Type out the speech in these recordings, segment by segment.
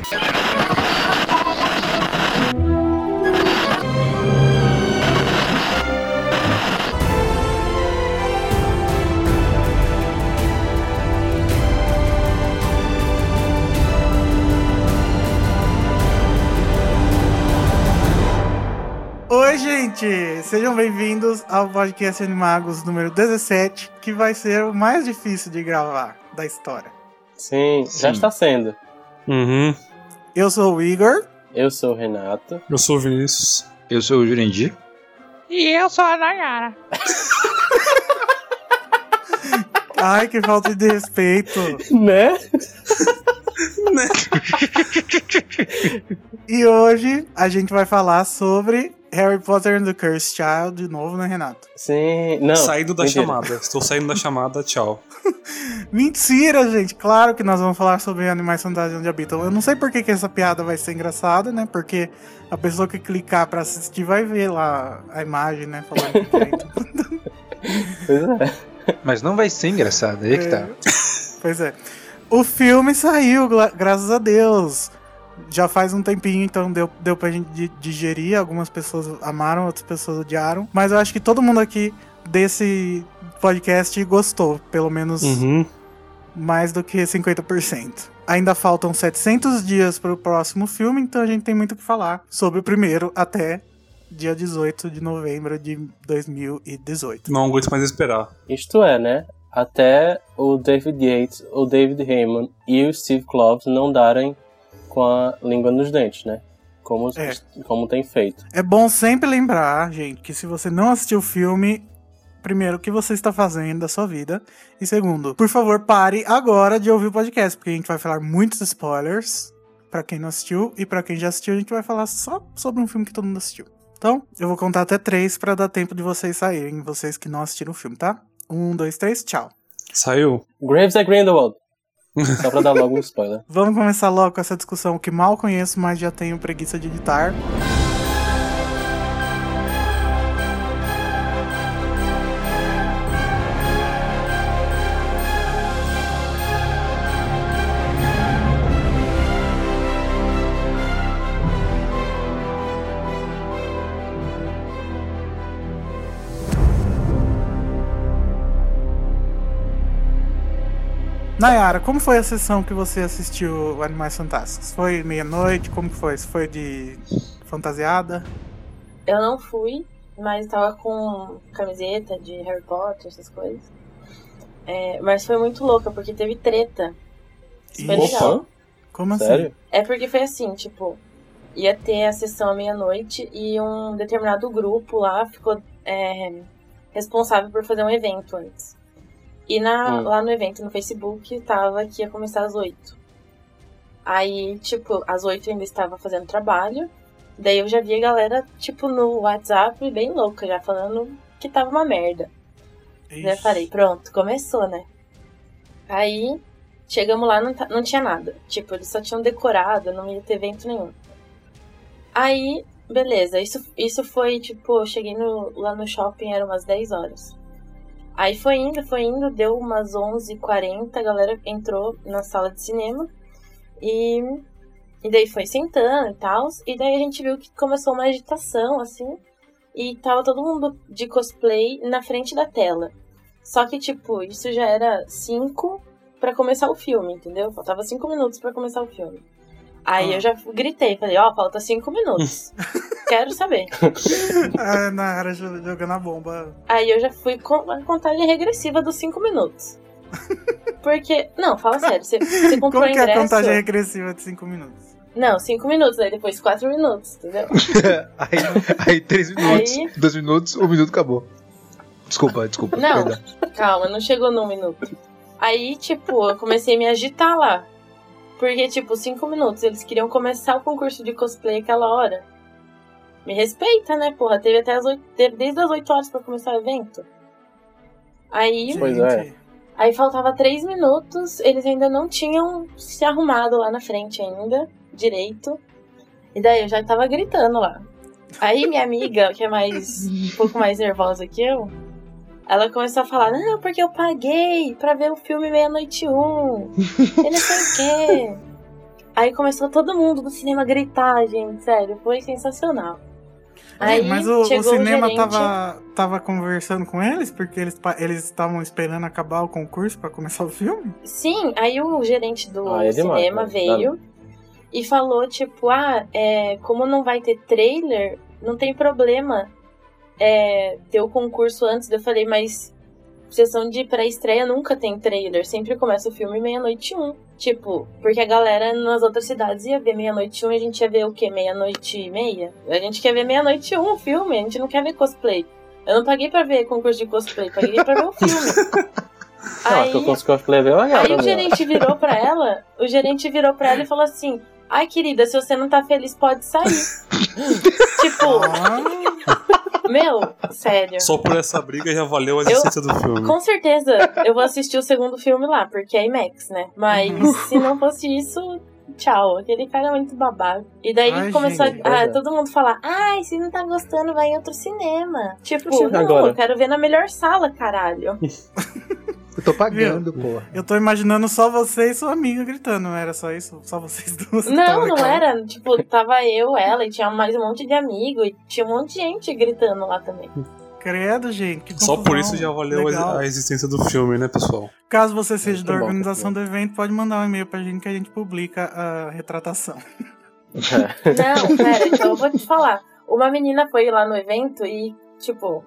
Oi, gente! Sejam bem-vindos ao podcast Animagos número 17, que vai ser o mais difícil de gravar da história. Sim, já Sim. está sendo. Uhum. Eu sou o Igor. Eu sou o Renato. Eu sou o Vinícius. Eu sou o Jurandir. E eu sou a Nayara. Ai, que falta de respeito! Né? E hoje a gente vai falar sobre Harry Potter and the Cursed Child de novo, né, Renato? Sim. Não. Saindo da mentira. chamada. Estou saindo da chamada, tchau. Mentira, gente! Claro que nós vamos falar sobre animais fantásticos onde habitam. Eu não sei por que, que essa piada vai ser engraçada, né? Porque a pessoa que clicar pra assistir vai ver lá a imagem, né? Falando que. Pois é. Mas não vai ser engraçado, aí que tá. Pois é. O filme saiu, gra- graças a Deus. Já faz um tempinho, então deu, deu pra gente di- digerir. Algumas pessoas amaram, outras pessoas odiaram. Mas eu acho que todo mundo aqui desse podcast gostou, pelo menos Uhum. mais do que 50%. Ainda faltam 700 dias para o próximo filme, então a gente tem muito o que falar sobre o primeiro até dia 18 de novembro de 2018. Não aguento mais esperar. Isto é, né? Até o David Yates, o David Heyman e o Steve Kloves não darem com a língua nos dentes, né? Como, É. como tem feito. É bom sempre lembrar, gente, que se você não assistiu o filme, primeiro, o que você está fazendo da sua vida? E segundo, por favor, pare agora de ouvir o podcast, porque a gente vai falar muitos spoilers pra quem não assistiu e pra quem já assistiu, a gente vai falar só sobre um filme que todo mundo assistiu. Então, eu vou contar até três pra dar tempo de vocês saírem, vocês que não assistiram o filme, tá? Um, dois, três, tchau. Saiu. Graves é Grindelwald. Só pra dar logo um spoiler. Vamos começar logo com essa discussão que mal conheço, mas já tenho preguiça de editar. Nayara, como foi a sessão que você assistiu Animais Fantásticos? Foi meia-noite? Como que foi? Você foi de fantasiada? Eu não fui, mas tava com camiseta de Harry Potter, essas coisas. É, mas foi muito louca, porque teve treta. Foi legal. Como assim? sério? É porque foi assim, tipo, ia ter a sessão à meia-noite e um determinado grupo lá ficou é, responsável por fazer um evento antes. E na, Hum. lá no evento, no Facebook, tava que ia começar às oito. Aí, tipo, às oito eu ainda estava fazendo trabalho. Daí eu já vi a galera, tipo, no WhatsApp, bem louca, já falando que tava uma merda. Daí eu Ixi. falei, pronto, começou, né? Aí, chegamos lá, não, não tinha nada. Tipo, eles só tinham decorado, não ia ter evento nenhum. Aí, beleza, isso, isso foi, tipo, eu cheguei no- lá no shopping, era umas 10 horas. Aí foi indo, foi indo, deu umas 11h40, a galera entrou na sala de cinema. E, e daí foi sentando e tal. E daí a gente viu que começou uma agitação, assim. E tava todo mundo de cosplay na frente da tela. Só que, tipo, isso já era 5 pra começar o filme, entendeu? Faltava 5 minutos pra começar o filme. Aí Ah. eu já gritei, falei, ó, falta 5 minutos. Quero saber. Ah, Nayara jo- jogando a bomba. Aí eu já fui com a contagem regressiva dos 5 minutos. Porque, não, fala sério, você, você comprou Como que é a ingresso... contagem regressiva de 5 minutos? Não, 5 minutos, aí depois 4 minutos, entendeu? aí, aí, três minutos, Aí- dois minutos, um minuto acabou. Desculpa, desculpa. Não. perdão. Calma, não chegou num minuto. Aí, tipo, eu comecei a me agitar lá. Porque, tipo, cinco minutos, eles queriam começar o concurso de cosplay aquela hora. Me respeita, né, porra? Teve até as oito, teve desde as 8 horas pra começar o evento. Aí, Pois é. Aí faltava três minutos, eles ainda não tinham se arrumado lá na frente ainda, direito. E daí eu já tava gritando lá. Aí minha amiga, que é mais um pouco mais nervosa que eu, ela começou a falar, não, porque eu paguei pra ver o filme Meia-Noite Um. E não sei o quê. Aí começou todo mundo do cinema a gritar, gente, sério, foi sensacional. Aí Mas o, o cinema gerente, tava, tava conversando com eles, porque eles eles estavam esperando acabar o concurso pra começar o filme? Sim, aí o gerente do Ah, é demais, cinema né? veio e falou, tipo, ah, é, como não vai ter trailer, não tem problema é, ter o concurso antes. Eu falei, mas sessão de pré-estreia nunca tem trailer, sempre começa o filme meia-noite e um. Tipo, porque a galera nas outras cidades ia ver meia-noite e um e a gente ia ver o quê? Meia-noite e meia? A gente quer ver meia-noite e um o filme, a gente não quer ver cosplay. Eu não paguei pra ver concurso de cosplay, paguei pra ver o filme. Ah, que eu consigo cosplay bem legal Aí o também. gerente virou pra ela, o gerente virou pra ela e falou assim: Ai, querida, se você não tá feliz, pode sair. tipo, Ah, meu, sério. Só por essa briga já valeu a Eu- existência do filme. Com certeza eu vou assistir o segundo filme lá, porque é IMAX, né? Mas se não fosse isso, tchau. Aquele cara é muito babaca. E daí Ai, começou gente, a, a- é. todo mundo falar: Ai, se não tá gostando, vai em outro cinema. Tipo, não, agora? eu quero ver na melhor sala, caralho. Eu tô pagando, porra. eu tô imaginando só você e sua amiga gritando, não era só isso? Só vocês duas? Não, não era. Tipo, tava eu, ela, e tinha mais um monte de amigo, e tinha um monte de gente gritando lá também. Credo, gente, que Só por isso já valeu Legal. a, existência do filme, né, pessoal? Caso você seja Muito da bom, organização muito do evento, pode mandar um e-mail pra gente que a gente publica a retratação. É. Não, pera, então eu vou te falar. Uma menina foi lá no evento e, tipo,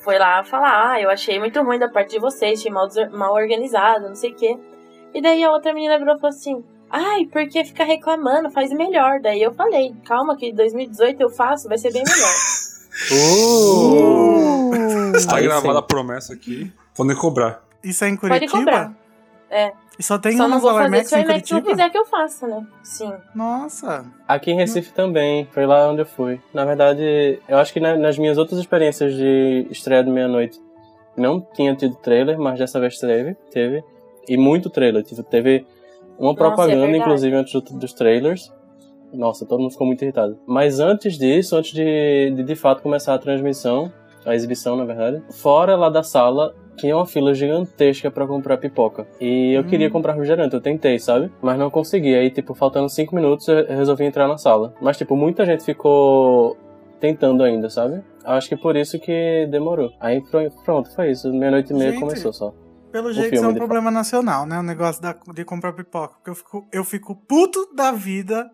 foi lá falar: Ah, eu achei muito ruim da parte de vocês, achei mal, mal organizado, não sei o quê. E daí a outra menina virou e falou assim: Ai, porque ficar reclamando faz melhor. Daí eu falei: Calma, que 2018 eu faço, vai ser bem melhor. Uh! Está Aí gravada a promessa aqui. Podem cobrar. Isso é em Pode Curitiba? cobrar. É. E só tem Só uma não vou fazer IMAX se o em IMAX não quiser que eu faça, né? Sim. Nossa. Aqui em Recife também, foi lá onde eu fui. Na verdade, eu acho que na- nas minhas outras experiências de estreia de meia-noite não tinha tido trailer, mas dessa vez teve, teve. E muito trailer. Tipo, teve uma Nossa, é propaganda, inclusive, antes do- dos trailers. Nossa, todo mundo ficou muito irritado. Mas antes disso, antes de de, de fato começar a transmissão, a exibição, na verdade, fora lá da sala, tinha uma fila gigantesca pra comprar pipoca. E eu Hum. queria comprar refrigerante, eu tentei, sabe? Mas não consegui. Aí, tipo, faltando cinco minutos, eu resolvi entrar na sala. Mas, tipo, muita gente ficou tentando ainda, sabe? Acho que por isso que demorou. Aí pro- pronto, foi isso. Meia-noite e meia Gente, começou só. Pelo jeito, isso é um problema nacional, né? O negócio da- de comprar pipoca. Porque eu fico, eu fico puto da vida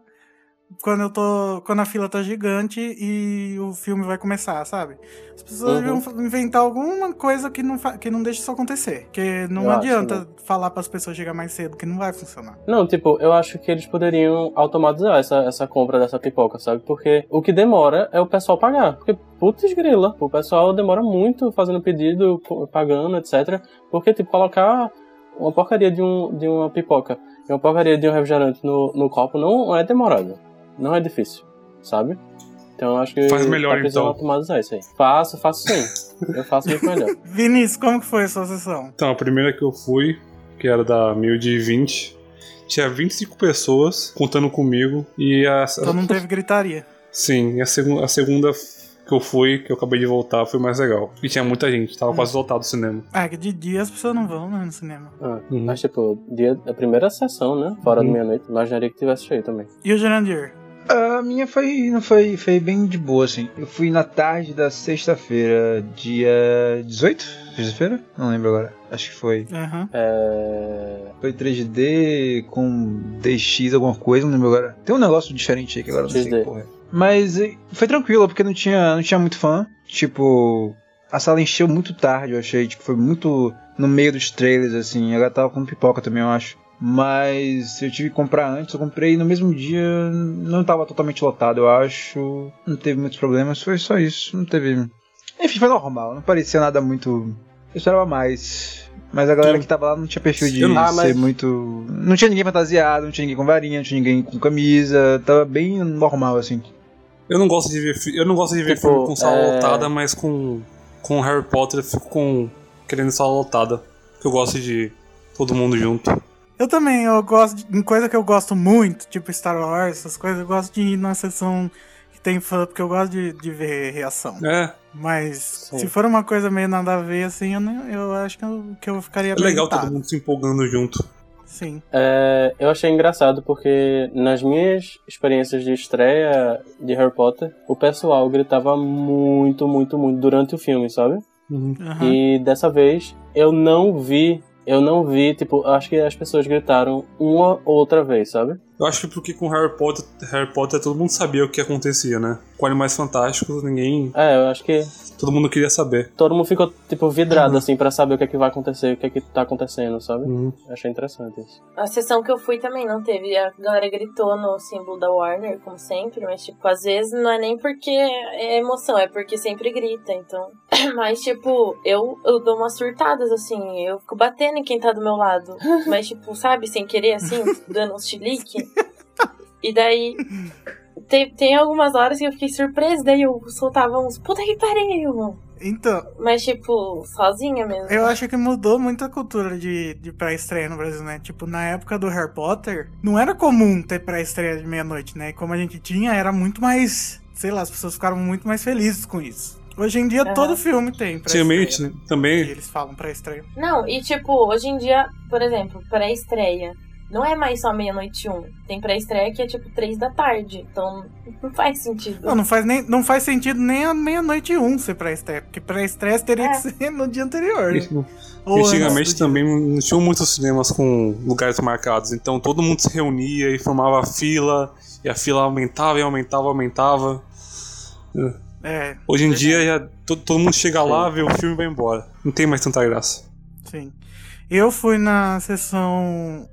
quando eu tô. Quando a fila tá gigante e o filme vai começar, sabe? As pessoas Uhum. fa- inventar alguma coisa que não, que não deixe isso acontecer. Porque não Eu acho, adianta né? falar pras pessoas chegar mais cedo, que não vai funcionar. Não, tipo, eu acho que eles poderiam automatizar essa, essa compra dessa pipoca, sabe? Porque o que demora é o pessoal pagar. Porque, putz grila, o pessoal demora muito fazendo pedido, pagando, etc. Porque, tipo, colocar uma porcaria de, um, de uma pipoca e uma porcaria de um refrigerante no, no copo não é demorado. Não é difícil, sabe? Então eu acho que Faz melhor, tá então. automatizar isso aí. Faço, faço sim. Eu faço muito melhor. Vinícius, como que foi a sua sessão? Então, a primeira que eu fui, que era da 1020, tinha 25 pessoas contando comigo. E a. Então não teve gritaria. Sim, e a, segu a segunda que eu fui, que eu acabei de voltar, foi mais legal. E tinha muita gente, tava quase lotado o cinema. Ah, que de dia as pessoas não vão né, no cinema. Ah, Uhum. Mas, tipo, dia, a primeira sessão, né? Fora Uhum. da meia-noite. Imaginaria que tivesse cheio também. E o Jurandir? A minha foi, não foi, foi bem de boa, assim. Eu fui na tarde da sexta-feira, dia 18? Sexta-feira? Não lembro agora. Acho que foi. Aham. É... Foi 3D com DX, alguma coisa, não lembro agora. Tem um negócio diferente aí que agora eu não sei que porra. é. Mas eh, foi tranquilo, porque não tinha, não tinha muito fã. Tipo, a sala encheu muito tarde, eu achei. Tipo, foi muito no meio dos trailers, assim. Ela tava com pipoca também, eu acho. Mas eu tive que comprar antes, eu comprei no mesmo dia, não tava totalmente lotado, eu acho. Não teve muitos problemas, foi só isso. Não teve. Enfim, foi normal, não parecia nada muito. Eu esperava mais. Mas a galera que tava lá não tinha perfil de não- Ah, ser mas- muito. Não tinha ninguém fantasiado, não tinha ninguém com varinha, não tinha ninguém com camisa. Tava bem normal, assim. Eu não gosto de ver, fi- eu não gosto de ver Tipo, filme com sala é- lotada, mas com, com Harry Potter eu fico com, querendo sala lotada. Porque eu gosto de todo mundo junto. Eu também, eu gosto de em coisa que eu gosto muito, tipo Star Wars, essas coisas, eu gosto de ir numa sessão que tem fã, porque eu gosto de, de ver reação. É, Mas Sim. se for uma coisa meio nada a ver, assim, eu, não- eu acho que eu, que eu ficaria é legal irritado. todo mundo se empolgando junto. Sim. É, eu achei engraçado porque nas minhas experiências de estreia de Harry Potter, o pessoal gritava muito, muito, muito durante o filme, sabe? Aham. E dessa vez eu não vi, eu não vi, tipo, acho que as pessoas gritaram uma outra vez, sabe? Eu acho que porque com Harry Potter, Harry Potter todo mundo sabia o que acontecia, né? Com Animais Fantásticos, ninguém. É, eu acho que Todo mundo queria saber. todo mundo ficou, tipo, vidrado, assim, pra saber o que é que vai acontecer, o que é que tá acontecendo, sabe? Uhum. Achei interessante isso. A sessão que eu fui também não teve. A galera gritou no símbolo da Warner, como sempre, mas, tipo, às vezes não é nem porque é emoção, é porque sempre grita, então. Mas, tipo, eu, eu dou umas surtadas, assim, eu fico batendo em quem tá do meu lado. Mas, tipo, sabe, sem querer, assim, dando uns chilique. E daí. Tem, tem algumas horas que eu fiquei surpresa, daí eu soltava uns puta que pariu. Então, Mas, tipo, sozinha mesmo. eu acho que mudou muito a cultura de, de pré-estreia no Brasil, né? Tipo, na época do Harry Potter, não era comum ter pré-estreia de meia-noite, né? E como a gente tinha, era muito mais. Sei lá, as pessoas ficaram muito mais felizes com isso. Hoje em dia, Aham. todo filme tem pré-estreia. Antigamente, né, também. eles falam pré-estreia. Não, e tipo, hoje em dia, por exemplo, pré-estreia, não é mais só meia-noite e um. Tem pré-estreia que é tipo três da tarde. Então, não faz sentido. Não, não faz, nem, não faz sentido nem a meia-noite e um ser pré-estreia. Porque pré-estreia teria É. que ser no dia anterior. né? Antigamente também não tinham muitos cinemas com lugares marcados, então todo mundo se reunia e formava fila, e a fila aumentava e aumentava, aumentava. É, Hoje em Verdade. dia já todo, todo mundo chega lá, vê o filme e vai embora. Não tem mais tanta graça. sim. Eu fui na sessão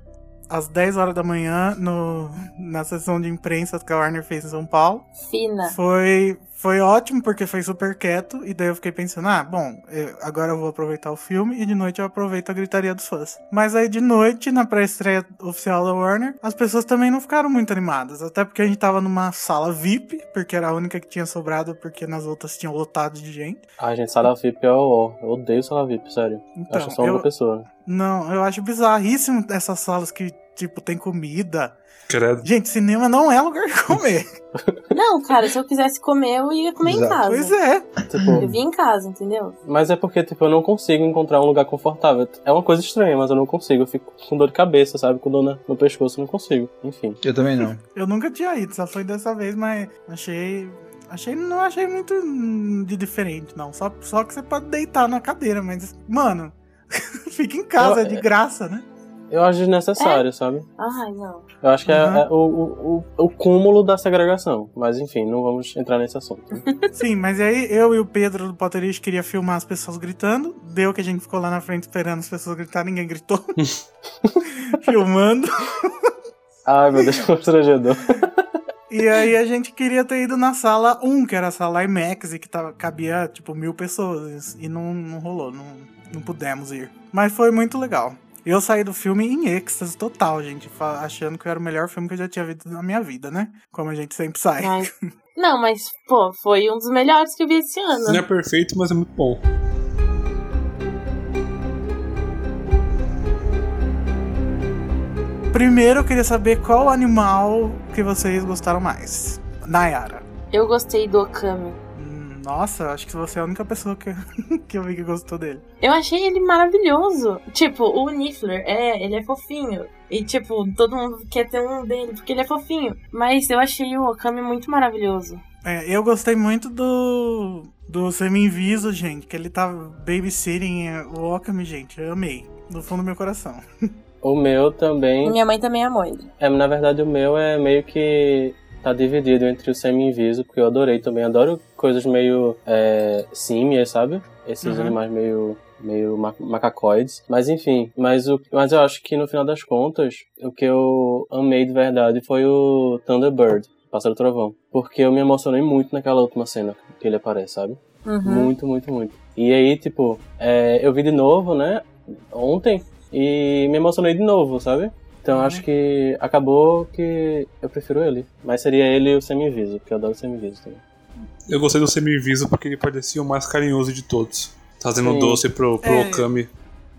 às 10 horas da manhã, no, na sessão de imprensa que a Warner fez em São Paulo. Fina. Foi, foi ótimo, porque foi super quieto. E daí eu fiquei pensando, ah, bom, eu- agora eu vou aproveitar o filme e de noite eu aproveito a gritaria dos fãs. Mas aí de noite, na pré-estreia oficial da Warner, as pessoas também não ficaram muito animadas. Até porque a gente tava numa sala VIP, porque era a única que tinha sobrado, porque nas outras tinham lotado de gente. Ai, gente, sala VIP é o ó. Eu odeio sala VIP, sério. Então, Acho só uma eu, pessoa. não, eu acho bizarríssimo essas salas que, tipo, tem comida. Credo. Gente, cinema não é lugar de comer. Não, cara, se eu quisesse comer, eu ia comer em Exato. casa. pois é. Tipo, Eu vim em casa, entendeu? Mas é porque, tipo, eu não consigo encontrar um lugar confortável. É uma coisa estranha, mas eu não consigo. Eu fico com dor de cabeça, sabe? Com dor no pescoço, eu não consigo. Enfim. Eu também não. Eu nunca tinha ido, só foi dessa vez, mas achei. Achei, não achei muito de diferente, não. Só, só que você pode deitar na cadeira, mas, mano, fica em casa, é de graça, né? Eu acho desnecessário, sabe? Ai, não. Eu acho que é- Uhum. é, o, o, o, o cúmulo da segregação. Mas enfim, não vamos entrar nesse assunto. Sim, mas aí eu e o Pedro do Potterish queria filmar as pessoas gritando. Deu que a gente ficou lá na frente esperando as pessoas gritar, ninguém gritou. Filmando. Ai, meu Deus, que constrangedor. E aí a gente queria ter ido na sala 1, que era a sala IMAX, e que tava, cabia tipo mil pessoas. E não, não rolou, não, não pudemos ir. Mas foi muito legal. Eu saí do filme em êxtase total, gente, achando que era o melhor filme que eu já tinha visto na minha vida, né? Como a gente sempre sai. Ai. Não, mas, pô, foi um dos melhores que eu vi esse ano. Não é perfeito, mas é muito bom. Primeiro eu queria saber qual animal que vocês gostaram mais. Nayara. Eu gostei do Okami. Nossa, acho que você é a única pessoa que, que eu vi que gostou dele. Eu achei ele maravilhoso. Tipo, o Niffler, é, ele é fofinho. E, tipo, todo mundo quer ter um dele, porque ele é fofinho. Mas eu achei o Okami muito maravilhoso. É, eu gostei muito do. do Semi-Inviso, gente, que ele tá babysitting o Okami, gente. Eu amei. Do fundo do meu coração. O meu também. minha mãe também amou ele. É, na verdade, o meu é meio que. Tá dividido entre o semi-inviso, porque eu adorei também. Adoro coisas meio é, símias, sabe? Esses Uhum. animais meio, meio ma- macacoides. Mas enfim, mas, o, mas eu acho que no final das contas, o que eu amei de verdade foi o Thunderbird, Pássaro Trovão. Porque eu me emocionei muito naquela última cena que ele aparece, sabe? Uhum. Muito, muito, muito. E aí, tipo, é, eu vi de novo, né? Ontem. E me emocionei de novo, sabe? Então Uhum. acho que acabou que eu prefiro ele. Mas seria ele e o semi-viso, porque eu adoro o semi-viso também. Eu gostei do semi-viso porque ele parecia o mais carinhoso de todos. Trazendo Sim. doce pro, pro É. Okami.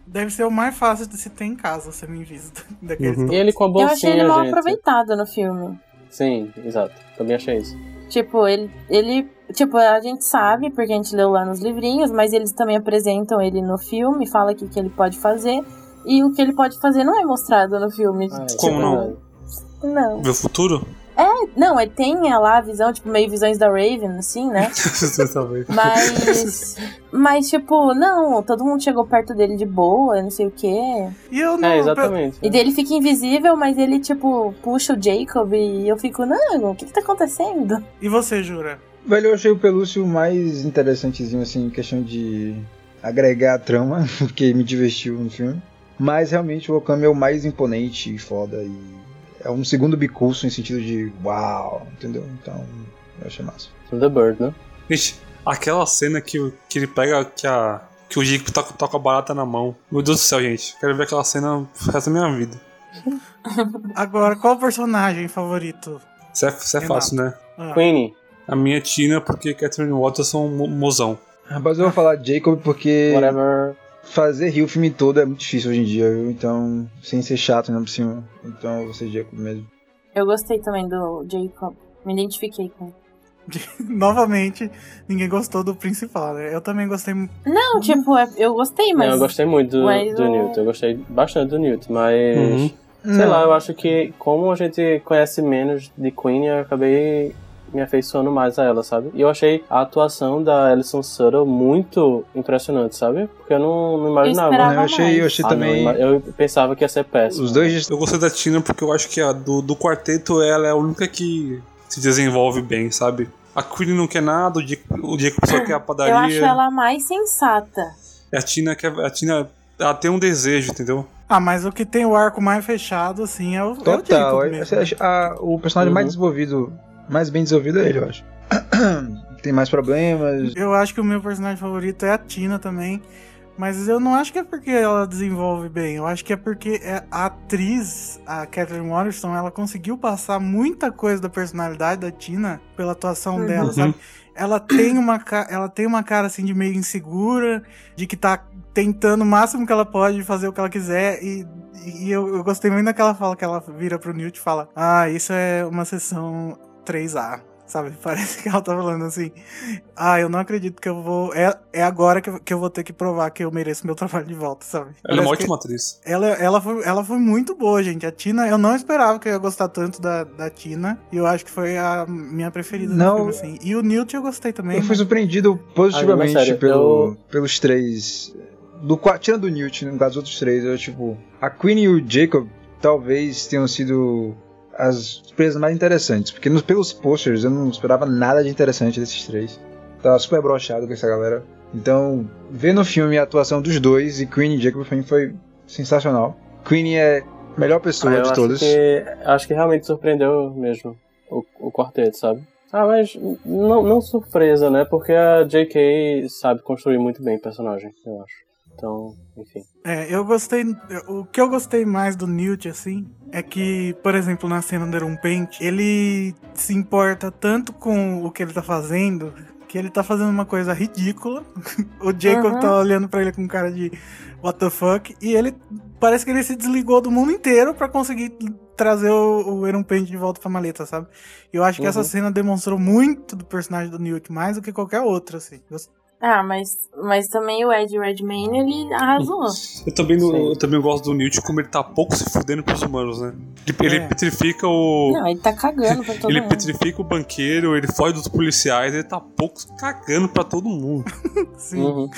Deve ser o mais fácil de se ter em casa, o Semi-Inviso daqueles Uhum. E ele com a Eu bolsinha, achei ele mal gente. aproveitado no filme. Sim, exato. Também achei isso. Tipo, ele, ele. Tipo, a gente sabe, porque a gente leu lá nos livrinhos, mas eles também apresentam ele no filme, fala o que, que ele pode fazer. e o que ele pode fazer não é mostrado no filme. Ah, isso Como é não? verdade. Não. Ver o futuro? Não, ele tem lá a visão, tipo, meio visões da Raven, assim, né? Mas. mas, tipo, não, todo mundo chegou perto dele de boa, não sei o quê. E eu não. É, exatamente. E daí ele fica invisível, mas ele, tipo, puxa o Jacob e eu fico, não, o que que tá acontecendo? E você, Jura? Velho, eu achei o Pelúcio mais interessantezinho, assim, em questão de agregar a trama, porque me divertiu no filme. Mas realmente o Okami é o mais imponente e foda. E é um segundo bicurso em sentido de uau, entendeu? Então, eu achei massa. The Bird, né? Gente, aquela cena que, que ele pega que a. Que o Jacob tá, tá com a barata na mão. Meu Deus do céu, gente. Quero ver aquela cena da minha vida. Agora, qual o personagem favorito? Isso é, isso é fácil, né? Ah, Queenie. A minha Tina, porque Catherine Watterson é um mo- mozão. Mas eu vou falar Jacob porque Whatever. Fazer rir o filme todo é muito difícil hoje em dia, viu? Então, sem ser chato ainda por cima. Então, eu vou ser Jacob mesmo. Eu gostei também do Jacob. Me identifiquei com ele. Novamente, ninguém gostou do principal, né? Eu também gostei. Não, tipo, é- eu gostei, mas. Não, eu gostei muito do, do o- Newt. Eu gostei bastante do Newt, mas. Uhum. Sei lá, eu acho que como a gente conhece menos de Queen, eu acabei me afeiçoando mais a ela, sabe? E eu achei a atuação da Alison Sutter muito impressionante, sabe? Porque eu não, não imaginava. esperava Eu achei, eu achei Ah, não, também. ima- eu pensava que ia ser péssimo. Os dois Eu gostei da Tina porque eu acho que a do, do quarteto ela é a única que se desenvolve bem, sabe? A Queen não quer nada, o Jacob, o Jacob só quer a padaria. Eu acho ela mais sensata. A Tina quer. A Tina. Ela tem um desejo, entendeu? Ah, mas o que tem o arco mais fechado, assim, é o, é o Total. Jacob é- mesmo. você acha- a- o personagem Uhum. mais desenvolvido, mais bem desenvolvido é ele, eu acho. Tem mais problemas. Eu acho que o meu personagem favorito é a Tina também. Mas eu não acho que é porque ela desenvolve bem. Eu acho que é porque é- a atriz, a Catherine Waterston, ela conseguiu passar muita coisa da personalidade da Tina pela atuação Uhum. dela, sabe? Ela tem, uma, ela tem uma cara assim de meio insegura, de que tá tentando o máximo que ela pode fazer o que ela quiser. E, e eu, eu gostei muito daquela fala que ela vira pro Newt e fala: Ah, isso é uma sessão 3A. Sabe? Parece que ela tá falando assim. Ah, eu não acredito que eu vou. É, é agora que eu, que eu vou ter que provar que eu mereço meu trabalho de volta, sabe? Ela é uma Parece ótima atriz. ela, ela, foi, ela foi muito boa, gente. A Tina, eu não esperava que eu ia gostar tanto da, da Tina. E eu acho que foi a minha preferida Não. filme, assim. E o Newt eu gostei também. Eu fui surpreendido positivamente Ah, pelo, eu- pelos três. Do, tirando do Newt, no caso dos outros três, eu, tipo, a Queen e o Jacob talvez tenham sido as surpresas mais interessantes. Porque nos, pelos posters eu não esperava nada de interessante desses três. Tava super brochado com essa galera. Então, ver no filme a atuação dos dois e Queen e Jacob pra mim foi sensacional. Queen é a melhor pessoa Ah, de acho todas. que, acho que realmente surpreendeu mesmo o, o quarteto, sabe? Ah, mas não, não surpresa, né? Porque a J.K. sabe construir muito bem personagem, eu acho. Então, enfim. É, eu gostei. O que eu gostei mais do Newt, assim, é que, por exemplo, na cena do Iron Paint, ele se importa tanto com o que ele tá fazendo que ele tá fazendo uma coisa ridícula. o Jacob Uhum. tá olhando pra ele com cara de what the fuck. E ele parece que ele se desligou do mundo inteiro pra conseguir trazer o, o Paint de volta pra maleta, sabe? E eu acho que Uhum. essa cena demonstrou muito do personagem do Newt, mais do que qualquer outra, assim. Ah, mas, mas também o Ed Redmayne, ele arrasou. Eu também, não- eu também gosto do Newt como ele tá pouco se fudendo pros humanos, né? Ele, ele É. petrifica o. Não, ele tá cagando pra todo Ele mundo. petrifica o banqueiro, ele foge dos policiais, ele tá pouco cagando pra todo mundo. Sim. Uhum.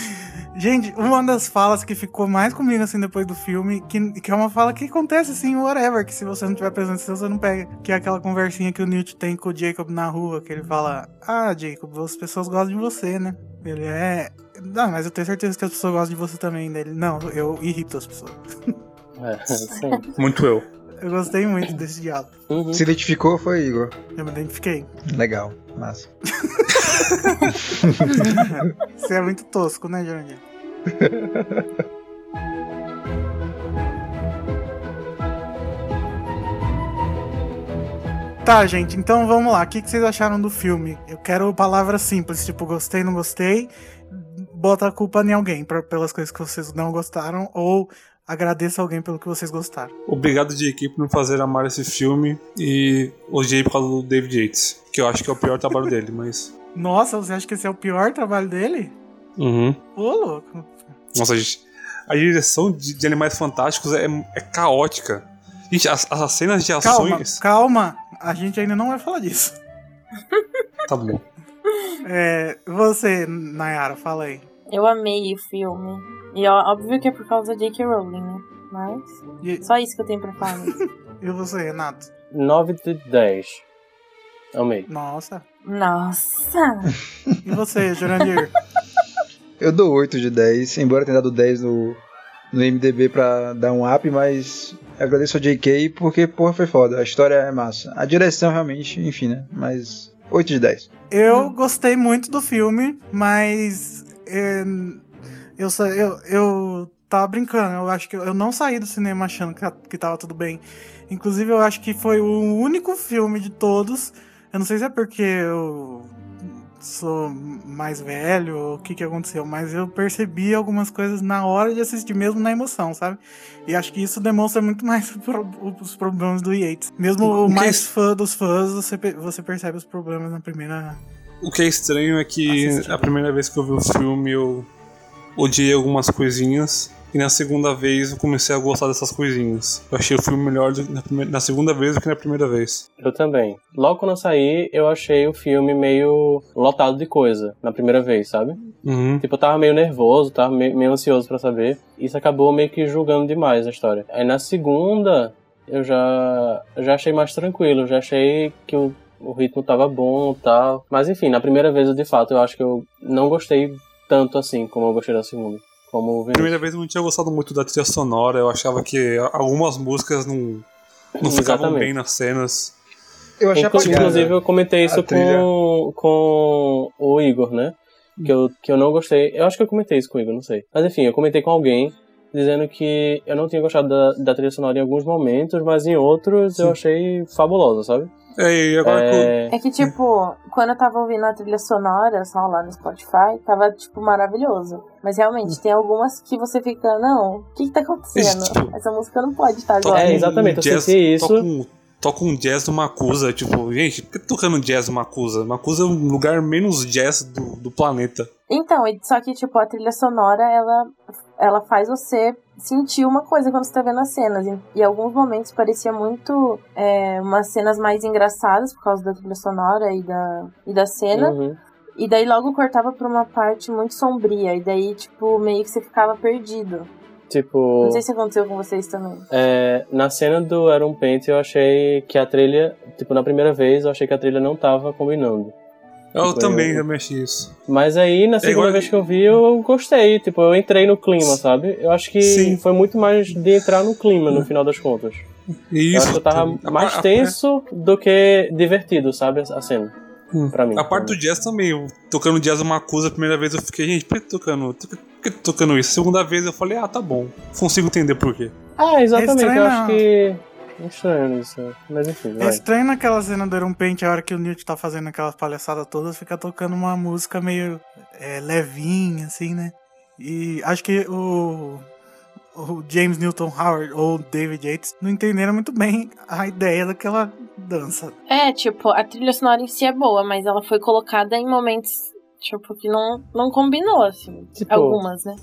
Gente, uma das falas que ficou mais comigo assim depois do filme, que, que é uma fala que acontece assim, whatever, que se você não tiver presente, você não pega. Que é aquela conversinha que o Newt tem com o Jacob na rua, que ele fala: Ah, Jacob, as pessoas gostam de você, né? Ele é. Não, mas eu tenho certeza que as pessoas gostam de você também. Dele, não, eu irrito as pessoas. É, sim. Muito eu. Eu gostei muito desse diálogo. Uhum. Se identificou foi Igor. Eu me identifiquei. Legal, massa. Você é muito tosco, né, Jurandir? Tá, gente, então vamos lá. O que que vocês acharam do filme? Eu quero palavras simples, tipo gostei, não gostei. Bota a culpa em alguém pra- pelas coisas que vocês não gostaram, ou agradeça alguém pelo que vocês gostaram. Obrigado de equipe por me fazer amar esse filme e odiei por causa do David Yates, que eu acho que é o pior trabalho dele, mas. Nossa, você acha que esse é o pior trabalho dele? Uhum. Ô, louco. Nossa, gente. a direção de, de Animais Fantásticos é, é caótica. Gente, as, as cenas de Calma, ações. calma. A gente ainda não vai falar disso. Tá bom. É, você, Nayara, fala aí. Eu amei o filme. E ó, óbvio que é por causa da J.K. Rowling, né? Mas. E, Só isso que eu tenho pra falar. e você, Renato? 9 de 10. Amei. Nossa. Nossa! E você, Jurandir? Eu dou 8 de 10, embora tenha dado 10 no, no MDB pra dar um up, mas agradeço a JK porque, porra, foi foda. A história é massa. A direção, realmente, enfim, né? Mas 8 de 10. Eu gostei muito do filme, mas é, eu, eu, eu tava brincando. Eu acho que eu não saí do cinema achando que, que tava tudo bem. Inclusive, eu acho que foi o único filme de todos. Eu não sei se é porque eu sou mais velho o que que aconteceu, mas eu percebi algumas coisas na hora de assistir, mesmo na emoção, sabe? E acho que isso demonstra muito mais pro- os problemas do Yates. Mesmo o O que mais é- fã dos fãs, você, você percebe os problemas na primeira O que é estranho é que a primeira vez que eu vi o filme eu odiei algumas coisinhas. E na segunda vez eu comecei a gostar dessas coisinhas. Eu achei o filme melhor na, primeira- na segunda vez do que na primeira vez. Eu também. Logo quando eu saí, eu achei o filme meio lotado de coisa na primeira vez, sabe? Uhum. Tipo, eu tava meio nervoso, tava meio, meio ansioso pra saber. Isso acabou meio que julgando demais a história. Aí na segunda, eu já, já achei mais tranquilo, já achei que o, o ritmo tava bom e tal. Mas enfim, na primeira vez, eu, de fato, eu acho que eu não gostei tanto assim como eu gostei da segunda. Como Vinícius. primeira vez eu não tinha gostado muito da trilha sonora. Eu achava que algumas músicas não, não ficavam Exatamente. bem nas cenas. Eu achei Inclu- apagada. Inclusive, eu comentei isso trilha. com, com o Igor, né? Que eu, que eu não gostei. Eu acho que eu comentei isso com o Igor, não sei. Mas enfim, eu comentei com alguém dizendo que eu não tinha gostado da, da trilha sonora em alguns momentos, mas em outros eu Sim. achei fabulosa, sabe? É, e agora É, É que, tipo, quando eu tava ouvindo a trilha sonora, só lá no Spotify, tava, tipo, maravilhoso. Mas realmente, tem algumas que você fica, não, o que que tá acontecendo? Tipo, Essa música não pode estar agora. É, exatamente, eu senti isso. Toca um, jazz do Macusa. Tipo, gente, por que tocando jazz do Macusa? Macusa é um lugar menos jazz do, do planeta. Então, só que, tipo, a trilha sonora, ela, ela faz você sentir uma coisa quando você tá vendo as cenas. E, alguns momentos parecia muito é, umas cenas mais engraçadas por causa da trilha sonora e da, e da cena. uhum. E daí logo cortava pra uma parte muito sombria. E daí, tipo, meio que você ficava perdido. Tipo, Não sei se aconteceu com vocês também. é, na cena do Iron Paint eu achei que a trilha, tipo, na primeira vez eu achei que a trilha não tava combinando. Eu Tipo, também eu- também achei isso. Mas aí, na segunda igual- vez que eu vi, eu gostei. Tipo, eu entrei no clima, sabe? Eu acho que Sim. foi muito mais de entrar no clima, no final das contas. E eu isso, acho que eu tava mais tenso do que divertido, sabe? A cena. Hum. Pra mim. A parte do jazz também, eu tocando jazz uma acusa, a primeira vez eu fiquei, gente, por que tocando, por que- tocando isso? A segunda vez eu falei, ah, tá bom, consigo entender por quê. Ah, exatamente. estranho, eu acho que. É Estranho isso. Mas enfim, É vai. estranho naquela cena do Iron Paint, a hora que o Newt tá fazendo aquelas palhaçadas todas, fica tocando uma música meio é, levinha, assim, né? E acho que o, o James Newton Howard ou David Yates não entenderam muito bem a ideia daquela dança. É, tipo, a trilha sonora em si é boa, mas ela foi colocada em momentos, tipo, que não, não combinou, assim. Tipo, Algumas, né?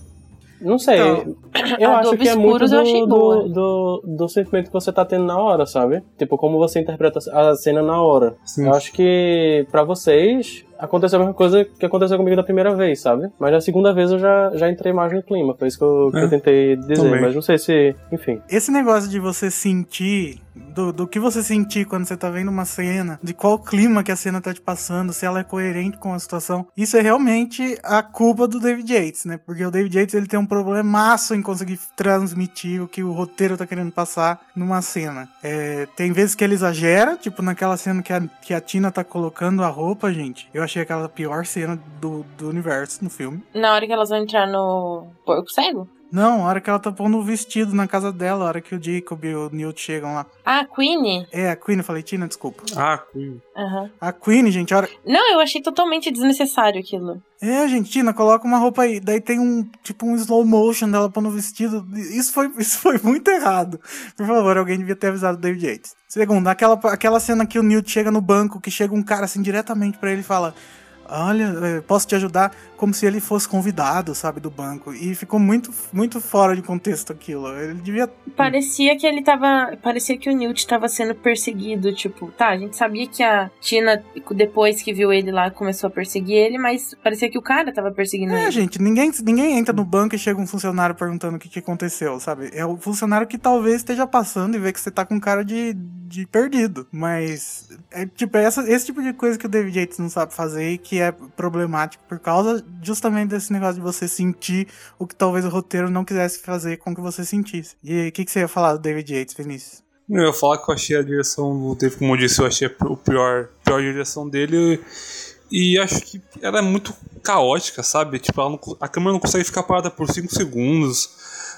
Não sei. Então, eu acho que é muito do, do, do, do sentimento que você tá tendo na hora, sabe? Tipo, como você interpreta a cena na hora. Sim. Eu acho que pra vocês aconteceu a mesma coisa que aconteceu comigo da primeira vez, sabe? Mas da segunda vez eu já, já entrei mais no clima. Foi isso que eu, que eu É, tentei dizer. também. Mas não sei se. Enfim. Esse negócio de você sentir, do, do que você sentir quando você tá vendo uma cena, de qual clima que a cena tá te passando, se ela é coerente com a situação, isso é realmente a culpa do David Yates, né? Porque o David Yates ele tem um problemaço em conseguir transmitir o que o roteiro tá querendo passar numa cena. É, tem vezes que ele exagera, tipo naquela cena que a, que a Tina tá colocando a roupa, gente. Eu achei aquela pior cena do, do universo no filme. Na hora que elas vão entrar no porco cego? Não, a hora que ela tá pondo o vestido na casa dela, a hora que o Jacob e o Newt chegam lá. Ah, Queenie? É, a Queen, eu falei, Tina, desculpa. Ah, Queen. Aham. A Queen, gente, a hora. Não, eu achei totalmente desnecessário aquilo. É, gente, Tina, coloca uma roupa aí. Daí tem um, tipo, um slow motion dela pondo o vestido. Isso foi, isso foi muito errado. Por favor, alguém devia ter avisado o David Yates. Segundo, aquela, aquela cena que o Newt chega no banco, que chega um cara assim diretamente pra ele e fala: olha, eh, posso te ajudar, como se ele fosse convidado, sabe, do banco. E ficou muito, muito fora de contexto aquilo. Ele devia. Parecia que ele tava. Parecia que o Newt tava sendo perseguido. Tipo, tá, a gente sabia que a Tina, depois que viu ele lá, começou a perseguir ele, mas parecia que o cara tava perseguindo É, ele. gente, ninguém, ninguém entra no banco e chega um funcionário perguntando o que, que aconteceu, sabe? É o funcionário que talvez esteja passando e vê que você tá com cara de, de perdido. Mas, é tipo, é essa, esse tipo de coisa que o David Yates não sabe fazer e que é problemático por causa justamente desse negócio de você sentir o que talvez o roteiro não quisesse fazer com que você sentisse. E o que, que você ia falar do David Yates, Vinícius? Eu ia falar que eu achei a direção do Dave, como eu disse, eu achei a pior, pior direção dele. E acho que ela é muito caótica, sabe? Tipo, não- a câmera não consegue ficar parada por 5 segundos.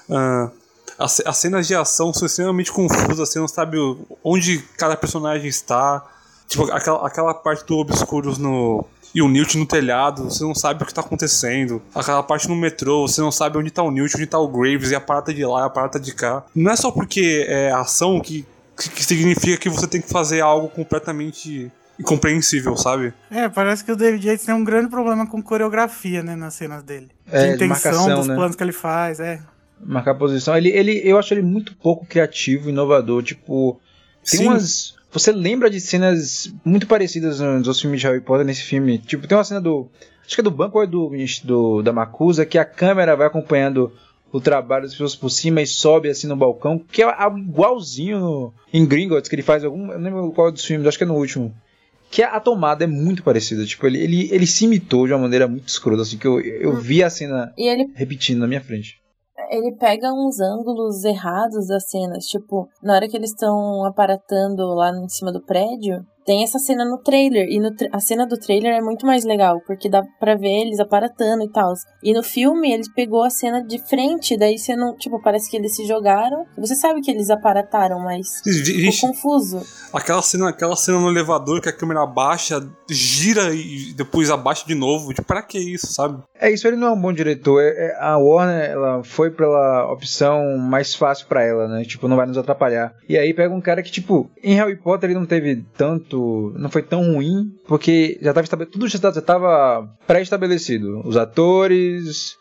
Ah, as, as cenas de ação são extremamente confusas, você não sabe o- onde cada personagem está. Tipo, aquela, aquela parte do Obscuros no. E o Newt no telhado, você não sabe o que tá acontecendo. Aquela parte no metrô, você não sabe onde tá o Newt, onde tá o Graves, e a parada de lá, e a parada de cá. Não é só porque é ação que, que, que significa que você tem que fazer algo completamente incompreensível, sabe? É, parece que o David Yates tem um grande problema com coreografia, né, nas cenas dele. É, de de intenção marcação, dos né? planos que ele faz, é. Marcar posição. Ele, ele, eu acho ele muito pouco criativo, inovador. Tipo, tem Sim. umas. Você lembra de cenas muito parecidas nos outros filmes de Harry Potter nesse filme? Tipo, tem uma cena do. Acho que é do banco ou é do, do da Macusa, que a câmera vai acompanhando o trabalho das pessoas por cima e sobe assim no balcão, que é igualzinho no- em Gringotts, que ele faz algum. Eu não lembro qual dos filmes, acho que é no último. Que a tomada é muito parecida. Tipo, ele, ele, ele se imitou de uma maneira muito escrota, assim, que eu, eu vi a cena ele repetindo na minha frente. Ele pega uns ângulos errados das cenas. Tipo, na hora que eles estão aparatando lá em cima do prédio, tem essa cena no trailer. E no tra- a cena do trailer é muito mais legal, porque dá pra ver eles aparatando e tal. E no filme, ele pegou a cena de frente, daí você não. Tipo, parece que eles se jogaram. Você sabe que eles aparataram, mas Gente, ficou confuso. Aquela cena, aquela cena no elevador que a câmera abaixa, gira e depois abaixa de novo. Tipo, pra que isso, sabe? É isso, ele não é um bom diretor. É- é- a Warner, ela foi pela opção mais fácil pra ela, né? Tipo, não vai nos atrapalhar. E aí pega um cara que, tipo, em Harry Potter ele não teve tanto. Não foi tão ruim, porque já tava estabelecido. Tudo já tava- já tava pré-estabelecido. Os atores.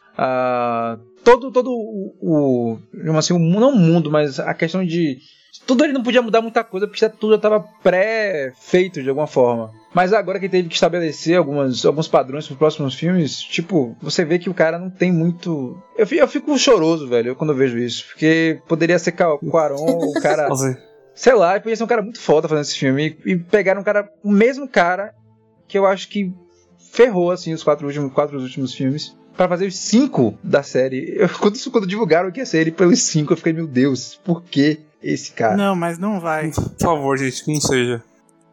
Todo todo o, o assim, o, não o mundo, mas a questão de tudo ele não podia mudar muita coisa porque tudo já estava pré-feito de alguma forma. Mas agora que teve que estabelecer algumas, alguns padrões para os próximos filmes, tipo, você vê que o cara não tem muito. Eu, eu fico choroso, velho, quando eu vejo isso. Porque poderia ser Ca- Quaron, o cara. Sei lá, ele podia ser um cara muito foda fazendo esse filme. E, e pegaram um cara, o mesmo cara que eu acho que ferrou, assim, os quatro últimos, quatro últimos filmes. Pra fazer os cinco da série. Eu, quando, quando divulgaram que ia ser ele pelos cinco, eu fiquei, meu Deus, por que esse cara? Não, mas não vai. por favor, gente, que não seja.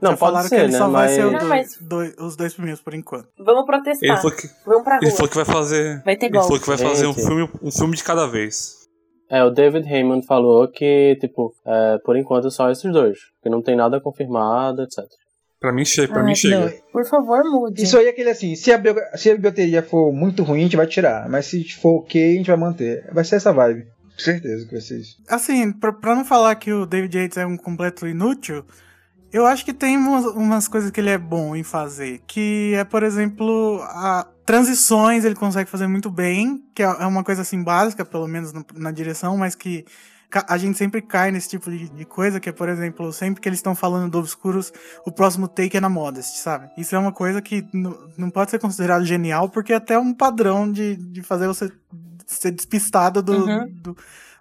Não, Já pode falaram ser, que ele né? só vai Mas... ser Não, dois- mas- dois- os dois primeiros por enquanto. Vamos Ele protestar. falou que, Vamos pra ele rua. falou que vai fazer. Vai ter Ele falou golpe. que vai fazer um filme, um filme de cada vez. É, o David Heyman falou que, tipo, é, por enquanto só esses dois. Que não tem nada confirmado, etc. Pra mim chega, pra Ai, mim chega. não. Por favor, mude. Isso aí é aquele assim, se a, bio- se a bilheteria for muito ruim, a gente vai tirar. Mas se for ok, a gente vai manter. Vai ser essa vibe. Com certeza que vai ser isso. Assim, pra, pra não falar que o David Yates é um completo inútil, eu acho que tem umas, umas coisas que ele é bom em fazer. Que é, por exemplo, a transições ele consegue fazer muito bem, que é é uma coisa assim básica, pelo menos no- na direção, mas que a gente sempre cai nesse tipo de, de coisa, que é, por exemplo, sempre que eles estão falando do Obscuros, o próximo take é na Modest, sabe? Isso é uma coisa que não pode ser considerado genial, porque é até um padrão de, de fazer você ser despistado do, Uhum. do,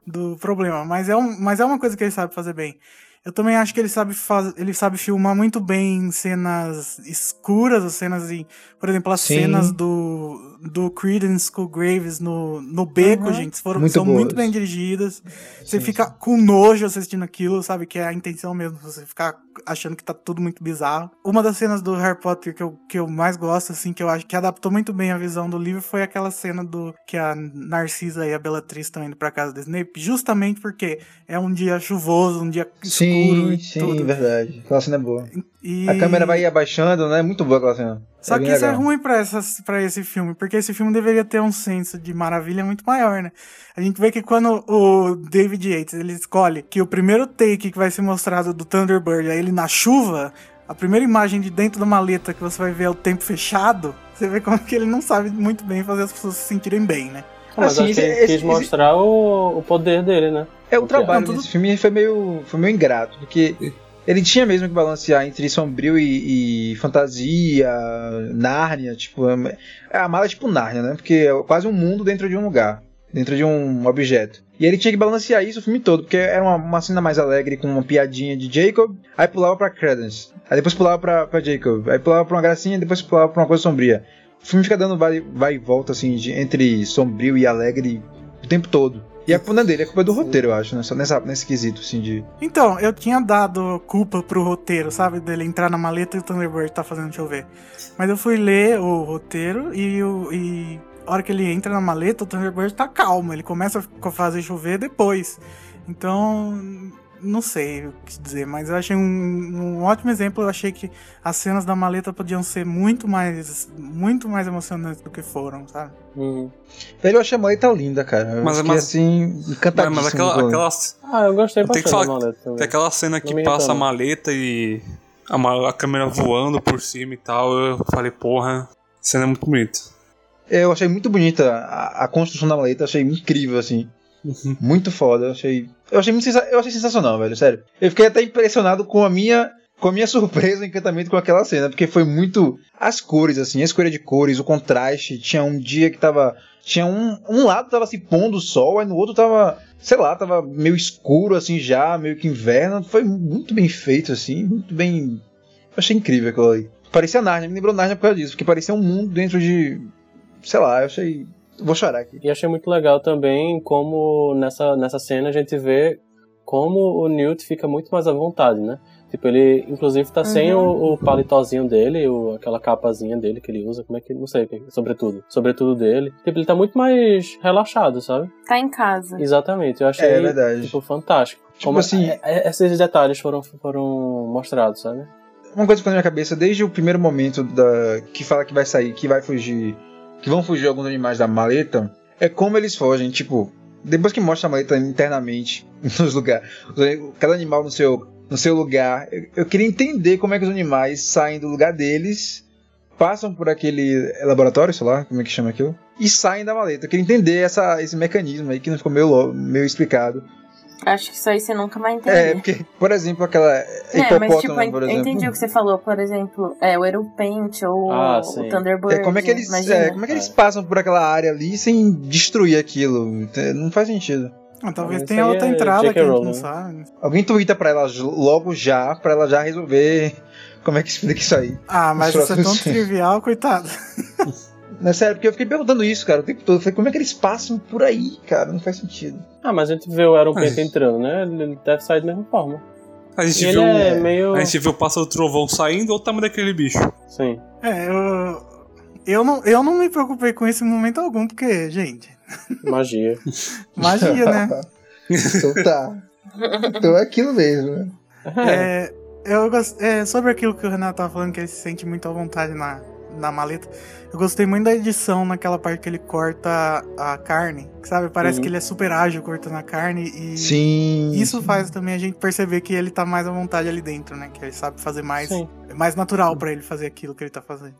do problema. Mas é, um, mas é uma coisa que ele sabe fazer bem. Eu também acho que ele sabe, faz, ele sabe filmar muito bem cenas escuras, as cenas em. Por exemplo, as Sim. cenas do, do Creedence com Graves no, no beco, Uhum. gente, foram, Muito são boas. muito bem dirigidas. Você fica com nojo assistindo aquilo, sabe? Que é a intenção mesmo, você ficar achando que tá tudo muito bizarro. Uma das cenas do Harry Potter que eu, que eu mais gosto, assim, que eu acho que adaptou muito bem a visão do livro, foi aquela cena do que a Narcisa e a Bellatrix estão indo pra casa do Snape, justamente porque é um dia chuvoso, um dia escuro Sim, sim, verdade. Aquela cena é boa. E... A câmera vai abaixando, né? Muito boa aquela cena. Só É que isso é legal. ruim pra, essas, pra esse filme, porque esse filme deveria ter um senso de maravilha muito maior, né? A gente vê que quando o David Yates ele escolhe que o primeiro take que vai ser mostrado do Thunderbird é ele na chuva, a primeira imagem de dentro da maleta que você vai ver é o tempo fechado, você vê como que ele não sabe muito bem fazer as pessoas se sentirem bem, né? Mas Assim, acho que esse- ele esse- quis mostrar o, o poder dele, né? É, o trabalho Não, tudo- desse filme foi meio, foi meio ingrato, porque ele tinha mesmo que balancear entre sombrio e, e fantasia, Nárnia, tipo, é a mala é tipo Nárnia, né? Porque é quase um mundo dentro de um lugar, dentro de um objeto. E ele tinha que balancear isso o filme todo, porque era uma, uma cena mais alegre com uma piadinha de Jacob, aí pulava pra Credence, aí depois pulava pra, pra Jacob, aí pulava pra uma gracinha, depois pulava pra uma coisa sombria. O filme fica dando vai, vai e volta assim de- entre sombrio e alegre o tempo todo. E a culpa é dele, a culpa é do roteiro, eu acho, nessa, nessa, nesse quesito, assim, de. Então, eu tinha dado culpa pro roteiro, sabe? Dele entrar na maleta e o Thunderbird tá fazendo chover. Mas eu fui ler o roteiro e, o, e a hora que ele entra na maleta, o Thunderbird tá calmo. Ele começa a fazer chover depois. Então, não sei o que dizer, mas eu achei um, um ótimo exemplo. Eu achei que as cenas da maleta podiam ser muito mais, muito mais emocionantes do que foram, sabe? Uhum. Velho, eu achei a maleta linda, cara. Eu Mas- fiquei mas- assim, encantadíssimo. mas aquela, aquela, Ah, eu gostei bastante da maleta também. tem aquela cena que Não passa a maleta e a, ma- a câmera voando por cima e tal. Eu falei, porra, a cena é muito bonita. Eu achei muito bonita a, a construção da maleta, achei incrível, assim. Uhum. Muito foda, eu achei. Eu achei, muito eu achei sensacional, velho, sério. Eu fiquei até impressionado com a minha. Com a minha surpresa e encantamento com aquela cena, porque foi muito. As cores, assim, a escolha de cores, o contraste. Tinha um dia que tava. Tinha um. Um lado tava se pondo o sol, aí no outro tava. Sei lá, tava meio escuro, assim, já, meio que inverno. Foi muito bem feito, assim, muito bem. Eu achei incrível aquilo ali. Parecia Narnia, me lembrou Narnia por causa disso, porque parecia um mundo dentro de. Sei lá, eu achei. Vou chorar aqui. E achei muito legal também como nessa, nessa cena a gente vê como o Newt fica muito mais à vontade, né? Tipo, ele inclusive tá sem Uhum. o, o palitozinho dele, o, aquela capazinha dele que ele usa, como é que, não sei, sobretudo, sobretudo dele. Tipo, ele tá muito mais relaxado, sabe? Tá em casa. Exatamente, eu achei, É verdade. tipo, fantástico. Tipo como assim- é- é- esses detalhes foram, foram mostrados, sabe? Uma coisa que ficou na minha cabeça desde o primeiro momento da que fala que vai sair, que vai fugir, que vão fugir alguns animais da maleta, é como eles fogem, tipo, depois que mostra a maleta internamente nos lugares, cada animal no seu no seu lugar, eu, eu queria entender como é que os animais saem do lugar deles, passam por aquele laboratório, lá, como é que chama aquilo, e saem da maleta. Eu queria entender essa, esse mecanismo aí que não ficou meio, meio explicado. Acho que isso aí você nunca vai É, entender. porque, por exemplo, aquela É, hipopótamo, mas tipo, por eu exemplo. entendi o que você falou, por exemplo, é, o Aeropente ou Ah, o. Thunderbird. É, como é que eles, é, como é que eles passam por aquela área ali sem destruir aquilo? Não faz sentido. Ah, talvez tenha outra é entrada que a gente não né? sabe. Alguém twitta pra ela logo já, pra ela já resolver como é que explica isso aí. Ah, mas isso é tão trivial, coitado. Não é sério, porque eu fiquei perguntando isso, cara, o tempo todo. Eu falei, como é que eles passam por aí, cara? Não faz sentido. Ah, mas a gente vê o Aeropente Mas- entrando, né? Ele deve sair da mesma forma. A gente, E viu, é meio... a gente viu o pássaro trovão saindo ou o tamanho daquele bicho. Sim. É, eu. Eu não, eu não me preocupei com isso em momento algum, porque, gente, Magia. magia, né? Então tá. então é aquilo mesmo, né? É, eu gost... é, sobre aquilo que o Renato tava falando, que ele se sente muito à vontade na, na maleta. Eu gostei muito da edição naquela parte que ele corta a carne. Sabe? Parece Uhum. que ele é super ágil cortando a carne e. Sim. Isso sim. faz também a gente perceber que ele tá mais à vontade ali dentro, né? Que ele sabe fazer mais. Sim. É mais natural pra ele fazer aquilo que ele tá fazendo.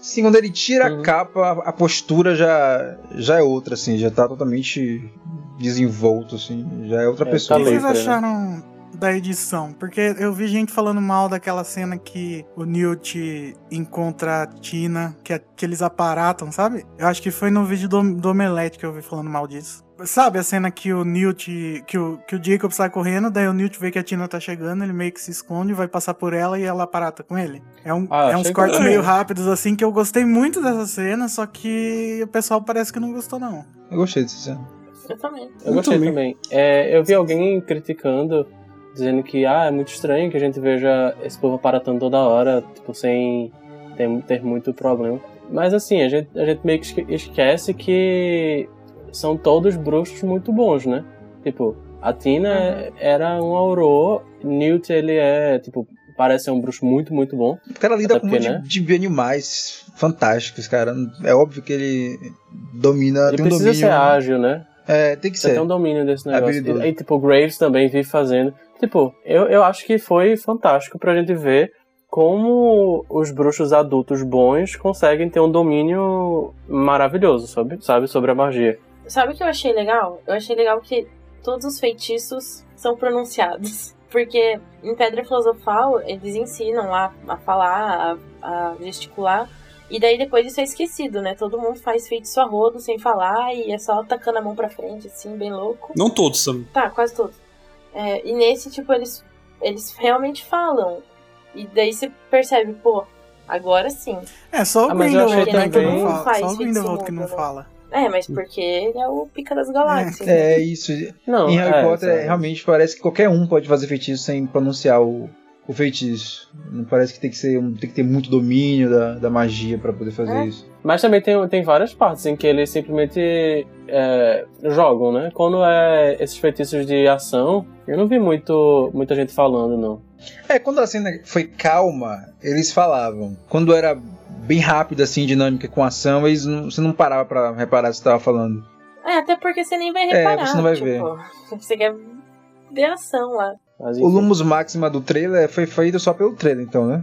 Sim, quando ele tira Uhum. a capa, a- postura já, já é outra, assim, já tá totalmente desenvolto, assim, já é outra É, pessoa. O tá que vocês né? acharam da edição? Porque eu vi gente falando mal daquela cena que o Newt encontra a Tina, que, é- que eles aparatam, sabe? Eu acho que foi no vídeo do, do Omelete que eu vi falando mal disso. Sabe a cena que o Newt, que o, que o Jacob sai correndo, daí o Newt vê que a Tina tá chegando, ele meio que se esconde, vai passar por ela e ela aparata com ele. É, um, Ah, é uns cortes que- meio rápidos assim que eu gostei muito dessa cena, só que o pessoal parece que não gostou não. Eu gostei dessa cena. Eu também. Eu gostei também. É, eu vi alguém criticando, dizendo que ah, é muito estranho que a gente veja esse povo aparatando toda hora, tipo, sem ter, ter muito problema. Mas assim, a gente, a gente meio que esque- esquece que são todos bruxos muito bons, né? Tipo, a Tina era um auror, Newt ele é, tipo, parece ser um bruxo muito, muito bom. O cara lida Até com um porque, né? de, de animais fantásticos, cara. É óbvio que ele domina, Ele tem um precisa domínio. ser ágil, né? É, tem que Você ser. tem um domínio desse negócio. E aí, tipo, o Graves também vive fazendo. Tipo, eu, eu acho que foi fantástico pra gente ver como os bruxos adultos bons conseguem ter um domínio maravilhoso, sabe? Sabe, sobre a magia. Sabe o que eu achei legal? Eu achei legal que todos os feitiços são pronunciados. Porque em Pedra Filosofal eles ensinam lá a falar, a, a gesticular. E daí depois isso é esquecido, né? Todo mundo faz feitiço a rodo sem falar e é só tacando a mão pra frente, assim, bem louco. Não todos, Sam. Tá, quase todos. É, e nesse, tipo, eles, eles realmente falam. E daí você percebe, pô, agora sim. É, só o Ah, Grindelwald que não fala. Faz Só o Grindelwald feitiço que não né? fala. É, mas porque ele é o pica das galáxias. É isso. Não, em Harry é, Potter, sabe? realmente parece que qualquer um pode fazer feitiço sem pronunciar o, o feitiço. Não parece que tem que, ser, um- tem que ter muito domínio da, da magia pra poder fazer É. isso. Mas também tem, tem várias partes em que eles simplesmente é, jogam, né? Quando é esses feitiços de ação, eu não vi muito, muita gente falando, não. É, quando a cena foi calma, eles falavam. Quando era bem rápida, assim, dinâmica com ação, eles não, você não parava pra reparar se tava falando. É, até porque você nem vai É, reparar. você não vai tipo, ver. Você quer ver a ação lá. Mas, O. Lumos Máxima do trailer foi feito só pelo trailer, então, né?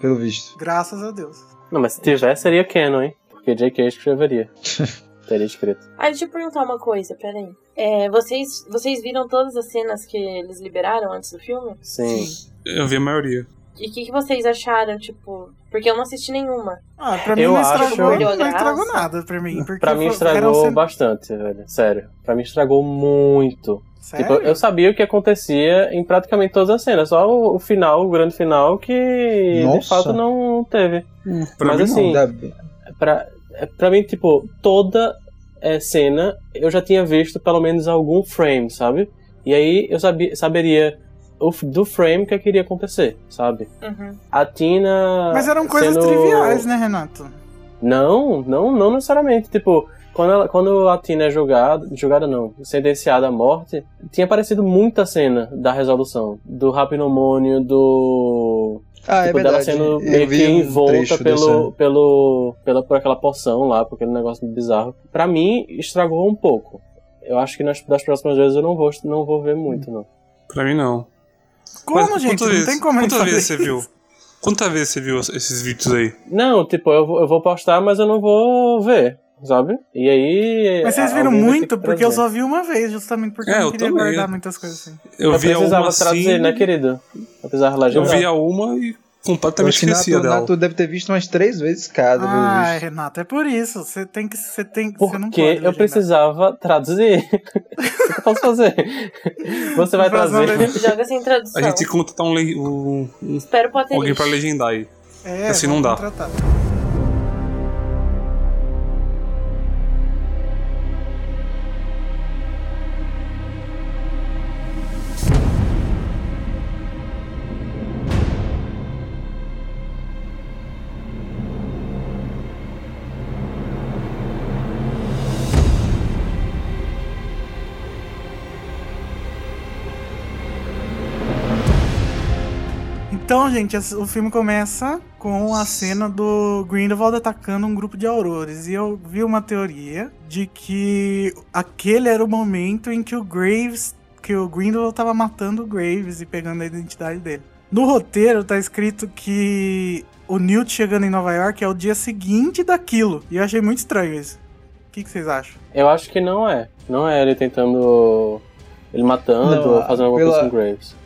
Pelo visto. Graças a Deus. Não, mas se tiver, seria canon, hein? Porque J.K. escreveria. Teria escrito. Ah, deixa eu perguntar uma coisa, peraí. É, vocês, vocês viram todas as cenas que eles liberaram antes do filme? Sim. Eu vi a maioria. E o que, que vocês acharam, tipo... Porque eu não assisti nenhuma. Ah, pra mim Eu não acho- estragou, Perdeu a não estragou nada pra mim. Porque Pra mim estragou bastante, velho. Sério. Pra mim estragou muito. Sério? Tipo, eu sabia o que acontecia em praticamente todas as cenas. Só o, o final, o grande final, que de Nossa. fato não teve. Pra Mas mim, assim, Ainda bem. Pra, é, pra mim, tipo, toda é, cena eu já tinha visto pelo menos algum frame, sabe? E aí eu sabia, saberia do frame que queria acontecer, sabe? Uhum. A Tina. Mas eram coisas sendo- triviais, né, Renato? Não, não, não necessariamente. Tipo, quando, ela- quando a Tina é julgada, julgada não, sentenciada à morte, tinha aparecido muita cena da resolução. Do rapinomônio, do. Ah, é tipo, dela verdade. sendo meio que um envolta trecho pelo, pelo, pela, por aquela poção lá, por aquele negócio bizarro. Pra mim, estragou um pouco. Eu acho que nas, das próximas vezes eu não vou, não vou ver muito, não. Pra mim, não. Como, Mas gente? quantas Não vezes- tem como Quantas vezes você viu? Quantas vezes você viu esses vídeos aí? Não, tipo, eu, vou- eu vou postar, mas eu não vou ver, sabe? E aí. Mas vocês viram muito, que porque eu só vi uma vez, justamente porque É, eu não eu queria também. guardar muitas coisas assim. Eu, Eu vi a precisava uma traduzir, assim, né, querido? Eu precisava eu legendar. vi a uma e Eu completamente acho que esquecia Nato, dela. Nato deve ter visto umas três vezes cada, pelo Ah. Renato, é por isso. Você tem que. Você tem você não pode. Porque eu precisava traduzir. o que eu posso fazer? Você vai trazer. Joga sem tradução. A gente tem que contratar um, le- um- um- Espero alguém pra legendar aí. É, assim não dá. contratar. Então, gente, o filme começa com a cena do Grindelwald atacando um grupo de aurores. E eu vi uma teoria de que aquele era o momento em que o Graves, que o Grindelwald tava matando o Graves e pegando a identidade dele. No roteiro tá escrito que o Newt chegando em Nova York é o dia seguinte daquilo. E eu achei muito estranho isso. O que, que vocês acham? Eu acho que não é. Não é ele tentando. Ele matando Não, ou fazendo alguma pela- coisa com Graves.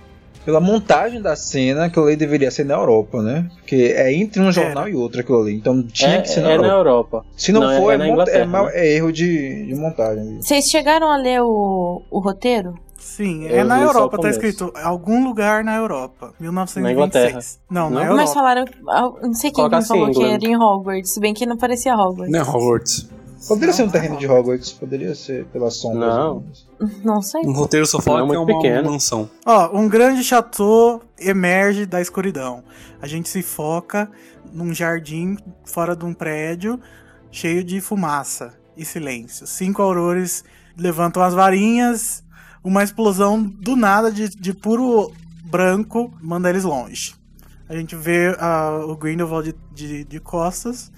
Pela montagem da cena, aquilo ali deveria ser na Europa, né? Porque é entre um jornal e outro aquilo ali. Então tinha É, que ser na é na Europa. Europa. Se não, Não, é- for, é é, é né? é erro de, de montagem. Vocês chegaram a ler o, o roteiro? Sim, Eu é na Europa, tá escrito algum lugar na Europa, 1926. Na Inglaterra. Não, na Não? Europa. Mas falaram. ah, Não sei quem me falou assim, que Glenn. era em Hogwarts, se bem que não parecia Hogwarts. Não é Hogwarts. Poderia Não, ser um terreno é de Hogwarts, poderia ser pela sombra. Não. Não sei. Um roteiro só fala Não, que é muito uma pequeno. mansão. Ó, um grande chateau emerge da escuridão. A gente se foca num jardim fora de um prédio cheio de fumaça e silêncio. Cinco aurores levantam as varinhas, uma explosão do nada de, de puro branco manda eles longe. A gente vê ah, o Grindelwald de, de, de costas,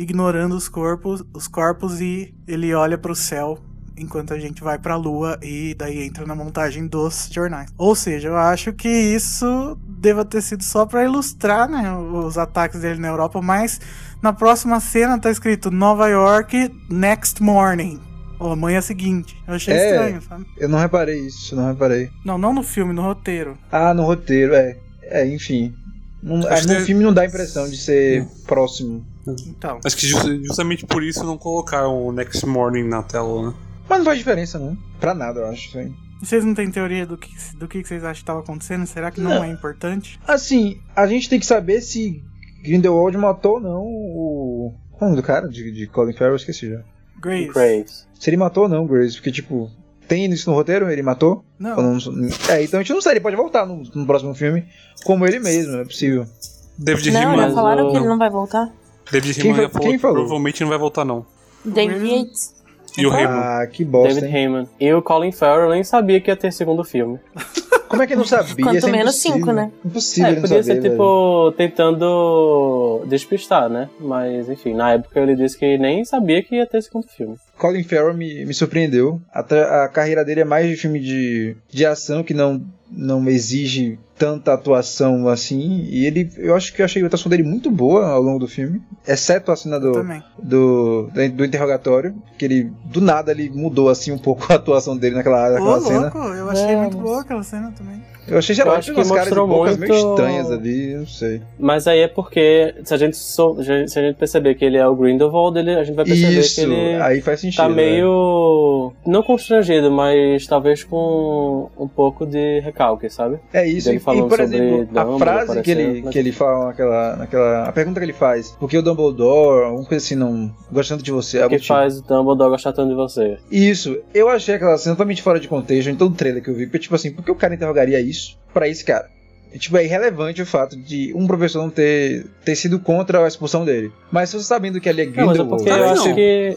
ignorando os corpos, os corpos e ele olha para o céu enquanto a gente vai pra lua e daí entra na montagem dos jornais. Ou seja, eu acho que isso deva ter sido só pra ilustrar, né, os ataques dele na Europa, mas na próxima cena tá escrito Nova York next morning. Ou amanhã seguinte. Eu achei É. estranho, sabe? Eu não reparei isso, não reparei. Não, não no filme, no roteiro. Ah, no roteiro, é. É, enfim. Não, no filme não dá a impressão de ser próximo. Então. Acho que ju- justamente por isso não colocaram o Next Morning na tela, né? Mas não faz diferença, não. Pra nada, eu acho. aí. Vocês não têm teoria do que, do que vocês acham que estava acontecendo? Será que não, Não. é importante? Assim, a gente tem que saber se Grindelwald matou ou não o. Qual é o nome do cara? De, de Colin Farrell, eu esqueci já. Grace. Grace. Se ele matou ou não, Grace, porque, tipo, tem isso no roteiro? Ele matou? Não. Não- É, então a gente não sabe, ele pode voltar no, no próximo filme como ele mesmo, é possível. David Não, Heyman. já falaram o- que ele não vai voltar. David Quem Heyman falou quem que falou? provavelmente não vai voltar, não. David Ele- Yates. E o Heyman. Ah, que bosta. David hein? Heyman. E o Colin Farrell nem sabia que ia ter segundo filme. Como é que não sabia? Quanto Isso é menos impossível. cinco, né? Impossível É, podia saber, ser velho. tipo tentando despistar, né? Mas enfim, na época ele disse que nem sabia que ia ter segundo filme. Colin Farrell me, me surpreendeu. A, a carreira dele é mais de filme de, de ação que não, não exige tanta atuação assim. E ele, eu acho que eu achei a atuação dele muito boa ao longo do filme, exceto a cena do, Também. do, do interrogatório, que ele do nada ele mudou assim um pouco a atuação dele naquela, Ô, naquela cena. louco, eu achei É, muito mas- boa aquela cena também. Eu achei, tinha que umas caras de bocas meio muito- estranhas ali, não sei. Mas aí é porque se a gente, sou- se a gente perceber que ele é o Grindelwald, ele, a gente vai perceber Isso, que ele aí faz sentido. tá né? meio. não constrangido, mas talvez com um pouco de recalque, sabe? É isso, Dele e, falando e, por sobre exemplo, a Dumbledore frase que ele, mas- que ele fala naquela, naquela. A pergunta que ele faz, porque o Dumbledore, alguma coisa assim, não. Gostando de você, algo que tipo. faz o Dumbledore gostar tanto de você. Isso, eu achei aquela cena totalmente fora de contexto em todo o trailer que eu vi, porque, tipo assim, por que o cara interrogaria isso pra esse cara? E, tipo, é irrelevante o fato de um professor não ter, ter sido contra a expulsão dele. Mas você sabendo que ele é Não, mas é Grindelwald, porque eu acho não. que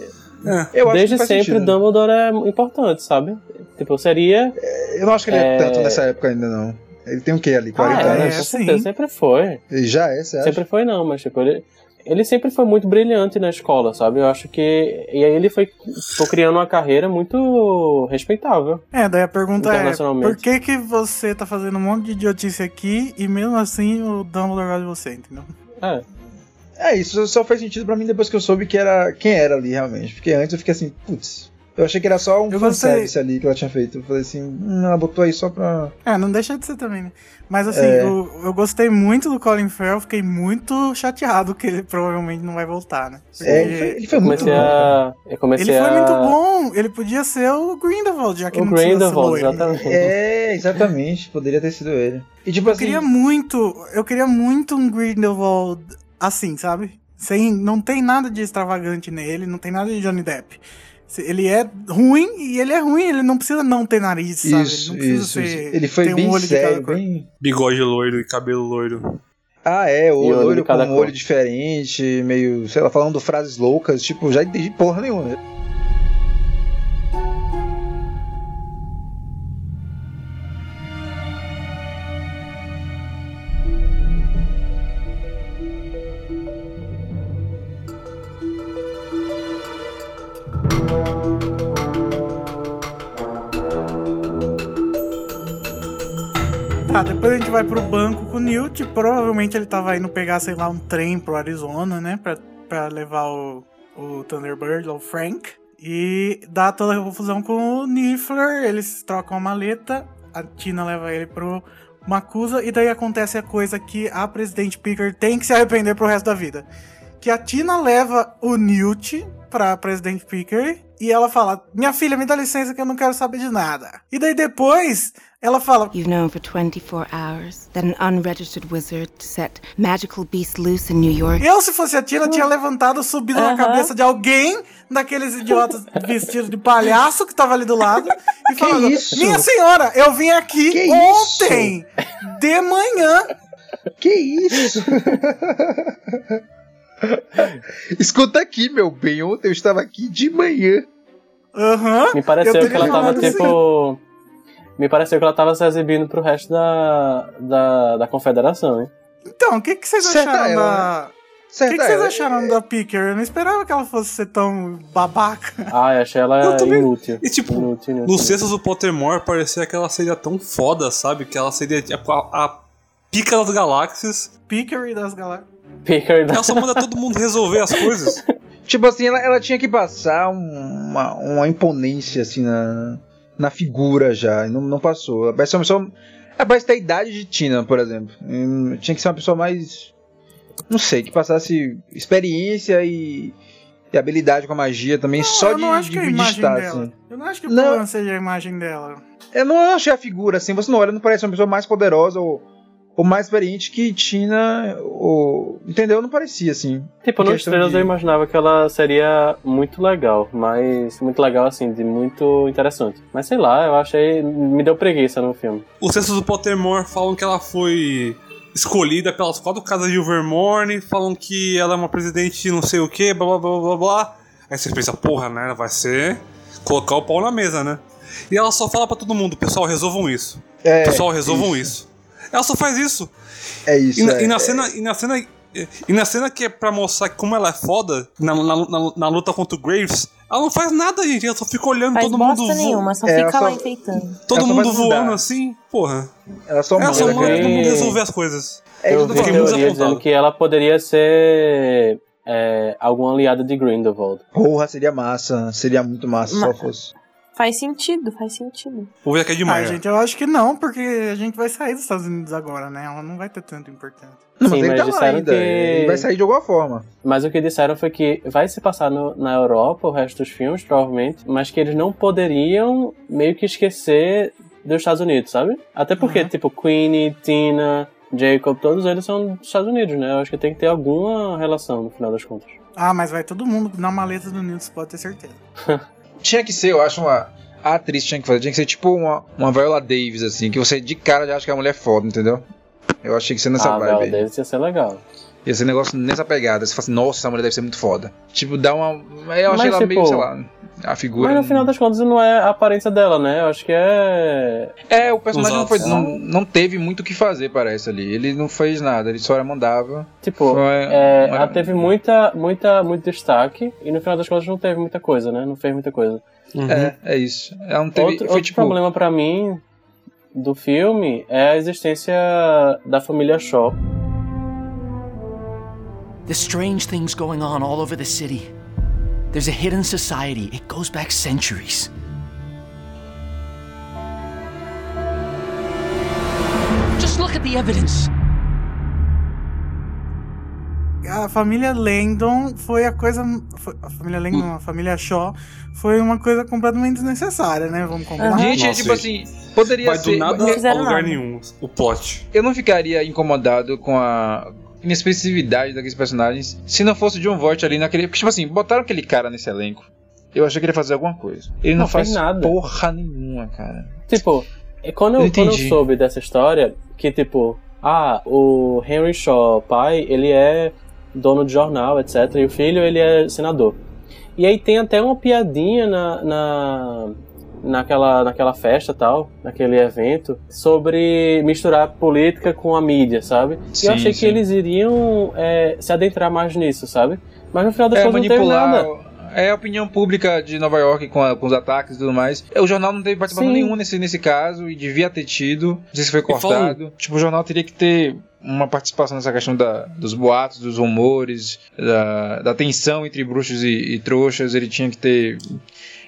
eu acho desde sempre sentido. Dumbledore é importante, sabe? Tipo, seria. Eu não acho que ele é... É. tanto nessa época ainda, não. Ele tem o que ali? 40 Ah, é, anos? com sim. certeza, sempre foi. Ele já é, você acha? Sempre foi não, mas tipo, ele, ele sempre foi muito brilhante na escola, sabe? Eu acho que. E aí ele foi, foi criando uma carreira muito respeitável. É, daí a pergunta é: por que, que você tá fazendo um monte de idiotice aqui e mesmo assim o Dumbledore gosta de você, entendeu? É. É, isso só fez sentido pra mim depois que eu soube que era quem era ali realmente. Porque antes eu fiquei assim, putz. Eu achei que era só um fanservice ali que ela tinha feito. Eu falei assim, hum, ela botou aí só pra. É, não deixa de ser também, né? Mas assim, É. eu, eu gostei muito do Colin Farrell, fiquei muito chateado que ele provavelmente não vai voltar, né? Porque É, ele foi, ele foi Eu muito comecei bom. a. Eu comecei ele foi a... muito bom, ele podia ser o Grindelwald, já que O não ser Grindelwald, loiro. exatamente. É, exatamente. Poderia ter sido ele. E tipo Eu assim. queria muito, eu queria muito um Grindelwald assim, sabe? Sem, não tem nada de extravagante nele, não tem nada de Johnny Depp. Se- Ele é ruim e ele é ruim, ele não precisa não ter nariz, sabe? Isso, ele não precisa isso, ser, isso. Ele foi um bem cada sério, cor. bem. Bigode loiro e cabelo loiro. Ah, é, o olho olho com cada um cor. olho diferente, meio, sei lá, falando frases loucas, tipo, já entendi porra nenhuma. Vai pro banco com o Newt. Provavelmente ele tava indo pegar, sei lá, um trem pro Arizona, né? Pra, pra levar o, o Thunderbird, ou o Frank. E dá toda a confusão com o Niffler. Eles trocam a maleta. A Tina leva ele pro Macusa. E daí acontece a coisa que a Presidente Picker tem que se arrepender pro resto da vida. Que a Tina leva o Newt pra Presidente Picker. E ela fala: Minha filha, me dá licença que eu não quero saber de nada. E daí depois. Ela fala, You've known for 24 hours that an unregistered wizard set magical beasts loose in New York. Eu, se fosse a Tina, tinha levantado, subido na Aham. cabeça de alguém, daqueles idiotas vestidos de palhaço que tava ali do lado, e falando: isso? Minha senhora, eu vim aqui Que ontem, de manhã. Que isso? Escuta aqui, meu bem. Ontem eu estava aqui de manhã. Aham. Me pareceu Eu que ela tava assim. tipo. Me pareceu que ela tava se exibindo pro resto da, da, da confederação, hein? Então, o que, que vocês acharam ela, da. O Certo, que, que vocês ela- acharam da Picker? Eu não esperava que ela fosse ser tão babaca. Ah, eu achei ela Eu também- inútil. E, tipo, inútil, inútil. Nos cestos do Pottermore parecia que ela seria tão foda, sabe? Que ela seria tipo, a, a pica das galáxias. Pickery das galáxias. Picker Ela só manda todo mundo resolver as coisas. Tipo assim, ela, ela tinha que passar uma, uma imponência assim na, na figura já. Não, não passou. Ela parece uma pessoa. Ela parece ter a idade de Tina, por exemplo. Hum, Tinha que ser uma pessoa mais. Não sei, que passasse experiência e, e habilidade com a magia também, só eu de, não acho de que é imagem digitar, dela. assim. Eu não acho que o Não. seja a imagem dela. Eu não achei a figura assim, você não olha, não parece uma pessoa mais poderosa ou, ou mais experiente que Tina. Ou, entendeu? Não parecia assim. Tipo, questão trailers de- eu imaginava que ela seria muito legal, mas muito legal assim, de muito interessante. Mas sei lá, eu achei. me deu preguiça no filme. Os textos do Pottermore falam que ela foi escolhida pelas quatro casas de Ilvermorny, falam que ela é uma presidente não sei o que, blá blá blá blá blá. Aí você pensa, porra, né? Ela vai ser colocar o pau na mesa, né? E ela só fala pra todo mundo, pessoal, resolvam isso. É, Pessoal, resolvam isso. Ela só faz isso. É isso. E na, é, e na é. cena. E na cena. E na cena que é pra mostrar como ela é foda, na, na, na, na luta contra o Graves, ela não faz nada, gente. Ela só fica olhando Faz todo bosta mundo vo- nenhuma, só É, fica ela lá só- enfeitando. Todo só mundo voando assim, porra. Ela só Ela só manda, manda cara. todo mundo resolver as coisas. É eu eu fiquei muito dizendo que ela poderia ser é, alguma aliada de Grindelwald. Porra, seria massa. Seria muito massa se ela fosse. Faz sentido, faz sentido. Vou ver aqui é Ah, demais. gente, eu acho que não, porque a gente vai sair dos Estados Unidos agora, né? Ela não vai ter tanta importância. Sim, mas ele mas tá lá disseram ainda. que- Ele vai sair de alguma forma. Mas o que disseram foi que vai se passar no- na Europa o resto dos filmes, provavelmente, mas que eles não poderiam meio que esquecer dos Estados Unidos, sabe? Até porque, Uhum. tipo, Queenie, Tina, Jacob, todos eles são dos Estados Unidos, né? Eu acho que tem que ter alguma relação no final das contas. Ah, mas vai todo mundo na maleta do Nils, pode ter certeza. Tinha que ser, eu acho, uma. A atriz tinha que fazer. Tinha que ser tipo uma, uma Viola Davis, assim, que você de cara já acha que a mulher é foda, entendeu? Eu achei que ser nessa ah, vibe. Aí. Davis ia ser legal. Ia ser negócio nessa pegada. Você fala assim, nossa, essa mulher deve ser muito foda. Tipo, dá uma. Eu achei Mas, ela tipo, meio, sei lá. A figura. Mas no final das contas não é a aparência dela, né? Eu acho que é. É, o personagem não, foi, não, não teve muito o que fazer, parece ali. Ele não fez nada, ele só mandava. Tipo, Foi é, uma- ela teve muita, muita, muito destaque e no final das contas não teve muita coisa, né? Não fez muita coisa. Uhum. É, é isso. Ela não teve. outro foi outro tipo. problema pra mim do filme é a existência da família Shaw. There's strange things going on all over the city. There's a hidden society. It goes back centuries. Just look at the evidence. A família Langdon foi a coisa. foi- a família Langdon, a família Shaw, foi uma coisa completamente desnecessária, né? Vamos combinar. Aham. Gente, é Nossa, tipo assim. Poderia Vai ser. do nada Não a lugar nada. nenhum. O plot. Eu não ficaria incomodado com a inexpressividade daqueles personagens se não fosse o John Voight ali naquele. Porque, tipo assim, botaram aquele cara nesse elenco. Eu achei que ele ia fazer alguma coisa. Ele não, Não faz nada. porra nenhuma, cara. Tipo, quando eu, Eu quando eu soube dessa história, que tipo, ah, o Henry Shaw, pai, ele é dono de jornal, etc. E o filho, ele é senador. E aí tem até uma piadinha na, na, naquela, naquela festa tal, naquele evento, sobre misturar política com a mídia, sabe? e Sim, eu achei sim. que eles iriam é, se adentrar mais nisso, sabe? Mas no final das É contas não teve manipular. nada. É a opinião pública de Nova York com, a- com os ataques e tudo mais. O jornal não teve participação Sim. nenhuma nesse, nesse caso e devia ter tido. Não sei se foi cortado. Tipo, o jornal teria que ter uma participação nessa questão da, dos boatos, dos rumores, da, da tensão entre bruxos e, e trouxas. Ele tinha que ter.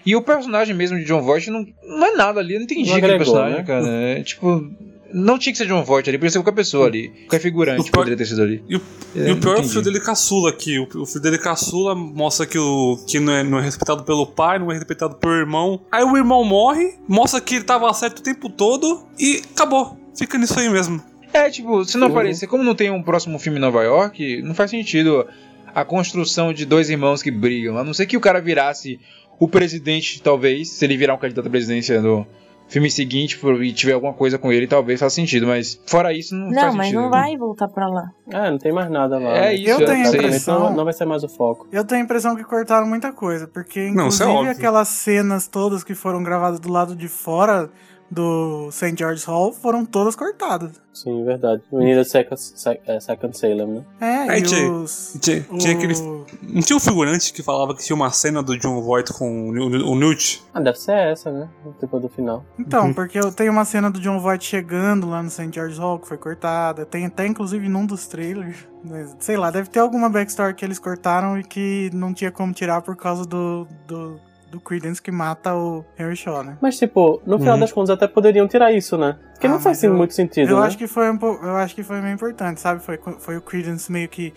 E o personagem mesmo de John Voight não, não é nada ali. Eu não entendi Não aquele agregou, personagem, né? cara. É, tipo. Não tinha que ser John Voight ali, podia ser qualquer pessoa ali. Qualquer figurante O pior- poderia ter sido ali. E o, Eu e o pior é o filho dele caçula aqui. O, o filho dele caçula mostra que, o, que não, é, não é respeitado pelo pai, não é respeitado pelo irmão. Aí o irmão morre, mostra que ele tava certo o tempo todo e acabou. Fica nisso aí mesmo. É, tipo, se não Uhum. aparecer, como não tem um próximo filme em Nova York, não faz sentido a construção de dois irmãos que brigam. A não ser que o cara virasse o presidente, talvez, se ele virar um candidato à presidência no filme seguinte por- e tiver alguma coisa com ele, talvez faça sentido. Mas fora isso, não, Não, faz mas sentido. não vai voltar pra lá. É, não tem mais nada lá. É né? isso, Eu tenho a impressão- Não, não vai ser mais o foco. Eu tenho a impressão que cortaram muita coisa, porque Não, isso inclusive é óbvio. aquelas cenas todas que foram gravadas do lado de fora do St. George's Hall foram todas cortadas. Sim, verdade. Menina Second, Sec- é, Second Salem, né? É, Aí e tinha- os... Tinha, tinha o- aquele. Não tinha um figurante que falava que tinha uma cena do John Voight com o, Newt- o Newt? Ah, deve ser essa, né? Tipo do final. Então, Uhum. porque eu tenho uma cena do John Voight chegando lá no St. George's Hall, que foi cortada. Tem até, inclusive, num dos trailers. Mas, Sei lá, deve ter alguma backstory que eles cortaram e que não tinha como tirar por causa do, do, do Credence que mata o Henry Shaw, né? Mas, tipo, no final Uhum. das contas até poderiam tirar isso, né? Porque Ah, não faz eu- muito sentido, Eu né? acho que foi um eu acho que foi meio importante, sabe? Foi, foi o Credence meio que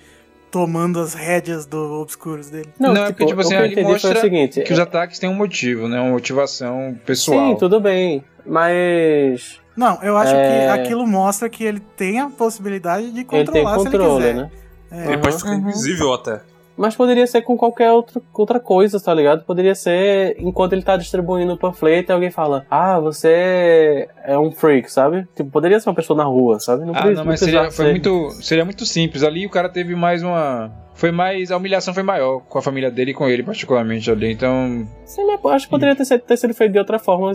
tomando as rédeas do Obscuros dele. Não, é porque, tipo o assim, ele entendi mostra seguinte... Que os é- ataques têm um motivo, né? Uma motivação pessoal. Sim, tudo bem. Mas... Não, eu acho É. que aquilo mostra que ele tem a possibilidade de Ele tem controlar se ele controle, quiser. né? É. Ele pode ficar invisível até. Mas poderia ser com qualquer outro, outra coisa, tá ligado? Poderia ser enquanto ele tá distribuindo o panfleto e alguém fala: Ah, você é um freak, sabe? Tipo, poderia ser uma pessoa na rua, sabe? Ah, precisa- não, mas seria, ser. muito, seria muito simples. Ali o cara teve mais uma. Foi mais. A humilhação foi maior com a família dele e com ele, particularmente ali. Então. Sim, mas acho que poderia ter, sido- ter sido feito de outra forma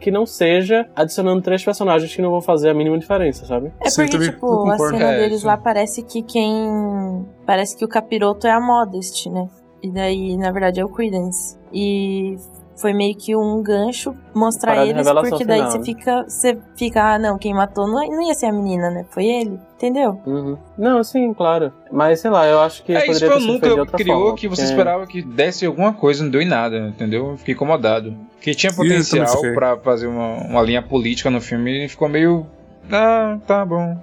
que não seja adicionando três personagens que não vão fazer a mínima diferença, sabe? É Sim, porque, também tipo, a cena É, deles isso. lá parece que quem. Parece que o capiroto é a Modest, né? E daí, na verdade, é o Credence. E foi meio que um gancho mostrar Parada eles, porque daí final, você né? fica. Você fica, ah, não, quem matou não, não ia ser a menina, né? Foi ele. Entendeu? Uhum. Não, sim, claro. Mas sei lá, eu acho que É, poderia isso foi que criou forma. que você porque- esperava que desse alguma coisa, não deu em nada, entendeu? Eu Fiquei incomodado. Porque tinha potencial pra fazer uma, uma linha política no filme e ficou meio. Ah, tá bom.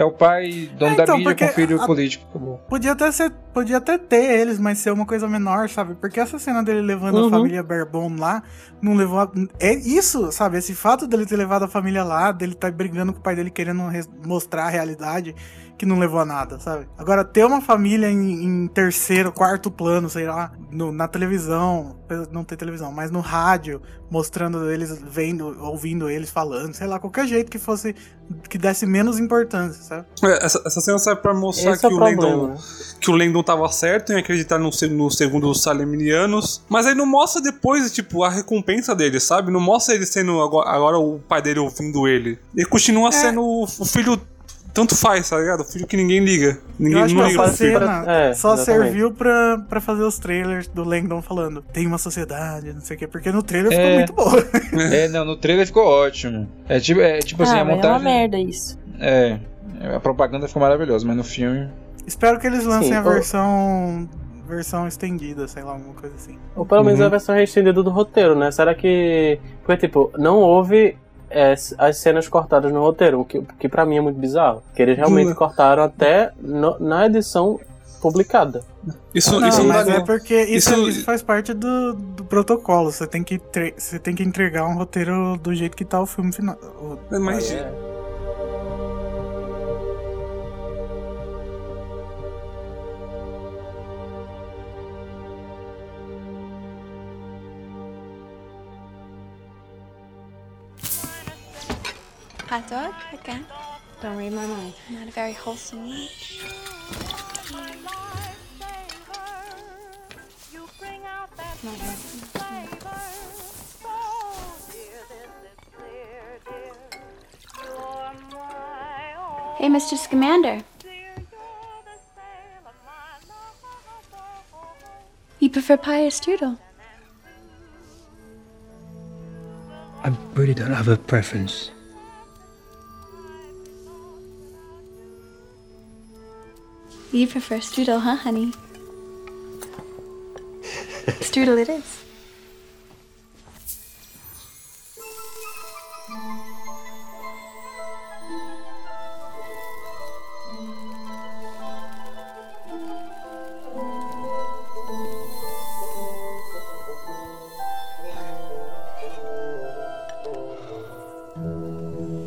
É o pai, dono É, da então, mídia com filho a- político. Acabou. Podia até, ser, podia até ter eles, mas ser uma coisa menor, sabe? Porque essa cena dele levando Uhum. a família Barebone lá, não levou. A, é isso, sabe? Esse fato dele ter levado a família lá, dele tá brigando com o pai dele querendo mostrar a realidade, que não levou a nada, sabe? Agora, ter uma família em, em terceiro, quarto plano, sei lá, no- na televisão, não tem televisão, mas no rádio, mostrando eles, vendo, ouvindo eles falando, sei lá, qualquer jeito que fosse, que desse menos importância, sabe? É, Essa, essa cena serve pra mostrar Esse é que, o o Landon, problema. que o Landon tava certo em acreditar no, no segundo dos Saleminianos. Mas aí não mostra depois, tipo, a recompensa dele, sabe? Não mostra ele sendo agora, agora o pai dele ouvindo ele. Ele continua sendo o, o filho. Tanto faz, tá ligado? O filho que ninguém liga. Ninguém Eu acho não que liga cena É, só exatamente. serviu pra, pra fazer os trailers do Langdon falando tem uma sociedade, não sei o quê, porque no trailer É. ficou muito bom. É, não, no trailer ficou ótimo. É tipo, é, tipo assim, ah, a mas é uma montagem. merda isso. É, a propaganda ficou maravilhosa, mas no filme. Espero que eles lancem Sim, a o- versão versão estendida, sei lá, alguma coisa assim. Ou pelo menos Uhum. a versão restringida do roteiro, né? Será que. Porque, tipo, não houve é, as cenas cortadas no roteiro, o que, que pra mim é muito bizarro. Que eles realmente Uhum. cortaram até no- na edição publicada. Isso, Não, isso não mas dá é porque isso, isso- isso faz parte do, do protocolo. Você tem, que tre- você tem que entregar um roteiro do jeito que tá o filme final. o- Mas, É. Hot dog again? Don't read my mind. Not a very wholesome lunch. Not yet. Hey, Mr. Scamander. You prefer pie or strudel? I really don't have a preference. You prefer strudel, huh, honey? strudel it is.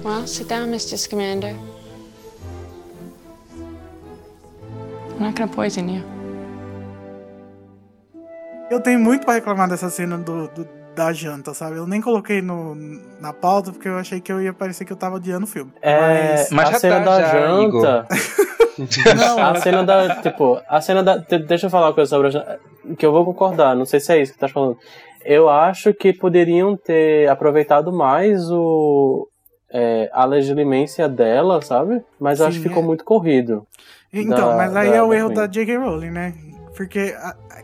Well, sit down, Mr. Scamander. I'm not gonna poison you. Eu tenho muito pra reclamar dessa cena do, do- da janta, sabe? Eu nem coloquei no, na pauta porque eu achei que eu ia parecer que eu tava odiando o filme. É, Mas- Mas a cena tá, da já, janta. Não, a cena da. Tipo, a cena da. de- Deixa eu falar uma coisa sobre a janta. Que eu vou concordar, não sei se é isso que tá falando. Eu acho que poderiam ter aproveitado mais o é, a legilimência dela, sabe? Mas eu acho que Sim, ficou é. muito corrido. Então, Da- mas aí da- é o da erro Queen. da J.K. Rowling, né? Porque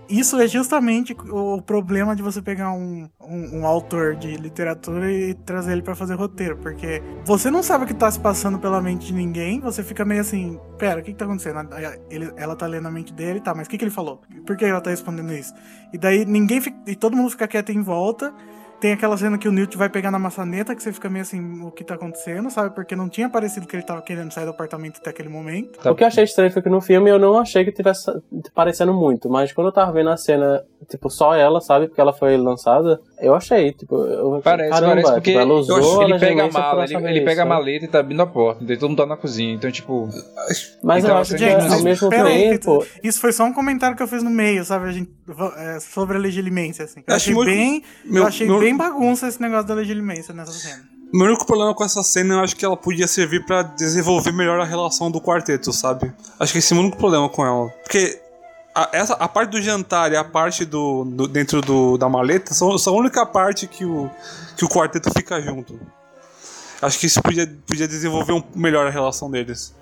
isso é justamente o problema de você pegar um, um, um autor de literatura e trazer ele pra fazer roteiro. Porque você não sabe o que tá se passando pela mente de ninguém, você fica meio assim, pera, o que, que tá acontecendo? Ele, ela tá lendo a mente dele, tá, mas o que, que ele falou? Por que ela tá respondendo isso? E daí ninguém fica, e todo mundo fica quieto em volta. Tem aquela cena que o Newt vai pegar na maçaneta, que você fica meio assim, o que tá acontecendo, sabe? Porque não tinha parecido que ele tava querendo sair do apartamento até aquele momento. O que eu achei estranho foi que no filme eu não achei que tivesse parecendo muito, mas quando eu tava vendo a cena, tipo, só ela, sabe? Porque ela foi lançada, eu achei, tipo, eu, Parece, caramba, parece porque tipo, ela usou ele pega a mala, ele, ele isso, pega a maleta e tá abrindo a porta, então todo mundo tá na cozinha, então tipo... Mas então, eu acho que gente, ao mesmo Pera aí, tempo. Isso foi só um comentário que eu fiz no meio, sabe? A gente, é, sobre a legilimência, assim. Eu Acho achei, muito- bem, meu- eu achei meu- bem bagunça esse negócio da legilimência nessa cena. Meu único problema com essa cena, eu acho que ela podia servir pra desenvolver melhor a relação do quarteto, sabe? Acho que esse é o único problema com ela. Porque a, essa, a parte do jantar e a parte do, do- dentro do, da maleta são, são a única parte que o, que o quarteto fica junto. Acho que isso podia, podia desenvolver um, melhor a relação deles.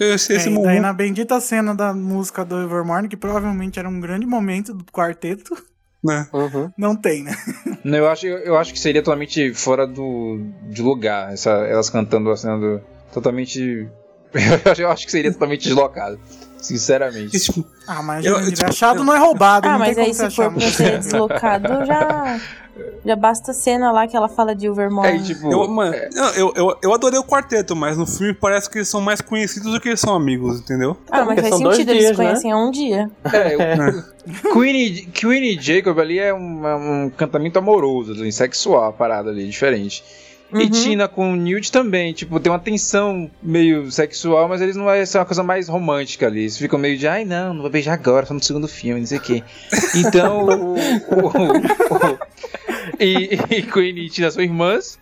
Esse, esse É, e mo- daí na bendita cena da música do Evermorning, que provavelmente era um grande momento do quarteto, né? não tem, né? Não, eu acho, eu acho que seria totalmente fora do de lugar, essa, elas cantando a cena do, totalmente... Eu acho que seria totalmente deslocado, sinceramente. Ah, mas Eu- eu, eu, tipo, achado não é roubado, Ah, não mas tem aí se for pra ser deslocado, já. Já basta a cena lá que ela fala de Overmorning. É, tipo, Eu, mano, não, eu, eu, eu adorei o quarteto, mas no filme parece que eles são mais conhecidos do que eles são amigos, entendeu? Ah, mas faz sentido, eles se conhecem há um dia. É, o Queen, e- Queen e Jacob ali é um, é um cantamento amoroso, assim, sexual, a parada ali, diferente. E Uhum. Tina com o Newt também, tipo, tem uma tensão meio sexual, mas eles não é é uma coisa mais romântica ali. Eles ficam meio de, ai não, não vou beijar agora, só no segundo filme, não sei o quê. Então, o, o- o- e, e Queen e Tina são irmãs.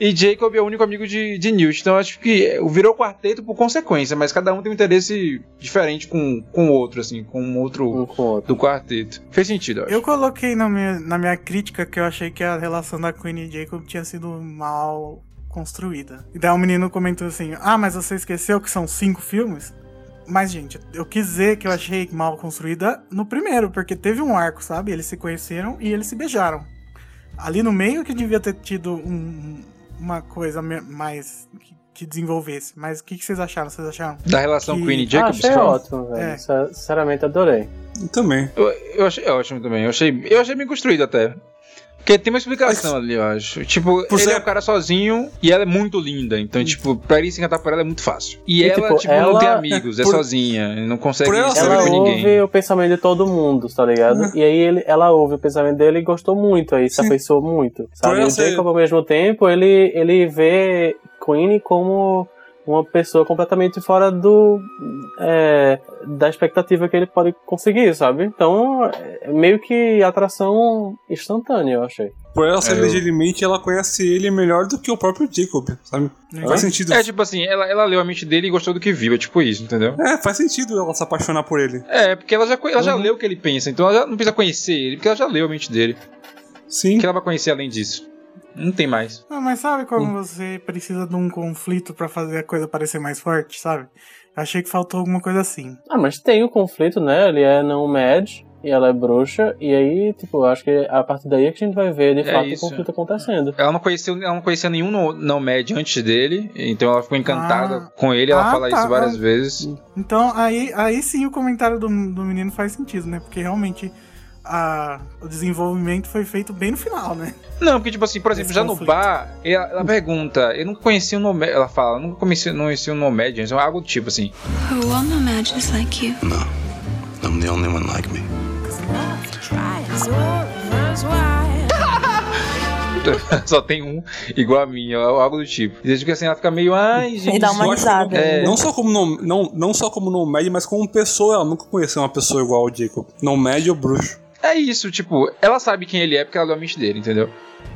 E Jacob é o único amigo de, de Newt. Então acho que virou quarteto por consequência, mas cada um tem um interesse diferente com com o outro, assim, com o outro do quarteto. Fez sentido, eu acho. Eu coloquei na minha, na minha crítica que eu achei que a relação da Queen e Jacob tinha sido mal construída. E daí o menino comentou assim: Ah, mas você esqueceu que são cinco filmes? Mas, gente, eu quis dizer que eu achei mal construída no primeiro, porque teve um arco, sabe? Eles se conheceram e eles se beijaram. Ali no meio que devia ter tido um- uma coisa mais que, que desenvolvesse. Mas o que, que vocês acharam? Vocês acharam? Da relação que... Queen e Jacob, achei você fala? ótimo, velho. É. Sin- Sinceramente, adorei. Também. Eu, eu achei ótimo também. Eu achei, eu achei bem construído até. Porque tem uma explicação ali, eu acho. Tipo, Por ele ser- é um cara sozinho e ela é muito linda. Então, tipo, pra ele se encantar por ela é muito fácil. E, E, ela, tipo, tipo, não ela- tem amigos, é por- sozinha. Não consegue por ela saber Ela com ninguém. ouve o pensamento de todo mundo, tá ligado? Uhum. E aí ele, ela ouve o pensamento dele e gostou muito, aí se afeiçoou muito. Sabe? ela E o ser- ao mesmo tempo, ele, ele vê Queen como uma pessoa completamente fora do é, da expectativa que ele pode conseguir, sabe? Então, é meio que atração instantânea, eu achei. Por ela ser É, eu- ela conhece ele melhor do que o próprio Jacob, sabe? Faz sentido. É tipo assim, ela, ela leu a mente dele e gostou do que viu, é tipo isso, entendeu? É, faz sentido ela se apaixonar por ele. É, porque ela já, ela já Uhum. leu o que ele pensa, então ela já não precisa conhecer ele, porque ela já leu a mente dele. Sim. O que ela vai conhecer além disso? Não tem mais. Ah, mas sabe quando você precisa de um conflito pra fazer a coisa parecer mais forte, sabe? Achei que faltou alguma coisa assim. Ah, mas tem o conflito, né? Ele é não mad e ela é bruxa, e aí, tipo, eu acho que a partir daí é que a gente vai ver de É fato isso. o conflito acontecendo. Ela não conheceu, ela não conhecia nenhum no- não med antes dele, então ela ficou encantada Ah. com ele, ela Ah, fala tá. isso várias vezes. Então, aí, aí sim o comentário do, do menino faz sentido, né? Porque realmente a, o desenvolvimento foi feito bem no final, né? Não, porque, tipo assim, por exemplo, Esse já no conflito. bar, ela, ela pergunta, eu nunca conhecia o Nomad, ela fala, eu nunca conheci, não conhecia o Nomad antes, algo do tipo assim. Who all nomads is like you? No, I'm the only one like me. Só tem um igual a mim, algo do tipo. E desde que assim, ela fica meio, ai, gente. E dá uma risada. É. Não só como no, não, não só como Nomad, mas como pessoa, ela nunca conheceu uma pessoa igual ao Jacob. Nomad ou bruxo. É isso, tipo, ela sabe quem ele é porque ela leu a mente dele, entendeu?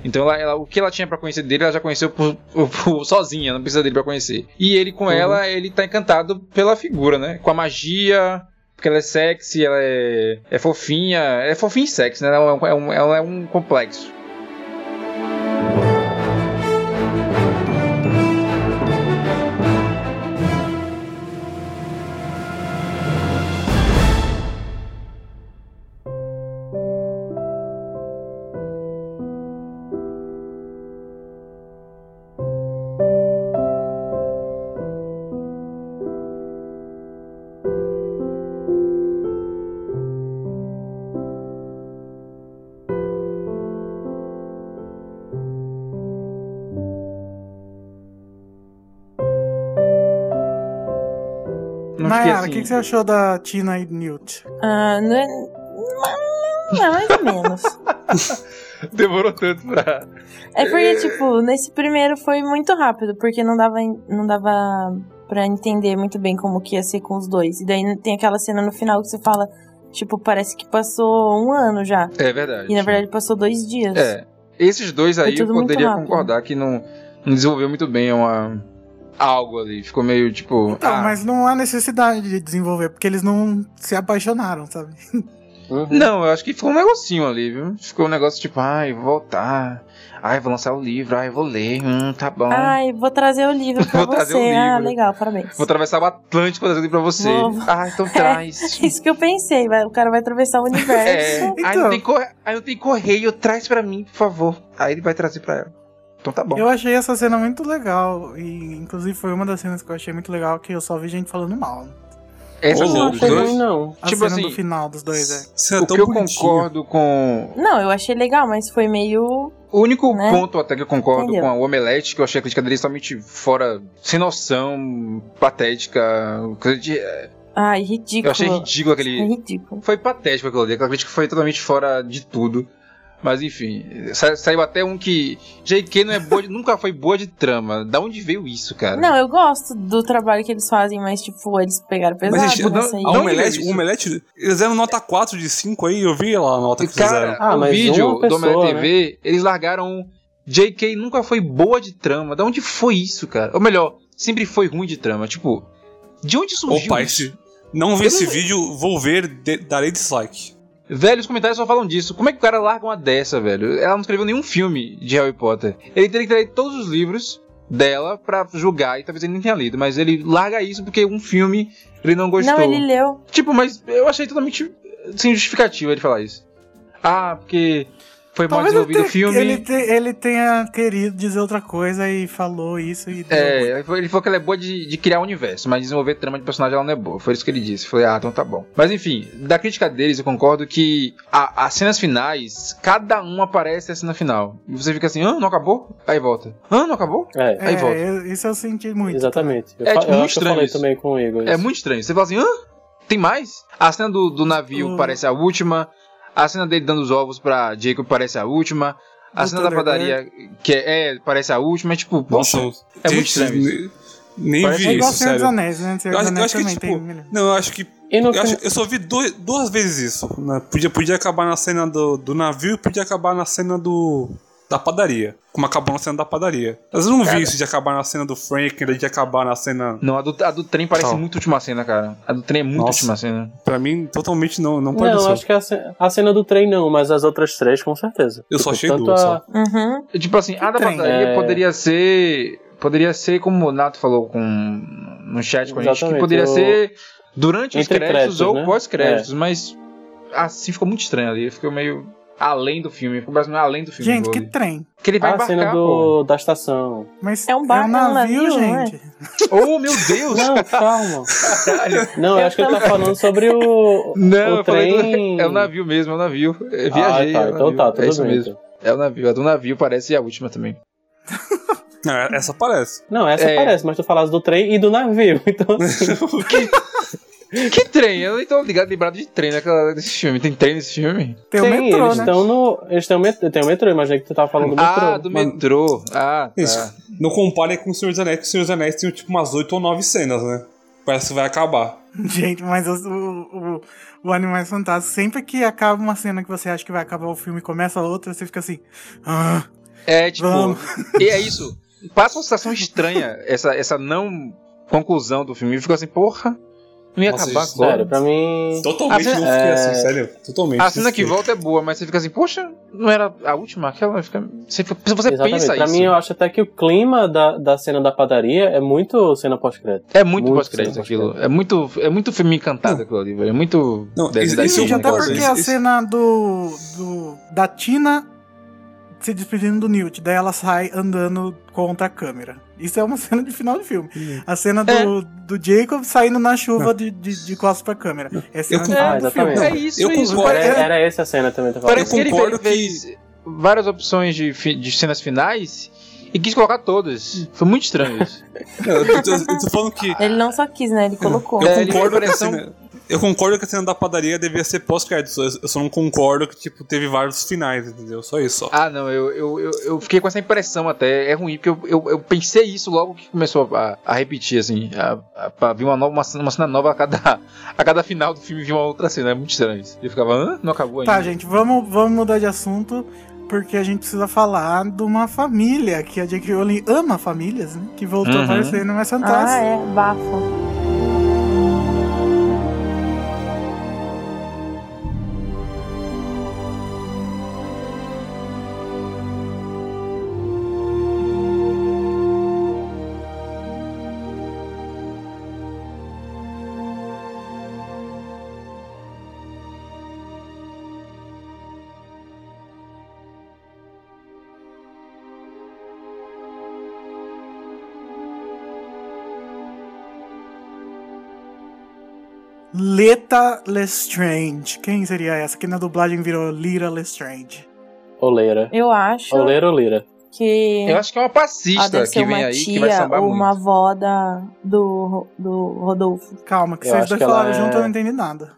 Então ela, ela- o que ela tinha pra conhecer dele, ela já conheceu por, por- por- sozinha, não precisa dele pra conhecer. E ele com ela, ele tá encantado pela figura, né? Com a magia, Porque ela é sexy, ela é, é fofinha. É fofinha e sexy, né? Ela é um, é um, ela é um complexo. O que, que você achou da Tina e Newt? Ah, não é. É mais ou menos. Demorou tanto pra. É porque, tipo, nesse primeiro foi muito rápido, porque não dava, não dava pra entender muito bem como que ia ser com os dois. E daí tem aquela cena no final que você fala, tipo, parece que passou um ano já. É verdade. E na verdade passou dois dias. É. Esses dois aí eu poderia concordar que não, não desenvolveu muito bem uma, algo ali. Ficou meio tipo. Então, ah, mas não há necessidade de desenvolver, porque eles não se apaixonaram, sabe? Não, eu acho que ficou um negocinho ali, viu? Ficou um negócio tipo, ai, vou voltar. Ai, vou lançar o livro, ai, vou ler. Hum, tá bom. Ai, vou trazer o livro pra Vou trazer você. Ah, livro. legal, parabéns. Vou atravessar o Atlântico pra trazer o livro pra você. Vou- Ah, então traz. É isso que eu pensei, vai, o cara vai atravessar o É, universo. ai, não tem corre... ai, não tem correio, traz pra mim, por favor. Aí ele vai trazer pra ela. Então tá bom. Eu achei essa cena muito legal. E inclusive foi uma das cenas que eu achei muito legal, que eu só vi gente falando mal. Essa Ô, não achei dois. ruim, não. A Tipo cena assim, do final dos dois, é. Você é o que eu bonitinho. concordo com. Não, eu achei legal, mas foi meio. O único Né? ponto até que eu concordo Entendeu? com a Omelete, que eu achei a crítica dele totalmente fora, sem noção, patética, coisa de. Ai, ridículo. Eu achei ridículo É aquele. ridículo. Foi patético aquilo ali, aquela crítica foi totalmente fora de tudo. Mas enfim, sa- saiu até um que. JK não é boa de- nunca foi boa de trama. Da onde veio isso, cara? Não, eu gosto do trabalho que eles fazem, mas, tipo, eles pegaram pesado Mas, gente, aí. a Não, Omelete, o Omelete, eles deram nota 4 de 5 aí, eu vi lá a nota que Cara, fizeram. Ah, o mas vídeo uma do pessoa, né? Omelete TV, eles largaram. JK nunca foi boa de trama. Da onde foi isso, cara? Ou melhor, sempre foi ruim de trama. Tipo, de onde surgiu Opa, isso? esse, não vi Eu esse não- vídeo, vou ver, de, darei dislike. Velho, os comentários só falam disso. Como é que o cara larga uma dessa, velho? Ela não escreveu nenhum filme de Harry Potter. Ele teria que ter todos os livros dela pra julgar, e talvez ele nem tenha lido, mas ele larga isso porque um filme ele não gostou. Não, ele leu. Tipo, mas eu achei totalmente sem justificativa ele falar isso. Ah, porque foi mal Talvez desenvolvido o filme. ele, te- ele tenha querido dizer outra coisa e falou isso e. É, ele falou- ele falou que ela é boa de, de criar o universo, mas desenvolver trama de personagem ela não é boa. Foi isso que ele disse. Eu Falei, ah, então tá bom. Mas enfim, da crítica deles, eu concordo que a- as cenas finais, cada uma aparece a cena final. E você fica assim, ah, não acabou? Aí volta. Ah, não acabou? É, Aí É, volta. eu- isso eu senti muito. exatamente. Eu, É, tipo, eu muito eu estranho falei isso. também com o Igor. É muito estranho. Você fala assim, hã? Tem mais? A cena do, do navio parece a última. A cena dele dando os ovos pra Jacob parece a última. A Do cena da padaria, que é, é, parece a última. É tipo, Nossa, poxa, é muito estranho nem Parece- vi É igual isso, Senhor dos sério. Anéis, né? Senhor Eu acho, eu acho que, tipo, tem. não, eu acho que eu, acho- eu só vi dois- duas vezes isso. né? Podia, podia acabar na cena do, do navio e podia acabar na cena do da padaria. Como acabou na cena da padaria. Mas eu não Cara. vi isso de acabar na cena do Frank, de acabar na cena. Não, a do, a do trem parece Tchau. muito última cena, cara. A do trem é muito Nossa. última cena. Pra mim, totalmente não, não Não, pareceu. acho que a, ce- a cena do trem não, mas as outras três com certeza. Eu só Tipo, achei tanto duas, a- só. Uhum. Tipo assim, a da trem? padaria É. poderia ser. Poderia ser, como o Nato falou com, no chat com a gente, que Exatamente, poderia o- ser durante os Entre créditos, créditos, ou né? pós-créditos, mas assim ficou muito estranho ali. Ficou meio além do filme. Ficou parecendo além do filme. Gente, o que trem. que ele vai Ah, a embarcar, cena pô. do, da estação. Mas É um bar- é um navio, navio, não é? gente. Oh, meu Deus! Não, calma. Caralho. Não, eu acho que ele tá falando sobre o. Não, o eu falei do- trem. é o navio mesmo, é o navio. Eu viajei. Ah, é tá, o então navio. tá, tudo é isso bem. mesmo. É o navio. A do navio parece a última também. Não, essa parece. Não, essa É. parece, mas tu falaste do trem e do navio. Então, assim, Que trem? Eu nem tô ligado, lembrado de trem naquela, nesse filme. Tem trem nesse filme? Tem o tem, metrô, eles né? estão no. Eles têm o metrô, tem o metrô, imaginei que tu tava falando do metrô. Ah, do Mas- metrô. Ah, tá. Isso. Não compare com o Senhor dos Anéis, que o Senhor dos Anéis tem tipo umas 8 ou 9 cenas, né? Parece que vai acabar. Gente, mas o, o, o Animais Fantásticos, sempre que acaba uma cena que você acha que vai acabar o filme e começa outra, você fica assim. Ah, É, tipo. Vamos. E é isso. Passa uma sensação estranha, essa, essa não conclusão do filme. Fica assim, porra. Não ia Nossa, acabar isso- agora. Sério, pra mim. Totalmente A não cena- fiquei é- assim, sério. Totalmente. A cena que volta é boa, mas você fica assim, poxa, não era a última? Aquela fica. Você, fica- você Exatamente. pensa Pra isso. mim, eu acho até que o clima da, da cena da padaria é muito cena pós-crédito. É muito, Muito pós-crédito aquilo. pós-crédito. É muito, é muito filme encantado aquilo ali, velho. É muito. Não, isso- isso Gente, até porque a cena do, do da Tina se despedindo do Newt, daí ela sai andando contra a câmera. Isso é uma cena de final de filme. A cena do, É. do Jacob saindo na chuva de, de, de costas pra câmera. É cena Eu de concordo. final Ah, do filme. exatamente. É isso, Eu é isso. concordo. Era, era essa a cena também, tá parece que ele concordo fez, fez várias opções de, de cenas finais e quis colocar todas. Foi muito estranho isso. Eu tô, eu tô falando que. Ele não só quis, né? Ele colocou. Eu É, concordo, que a cena, eu concordo que a cena da padaria devia ser pós-créditos. Eu eu só não concordo que, tipo, teve vários finais, entendeu? Só isso, só. Ah, não, eu, eu, eu, eu fiquei com essa impressão até. É ruim, porque eu, eu, eu pensei isso logo que começou a, a repetir, assim. A, a, pra vir uma, nova, uma, cena- uma cena nova a cada, a cada final do filme vir uma outra cena. É muito estranho isso. Eu ficava, hã? Não acabou ainda. Tá, gente, vamos, vamos mudar de assunto. Porque a gente precisa falar de uma família, que a J.K. Rowling ama famílias, né? Que voltou Uhum. a aparecer no West Ah, é, bafo. Leta Lestrange. Quem seria essa? Que na dublagem virou Lira Lestrange. Oleira. Eu acho Oleira ou Lira? que Eu acho que é uma passista que vem aí que vai tia sambar ou muito. uma avó da, do, do Rodolfo. Calma, que Eu vocês dois falaram é- junto, eu não entendi nada.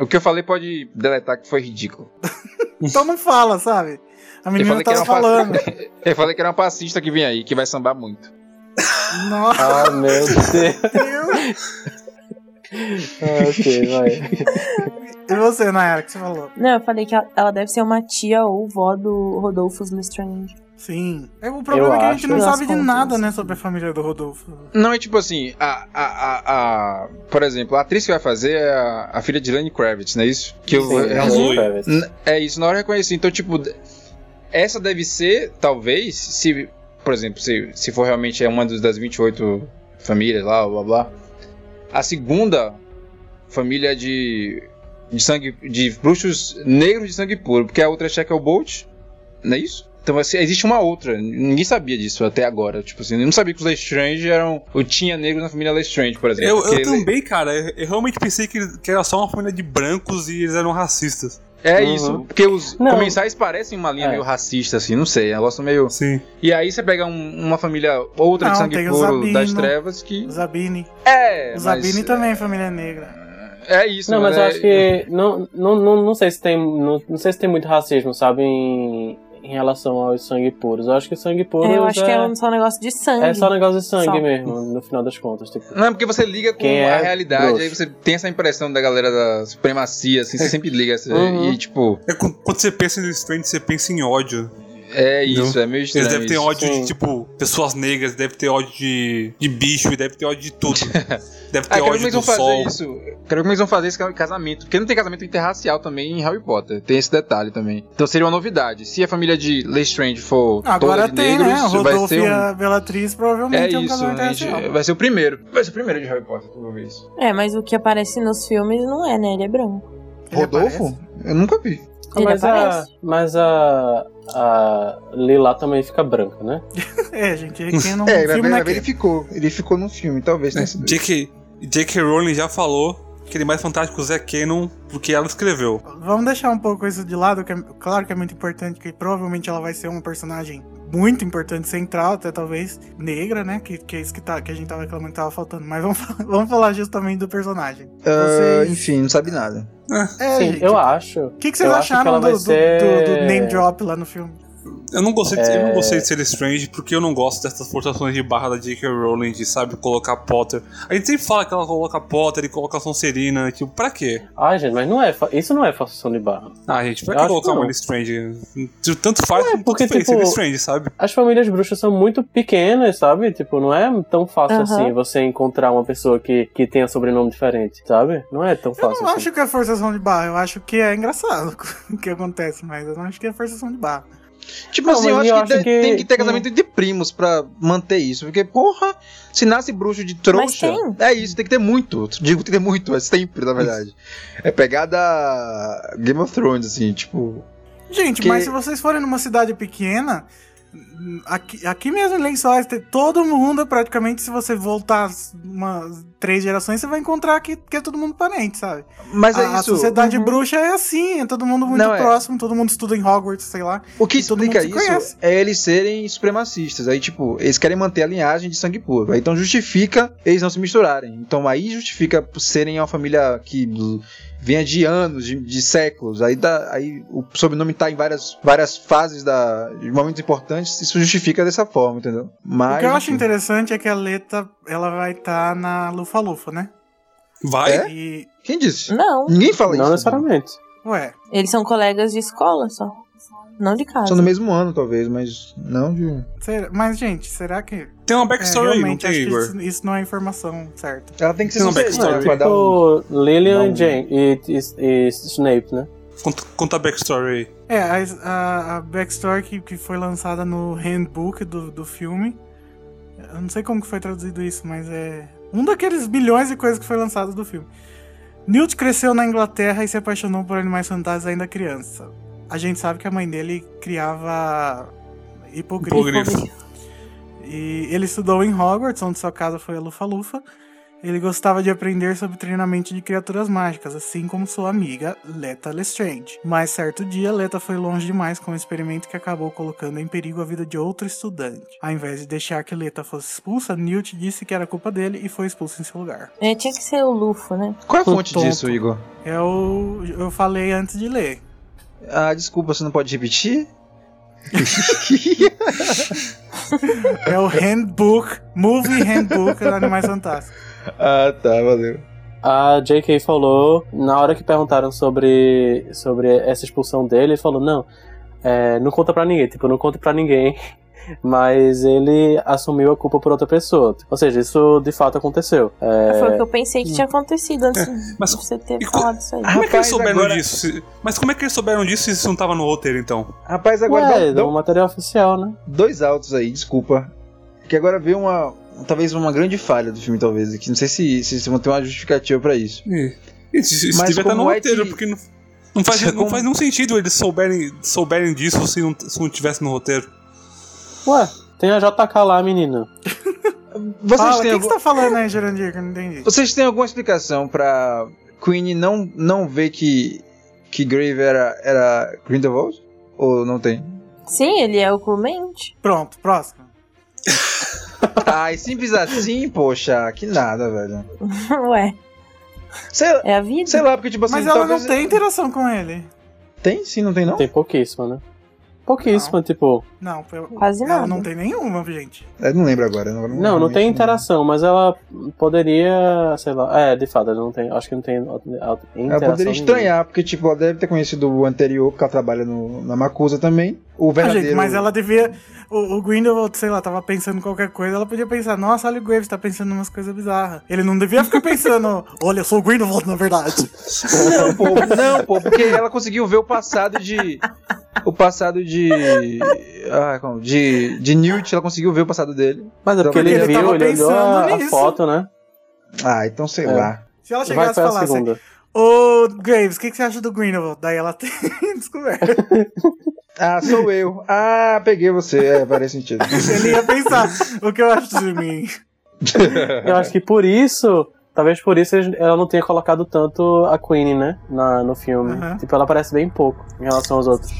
O que eu falei pode deletar que foi ridículo. Então não fala, sabe? A menina tava uma falando. passista, eu falei que era uma passista que vem aí, que vai sambar muito. Nossa, Ah, meu Deus. Deus. Ah, ok, vai. E você, Nayara, o que você falou? Não, eu falei que ela- deve ser uma tia ou vó do Rodolfo Lestrange. Sim. É, o problema é que a gente não sabe de nada, né, sobre a família do Rodolfo. Não, é tipo assim, a, a, a, a- por exemplo, a atriz que vai fazer é a, a filha de Lenny Kravitz, não é isso? Que eu, Sim, é, Zoe. Kravitz. N- É isso, na hora eu reconheci. Então, tipo, essa deve ser, talvez, se, por exemplo, se, se for realmente é uma das 28 famílias lá, blá blá, a segunda família de, de sangue, de bruxos negros de sangue puro, porque a outra é Shackle Bolt, não é isso? Então assim, existe uma outra, ninguém sabia disso até agora. Tipo assim, eu não sabia que os Lestrange eram. Eu tinha negro na família Lestrange, por exemplo. Eu, eu porque ele- também, cara. Eu, eu realmente pensei que, que era só uma família de brancos e eles eram racistas. É Uhum. isso, porque os Não. comensais parecem uma linha É. meio racista, assim, não sei, é um negócio meio. Sim. E aí você pega um- uma família, outra de Não, sangue tem o puro das trevas que. Zabini. É, O mas- Zabini também é família negra. É isso, Não, mas é- eu acho que. Não, não, não, não sei se tem. Não, não sei se tem muito racismo, sabe? Em, em relação aos sangue puros. Eu acho que sangue puro. eu acho que é um- só um negócio de sangue. É só negócio de sangue Só. mesmo, no final das contas. Tipo. Não, porque você liga com Quem a é realidade, grosso. aí você tem essa impressão da galera da supremacia, assim, você sempre liga. Assim, Uhum. E tipo, É, quando quando você pensa em Strange, você pensa em ódio. É isso, é meio estranho. Eles devem ter isso. ódio Sim. de, tipo, pessoas negras, deve ter ódio de, de bicho, e deve ter ódio de tudo. Deve Ah, ter como ódio eles vão do fazer sol. isso. Quero ver como eles vão fazer esse casamento. Porque não tem casamento interracial também em Harry Potter. Tem esse detalhe também. Então seria uma novidade. Se a família de Lestrange for Agora toda tem, negros, né? O vai Rodolfo ser e um... a Bellatriz É provavelmente é, um isso, casamento né, gente? interracial. vai ser o primeiro. Vai ser o primeiro de Harry Potter que eu vou ver isso. É, mas o que aparece nos filmes não é, né? Ele é branco. Rodolfo? Eu nunca vi. Ele mas a, mas a, a Lila também fica branca, né? É, gente, quem não É, vai filme é ver, ele ficou. Ele ficou no filme, talvez sido. J.K. J.K. Rowling já falou que ele é mais fantástico é Canon porque ela escreveu. Vamos deixar um pouco isso de lado, que é, claro que é muito importante, que provavelmente ela vai ser uma personagem muito importante, central, até talvez negra, né? Que, que é isso que, tá, que a gente tava reclamando que tava faltando. Mas vamos, vamos falar justamente do personagem. Ah, Vocês- enfim, não sabe nada. É, Sim, gente, eu acho. O que, que vocês eu acho que acharam do- ser... do- do name drop lá no filme? Eu não, gostei de, eu não É. gostei de ser Strange porque eu não gosto dessas forçações de barra da J.K. Rowling de, sabe, colocar Potter. A gente sempre fala que ela coloca Potter e coloca Sonserina, tipo, pra quê? Ai, gente, mas não é, isso não é forçação de barra. Ah, gente, pra Eu que colocar uma Strange? Tanto faz quanto porque, tipo, ser Strange, sabe? As famílias bruxas são muito pequenas, sabe? Tipo, não é tão fácil Aham. assim você encontrar uma pessoa que, que tenha sobrenome diferente, sabe? Não é tão Eu fácil não assim. acho que é forçação de barra, eu acho que é engraçado o que acontece, mas eu não acho que é forçação de barra. Tipo Não, assim, eu mas acho, eu que, acho tem- que- tem que ter casamento de primos pra manter isso. Porque, porra, se nasce bruxo de trouxa, é isso, tem que ter muito. Digo, tem que ter muito, é sempre, na verdade. É pegada Game of Thrones, assim, tipo. Gente, Que- mas se vocês forem numa cidade pequena, aqui, aqui mesmo em Lençóis, todo mundo, praticamente, se você voltar umas três gerações, você vai encontrar que, que é todo mundo parente, sabe? Mas é a, a isso. sociedade Uhum. bruxa é assim, é todo mundo muito Não, é. próximo, todo mundo estuda em Hogwarts, sei lá. O que explica isso conhece. é eles serem supremacistas. Aí, tipo, eles querem manter a linhagem de sangue puro. Aí, Então justifica eles não se misturarem. Então aí justifica serem uma família que venha de anos, de, de séculos. Aí, dá, aí o sobrenome tá em várias, várias fases da, de momentos importantes. Isso justifica dessa forma, entendeu? Mas. o que eu acho interessante é que a Leta, ela vai estar na Lufa-Lufa, né? Vai? É? E, Quem disse? Não, Ninguém fala Não isso. necessariamente. ué, eles são colegas de escola só. Não de casa. São no mesmo ano, talvez, mas não de. será- mas, gente, será que... Tem uma É, backstory aí, não realmente, tem, Igor? isso, isso não é informação certa. Ela tem que ser Tem uma backstory. um. Tipo, Lillian Não. e Jane e, e, e Snape, né? Conta, conta a backstory aí. É, a, a, a backstory que, que foi lançada no handbook do, do filme. Eu não sei como que foi traduzido isso, mas é um daqueles bilhões de coisas que foi lançado do filme. Newt cresceu na Inglaterra e se apaixonou por animais fantásticos ainda criança. A gente sabe que a mãe dele criava hipogrifo. Hipogrifo. E ele estudou em Hogwarts, onde sua casa foi a Lufa-Lufa. Ele gostava de aprender sobre treinamento de criaturas mágicas, assim como sua amiga Leta Lestrange. Mas certo dia, Leta foi longe demais com um experimento que acabou colocando em perigo a vida de outro estudante. Ao invés de deixar que Leta fosse expulsa, Newt disse que era culpa dele e foi expulso em seu lugar. É, tinha que ser o Lufo, né? Qual é a fonte disso, Igor? Eu, eu falei antes de ler. Ah, desculpa, você não pode repetir? É o Handbook, Movie Handbook dos Animais Fantásticos. ah, tá, valeu. A J.K. falou, na hora que perguntaram sobre, sobre essa expulsão dele, ele falou, não, é, não conta pra ninguém, tipo, não conta pra ninguém. Mas ele assumiu a culpa por outra pessoa. Ou seja, isso de fato aconteceu. É, Foi o que eu pensei que tinha acontecido antes de mas- você ter co- falado isso aí. Como é que eles Rapaz, souberam agora- disso? Se- Mas como é que eles souberam disso se isso não tava no roteiro, então? Rapaz, agora Ué, dá, dá um material oficial, né? dois altos aí, desculpa. Que agora veio uma. Talvez uma grande falha do filme, talvez. Aqui. Não sei se, se, se vão ter uma justificativa pra isso. E- Isso, isso Mas devia estar no como é roteiro, que- porque não, não, faz, não Como- faz nenhum sentido eles souberem, souberem disso se não, se não tivesse no roteiro. Ué, tem a JK lá, menina. Vocês Fala, o que, têm, que algum- você tá falando aí, Jurandir, que eu não entendi? vocês têm alguma explicação pra Queen não, não ver que, que Grave era, era Grindelwald? Ou não tem? Sim, ele é o Clemente. Pronto, próximo. Ai, simples assim, poxa, que nada, velho. Ué, Sei, é a vida. sei lá, porque tipo assim. Mas ela não talvez- tem interação com ele. Tem? Sim, não tem não? Tem pouquíssima, né? Pouquíssima, tipo. Não, foi- Quase ela nada. não tem nenhuma, gente. Eu não lembro agora. Não, Não, não tem interação, mas ela poderia, sei lá. É, de fato, ela não tem. Acho que não tem a- a- Ela interação. poderia estranhar, porque tipo, ela deve ter conhecido o anterior, porque ela trabalha no, na Macusa também. O Ah, verdadeiro. gente, mas ela devia. O, o Grindelwald, sei lá, tava pensando em qualquer coisa, ela podia pensar, nossa, olha o Graves tá pensando em umas coisas bizarras. Ele não devia ficar pensando, olha, eu sou o Grindelwald, na verdade. Não, pô, não, pô, porque ela conseguiu ver o passado de. O passado de. Ah, como? De, de Newt, ela conseguiu ver o passado dele. Mas é porque Porque ele, ele viu, ele olhou a, a foto, né? Ah, então sei É. lá. Se ela chegasse e falasse, segunda. ô Graves, o que, que você acha do Grindelwald? Daí ela tem descoberto. Ah, sou eu. Ah, peguei você. É, parece sentido. Ele ia pensar, o que eu acho de mim? Eu acho que por isso. Talvez por isso ela não tenha colocado tanto a Queen, né? Na, no filme. Aham. Tipo, ela aparece bem pouco em relação aos outros.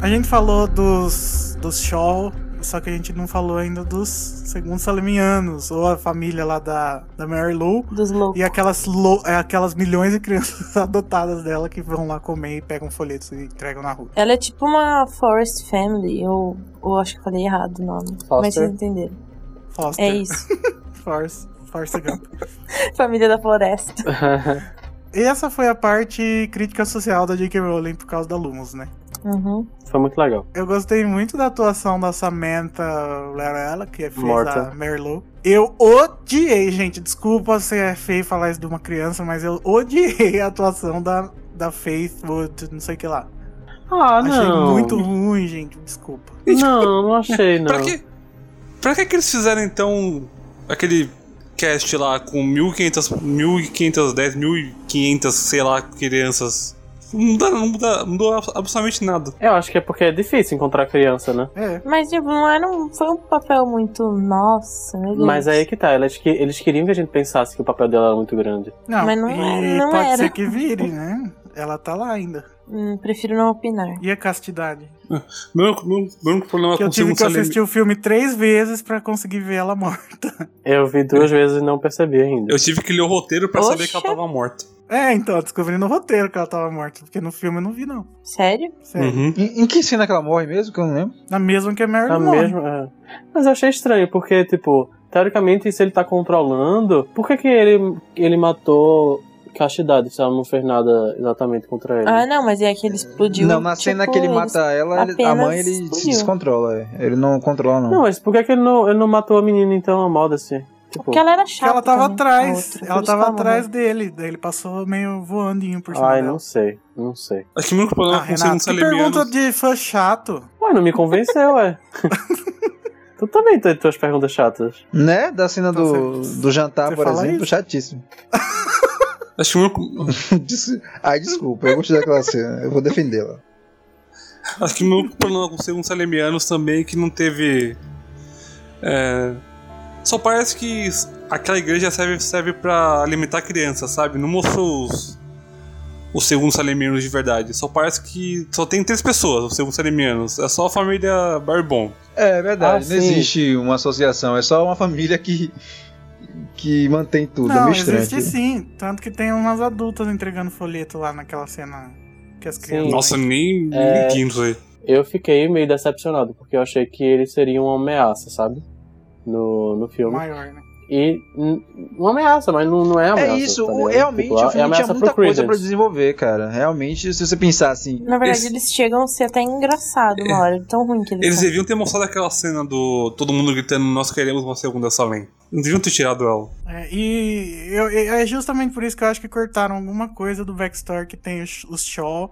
A gente falou dos, dos Shaw, só que a gente não falou ainda dos segundos salemianos, ou a família lá da, da Mary Lou. Dos loucos. E aquelas, lou- é, aquelas milhões de crianças adotadas dela que vão lá comer e pegam folhetos e entregam na rua. Ela é tipo uma Forest Family, ou, ou acho que falei errado o nome. Mas vocês entenderam. Foster. É isso. Force, Force Gump. Família da Floresta. E essa foi a parte crítica social da J.K. Rowling por causa da Lumos, né? Uhum. Foi muito legal. Eu gostei muito da atuação da Samantha Larella, que fez Morta. a Mary Lou. Eu odiei, gente. Desculpa se é feio falar isso de uma criança, mas eu odiei a atuação da, da Faith Wood, não sei o que lá. Ah, Achei não. muito ruim, gente. Desculpa. Não, não achei, não. Pra que, pra que que eles fizeram então aquele cast lá com 1500, 1510, 1500, sei lá, crianças? Não muda, não muda, não mudou absolutamente nada. Eu acho que é porque é difícil encontrar criança, né? É. Mas, tipo, não era um, foi um papel muito. Nossa, meu Deus. Mas aí que tá, eles, que- eles queriam que a gente pensasse que o papel dela era muito grande. Não, Mas não e não pode era. ser que vire, né? Ela tá lá ainda. Hum, prefiro não opinar. E a castidade? Meu, meu, meu único problema Que eu tive que assistir o filme três vezes pra conseguir ver ela morta. Eu vi duas vezes e não percebi ainda. Eu tive que ler o roteiro pra saber que ela tava morta. É, então, eu descobri no roteiro que ela tava morta, porque no filme eu não vi, não. Sério? Sério. Uhum. Em, em que cena que ela morre mesmo? Que eu não lembro. Na mesma que a Mary Tá morre. mesmo? É. Mas eu achei estranho, porque, tipo, teoricamente, se ele tá controlando, por que, que ele, ele matou Castidade se ela não fez nada exatamente contra ele? Ah, não, mas é que ele explodiu. não, na cena tipo, que ele mata ela, ele- a mãe ele se explodiu. descontrola. é. Ele não controla, não. Não, mas por que, que ele, não, ele não matou a menina então, a moda assim? Tipo, Porque ela era Porque chata. ela tava também, atrás. outra, Ela tava atrás morreu. dele. Daí ele passou meio voandinho por cima Ai, dela. não sei, não sei. Acho que o único problema Ah, segundo Renato, que pergunta de fã chato. Ué, não me convenceu, ué. tu também tem tuas perguntas chatas. Né? Da cena do, Você- do jantar, por exemplo, isso? chatíssimo. Acho que o. Des- Ai, desculpa, eu gostei daquela cena. Eu vou defendê-la. Acho que o meu problema com o segundo Salemianos também é que não teve. é, Só parece que aquela igreja serve, serve pra alimentar crianças, sabe? Não mostrou os. Os segundos Salemianos de verdade. Só parece que só tem três pessoas, os segundos Salemianos. É só a família Barbon. É verdade, Ah, não sim. existe uma associação, é só uma família que. que mantém tudo. é Não, meio estranho. existe aquilo. sim. Tanto que tem umas adultas entregando folheto lá naquela cena que as crianças. Nossa, nem, É. nem quinto aí. Eu fiquei meio decepcionado, porque eu achei que ele seria uma ameaça, sabe? No, no filme. maior, né? E. Uma ameaça, mas não, não é ameaça. É isso, tá realmente Tipo, o é filme tinha ameaça muita coisa pra desenvolver, cara. Realmente, se você pensar assim. Na verdade, Esse- eles chegam a ser até engraçado uma hora, tão ruim que eles, Eles são. deviam ter mostrado aquela cena do todo mundo gritando Nós queremos uma segunda Salem. Não deviam ter tirado ela. É, e eu- e é justamente por isso que eu acho que cortaram alguma coisa do backstory que tem os, os Shaw.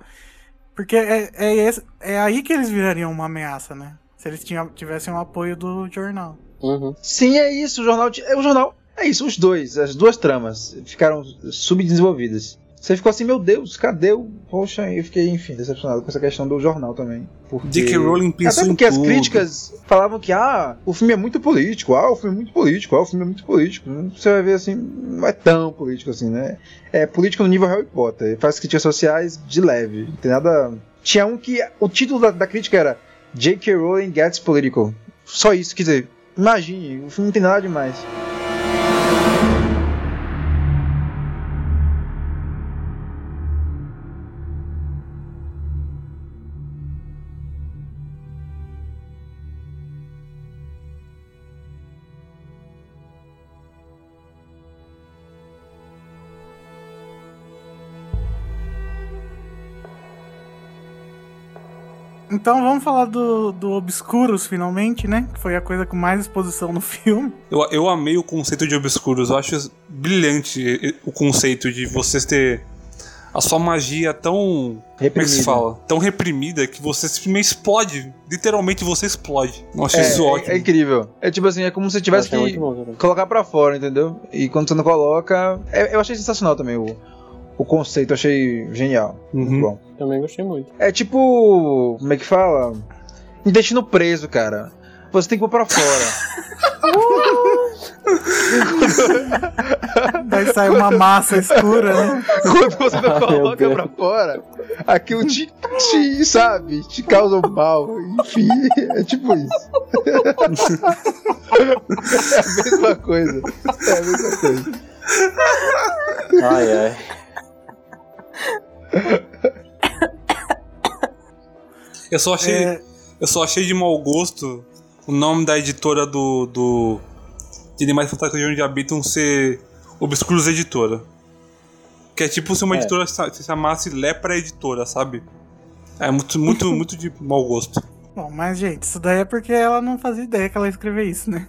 Porque é, é, esse- é aí que eles virariam uma ameaça, né? Se eles tinham, tivessem o apoio do jornal. Uhum. Sim, é isso, o jornal. é, O jornal. É isso, os dois, as duas tramas ficaram subdesenvolvidas. Você ficou assim, meu Deus, cadê o. Poxa, eu fiquei, enfim, decepcionado com essa questão do jornal também. Porque... J.K. Rowling pensou Até em porque as tudo. críticas falavam que, ah, o filme é muito político, ah, o filme é muito político, ah, o filme é muito político. Você vai ver assim, não é tão político assim, né? É político no nível Harry Potter, faz críticas sociais de leve, não tem nada. Tinha um que. O título da, da crítica era J.K. Rowling Gets Political. Só isso, quer dizer, imagine, o filme não tem nada demais. Então vamos falar do, do Obscuros, finalmente, né? Que foi a coisa com mais exposição no filme. Eu, eu amei o conceito de obscuros. Eu acho brilhante o conceito de vocês ter a sua magia tão. Como é que se Reprimida. fala? Tão reprimida que você simplesmente explode. Literalmente você explode. Eu achei É, isso é- ótimo. é incrível. É tipo assim, é como se você tivesse que bom colocar pra fora, entendeu? E quando você não coloca. é- eu achei sensacional também o, o conceito, eu achei genial. Muito Uhum. bom. Também gostei muito. É tipo. Como é que fala? Intestino preso, cara. Você tem que pôr pra fora. Aí sai uma massa escura, né? Quando você meu coloca Deus. pra fora, aquilo te, te, sabe, te causa um mal. Enfim, é tipo isso. É a mesma coisa. É a mesma coisa. Ai, ai. Eu só achei. É. Eu só achei de mau gosto o nome da editora do. do de Animais Fantásticos de Onde Habitam ser Obscuros Editora. Que é tipo se uma É. editora se chamasse Lepra Editora, sabe? É muito, muito, muito de mau gosto. Bom, mas, gente, isso daí é porque ela não fazia ideia que ela ia escrever isso, né?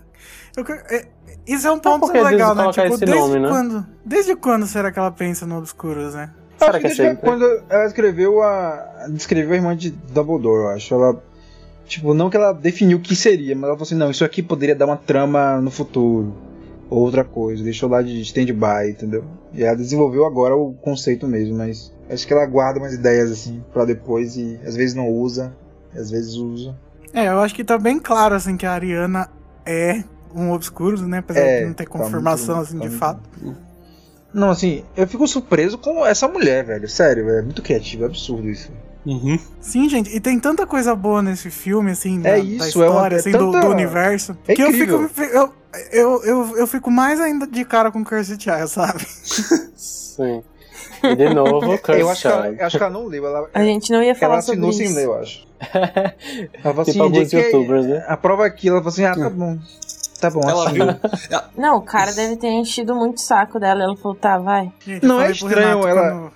Eu é- isso é um ponto por que legal, né? Tipo, desde nome, né? quando. Desde quando será que ela pensa no Obscuros, né? Será Acho que é sempre? quando ela escreveu a. Descreveu a irmã de Dumbledore, eu acho. Ela. Tipo, não que ela definiu o que seria, mas ela falou assim: não, isso aqui poderia dar uma trama no futuro. Ou outra coisa. Deixou lá de stand-by, entendeu? E ela desenvolveu agora o conceito mesmo, mas. Acho que ela guarda umas ideias assim pra depois e às vezes não usa, e às vezes usa. É, eu acho que tá bem claro, assim, que a Ariana é um Obscuros, né? Apesar É, de não ter tá confirmação, muito- assim, tá de muito- fato. Não, assim, eu fico surpreso com essa mulher, velho. Sério, velho. É muito criativo, é absurdo isso. Uhum. Sim, gente, e tem tanta coisa boa nesse filme, assim, da, É da isso, é uma- história, é assim, do, tanta- do universo, É que eu fico. Eu, eu, eu, eu fico mais ainda de cara com Cursed Child, sabe? Sim. E de novo, Curse Eu acho, que ela, Child. eu acho que ela não leu. Ela, A gente não ia ela falar sobre assinou sem isso. ler, eu acho. Ela falou Tipo assim, alguns "JK, youtubers, né? A prova aqui, ela falou assim: ah, tá bom. Tá bom, Ela viu. Não, o cara deve ter enchido muito o saco dela. Ela falou, tá, vai. Gente, Não é estranho Renato ela- quando-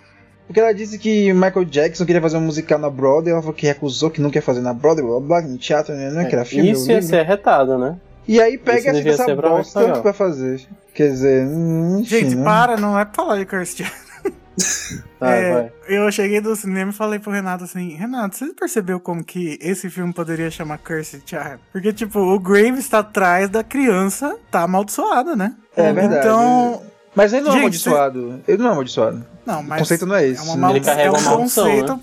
Porque ela disse que Michael Jackson queria fazer um musical na Broadway, ela falou que recusou, que não quer fazer na Broadway, blá blá, em teatro, né? Não é que era filme. Isso eu ia li, ser arretado, né? E aí pega essa pra bosta pra fazer. Quer dizer, hum, enfim, Gente, né? para, não é pra falar de Cursed Vai, É, vai. Eu cheguei do cinema e falei pro Renato assim: Renato, você percebeu como que esse filme poderia chamar Cursed Child? Porque, tipo, o Graves tá atrás da criança, tá amaldiçoada, né? É verdade. Então. Mas ele não é Gente, amaldiçoado. Ele não é amaldiçoado. Não, mas. o conceito não é esse. É, uma né? maldi- Ele carrega é um uma maldição, conceito,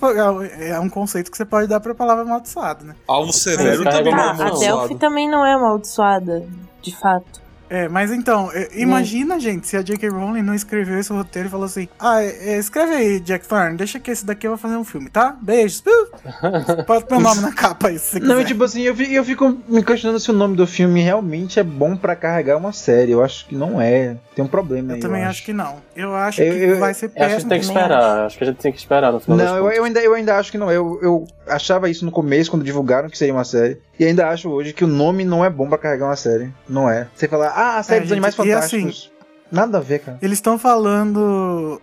é um conceito que você pode dar pra palavra amaldiçoado, né? Alvo severo também não é Ah, a. Delphi também não é amaldiçoada, de fato. É, mas então, é, imagina, gente, se a J.K. Rowling não escreveu esse roteiro e falou assim: Ah, é, é, escreve aí, Jack Thorne, deixa que esse daqui eu vou fazer um filme, tá? Beijos. Uh, Pode meu nome na capa aí, se você Não, quiser. e tipo assim, eu fico, eu fico me questionando se o nome do filme realmente é bom pra carregar uma série. Eu acho que não é. Tem um problema Eu aí. também eu acho que não. Eu acho Eu- que eu- vai ser Eu acho que péssimo. tem que também esperar. Acho que a gente tem que esperar no final das Não, eu ainda, eu ainda acho que não. Eu, eu achava isso no começo, quando divulgaram que seria uma série. E ainda acho hoje que o nome não é bom pra carregar uma série. Não é. Você falar, ah, a série É, dos gente, Animais e assim, Fantásticos. Nada a ver, cara. Eles estão falando.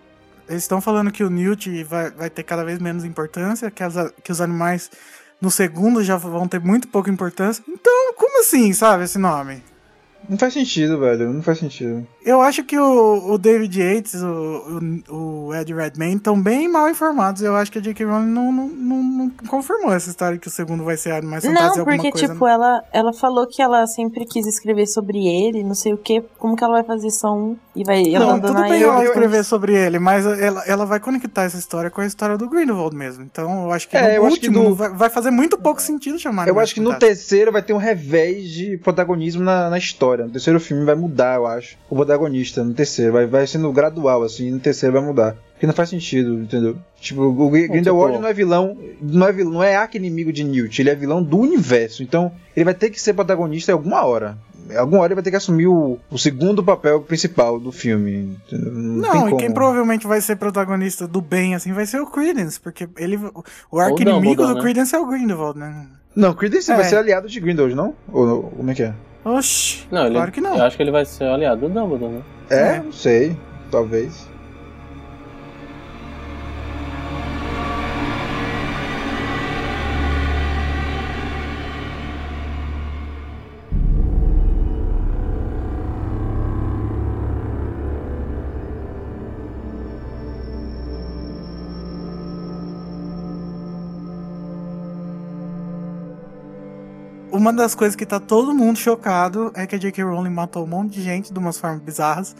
Eles estão falando que o Newt vai, vai ter cada vez menos importância, que, as, que os animais no segundo já vão ter muito pouca importância. Então, como assim, sabe, esse nome? Não faz sentido, velho. Não faz sentido. Eu acho que o, o David Yates, o, o, o Ed Redmayne estão bem mal informados. Eu acho que a J.K. Rowling não, não, não, não confirmou essa história que o segundo vai ser Animais Fantásticos Não, porque, coisa. né? tipo, ela, ela falou que ela sempre quis escrever sobre ele, não sei o que. Como que ela vai fazer só um e vai Não, tudo abandonar bem ele? ela eu- escrever sobre ele, mas ela, ela vai conectar essa história com a história do Grindelwald mesmo. Então eu acho que É, no eu acho que último no- vai, vai fazer muito pouco sentido chamar Eu acho que no Fantásticos. terceiro vai ter um revés de protagonismo na, na história. No terceiro filme vai mudar, eu acho. O protagonista no terceiro. Vai, vai sendo gradual, assim. No terceiro vai mudar. Porque não faz sentido, entendeu? Tipo, o Grindelwald tipo- não é vilão. Não é, vilão, não é arqui-inimigo de Newt. Ele é vilão do universo. Então, ele vai ter que ser protagonista em alguma hora. Em alguma hora ele vai ter que assumir o, o segundo papel principal do filme. entendeu? Não, e como. quem provavelmente vai ser protagonista do bem, assim, vai ser o Credence, porque ele, o arqui-inimigo Dumbledore, do né? Credence é o Grindelwald, né? Não, Credence É. vai ser aliado de Grindelwald, não? Ou ou como é que é? Oxi, Não, ele, claro que não. Eu acho que ele vai ser aliado do Dumbledore, né? É, É. não sei. Talvez. Uma das coisas que tá todo mundo chocado é que a J.K. Rowling matou um monte de gente de umas formas bizarras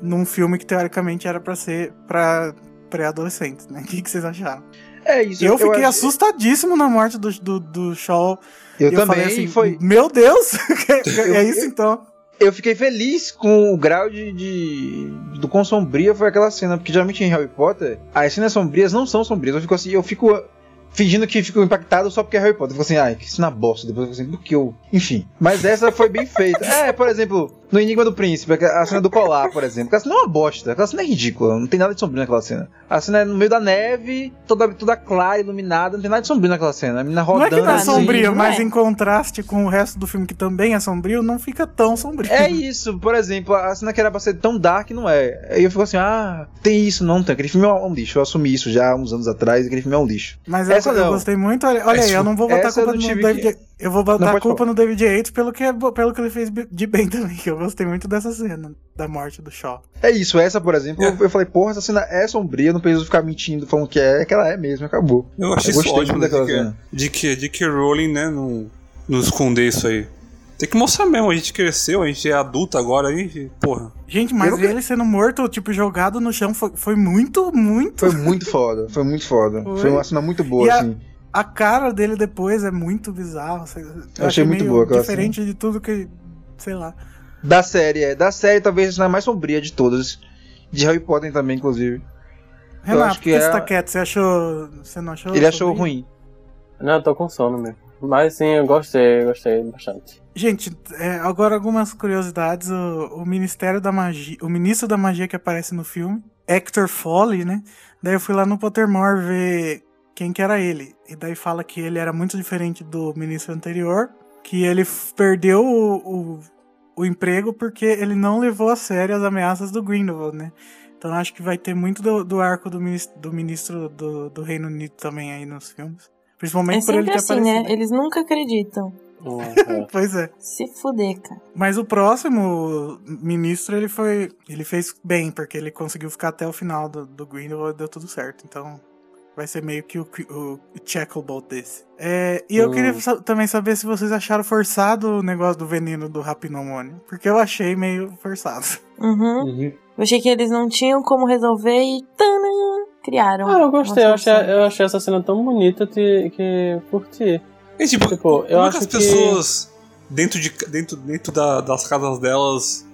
num filme que teoricamente era pra ser pra pré-adolescentes, né? O que, que vocês acharam? É isso. Eu fiquei acho- assustadíssimo na morte do, do, do Shaw. Eu E também, falei assim, foi. Meu Deus! é isso então? eu fiquei feliz com o grau de, de- do quão sombria foi aquela cena, porque geralmente em Harry Potter as cenas sombrias não são sombrias. Eu fico assim, eu fico fingindo que fico impactado só porque é Harry Potter. Eu fico assim, ai, que cena bosta. Depois eu fico assim, porque eu. Enfim. Mas essa foi bem feita. É, por exemplo, no Enigma do Príncipe, a cena do colar, por exemplo. Aquela cena é uma bosta. Aquela cena é ridícula. Não tem nada de sombrio naquela cena. A cena é no meio da neve, toda, toda clara, iluminada. Não tem nada de sombrio naquela cena. A menina Não é rodando. que não é assim. sombrio, não mas é. em contraste com o resto do filme que também é sombrio, não fica tão sombrio. É isso, por exemplo, a cena que era pra ser tão dark não é. Aí eu fico assim, ah, tem isso, não tem. Aquele filme é um lixo. Eu assumi isso já há uns anos atrás, aquele filme é um lixo. Mas eu, Essa eu não. gostei muito. Olha, olha aí, eu não vou botar culpa eu no David. que- Eu vou botar culpa falar. no David Yates pelo que, é pelo que ele fez de bem também. que Eu gostei muito dessa cena da morte do Shaw. É isso, essa, por exemplo, eu- eu falei, porra, essa cena é sombria, não preciso ficar mentindo, falando que é, que ela é mesmo, acabou. Eu achei Eu isso gostei ótimo muito daquela de que, cena. de que, de que Rowling, né, não, não esconder isso aí. Tem que mostrar mesmo, a gente cresceu, a gente é adulto agora aí, porra. Gente, mas Eu ele sendo morto, tipo, jogado no chão, foi, foi muito, muito. Foi muito foda, foi muito foda. Foi. Foi, uma cena muito boa, E a- assim. A cara dele depois é muito bizarro. sei- Eu, achei muito meio boa aquela Diferente de tudo que. Sei lá. Da série, é. Da série, talvez a cena mais sombria de todas. De Harry Potter também, inclusive. Renato, acho por que que é- você tá quieto? Você achou. Você não achou? Ele achou ruim. Não, eu tô com sono mesmo. Mas sim, eu gostei, gostei bastante. Gente, é, agora algumas curiosidades. O, o Ministério da Magia. O ministro da Magia que aparece no filme, Hector Foley, né? Daí eu fui lá no Pottermore ver quem que era ele. E daí fala que ele era muito diferente do ministro anterior. Que ele perdeu o, o, o emprego porque ele não levou a sério as ameaças do Grindelwald, né? Então acho que vai ter muito do, do arco do ministro, do, ministro do, do Reino Unido também aí nos filmes. Principalmente É por ele sempre ter assim, aparecido. né? Eles nunca acreditam. Hum, é. Pois é. Se fuder, cara. Mas o próximo ministro, ele foi. Ele fez bem, porque ele conseguiu ficar até o final do, do Grindelwald e deu tudo certo. Então. Vai ser meio que o, o checkable desse. É, e eu Hum. queria sa- também saber se vocês acharam forçado o negócio do veneno do rapinomônio. Porque eu achei meio forçado. Uhum. Eu achei que eles não tinham como resolver e tanã, criaram. Ah, eu gostei, eu achei, eu achei essa cena tão bonita que, que curti. E tipo, Tipo, eu como é acho que as que- pessoas dentro, de, dentro, dentro da- das casas delas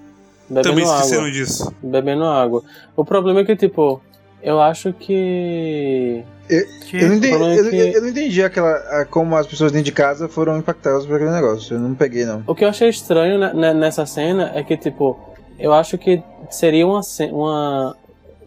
Bebendo também esqueceram água. disso? Bebendo água. O problema é que, tipo, eu acho que. Eu, eu não entendi, eu, que- eu- eu não entendi aquela, a- como as pessoas dentro de casa foram impactadas por aquele negócio. Eu não peguei, não. O que eu achei estranho ne- ne- nessa cena é que, tipo, eu acho que seria uma, uma,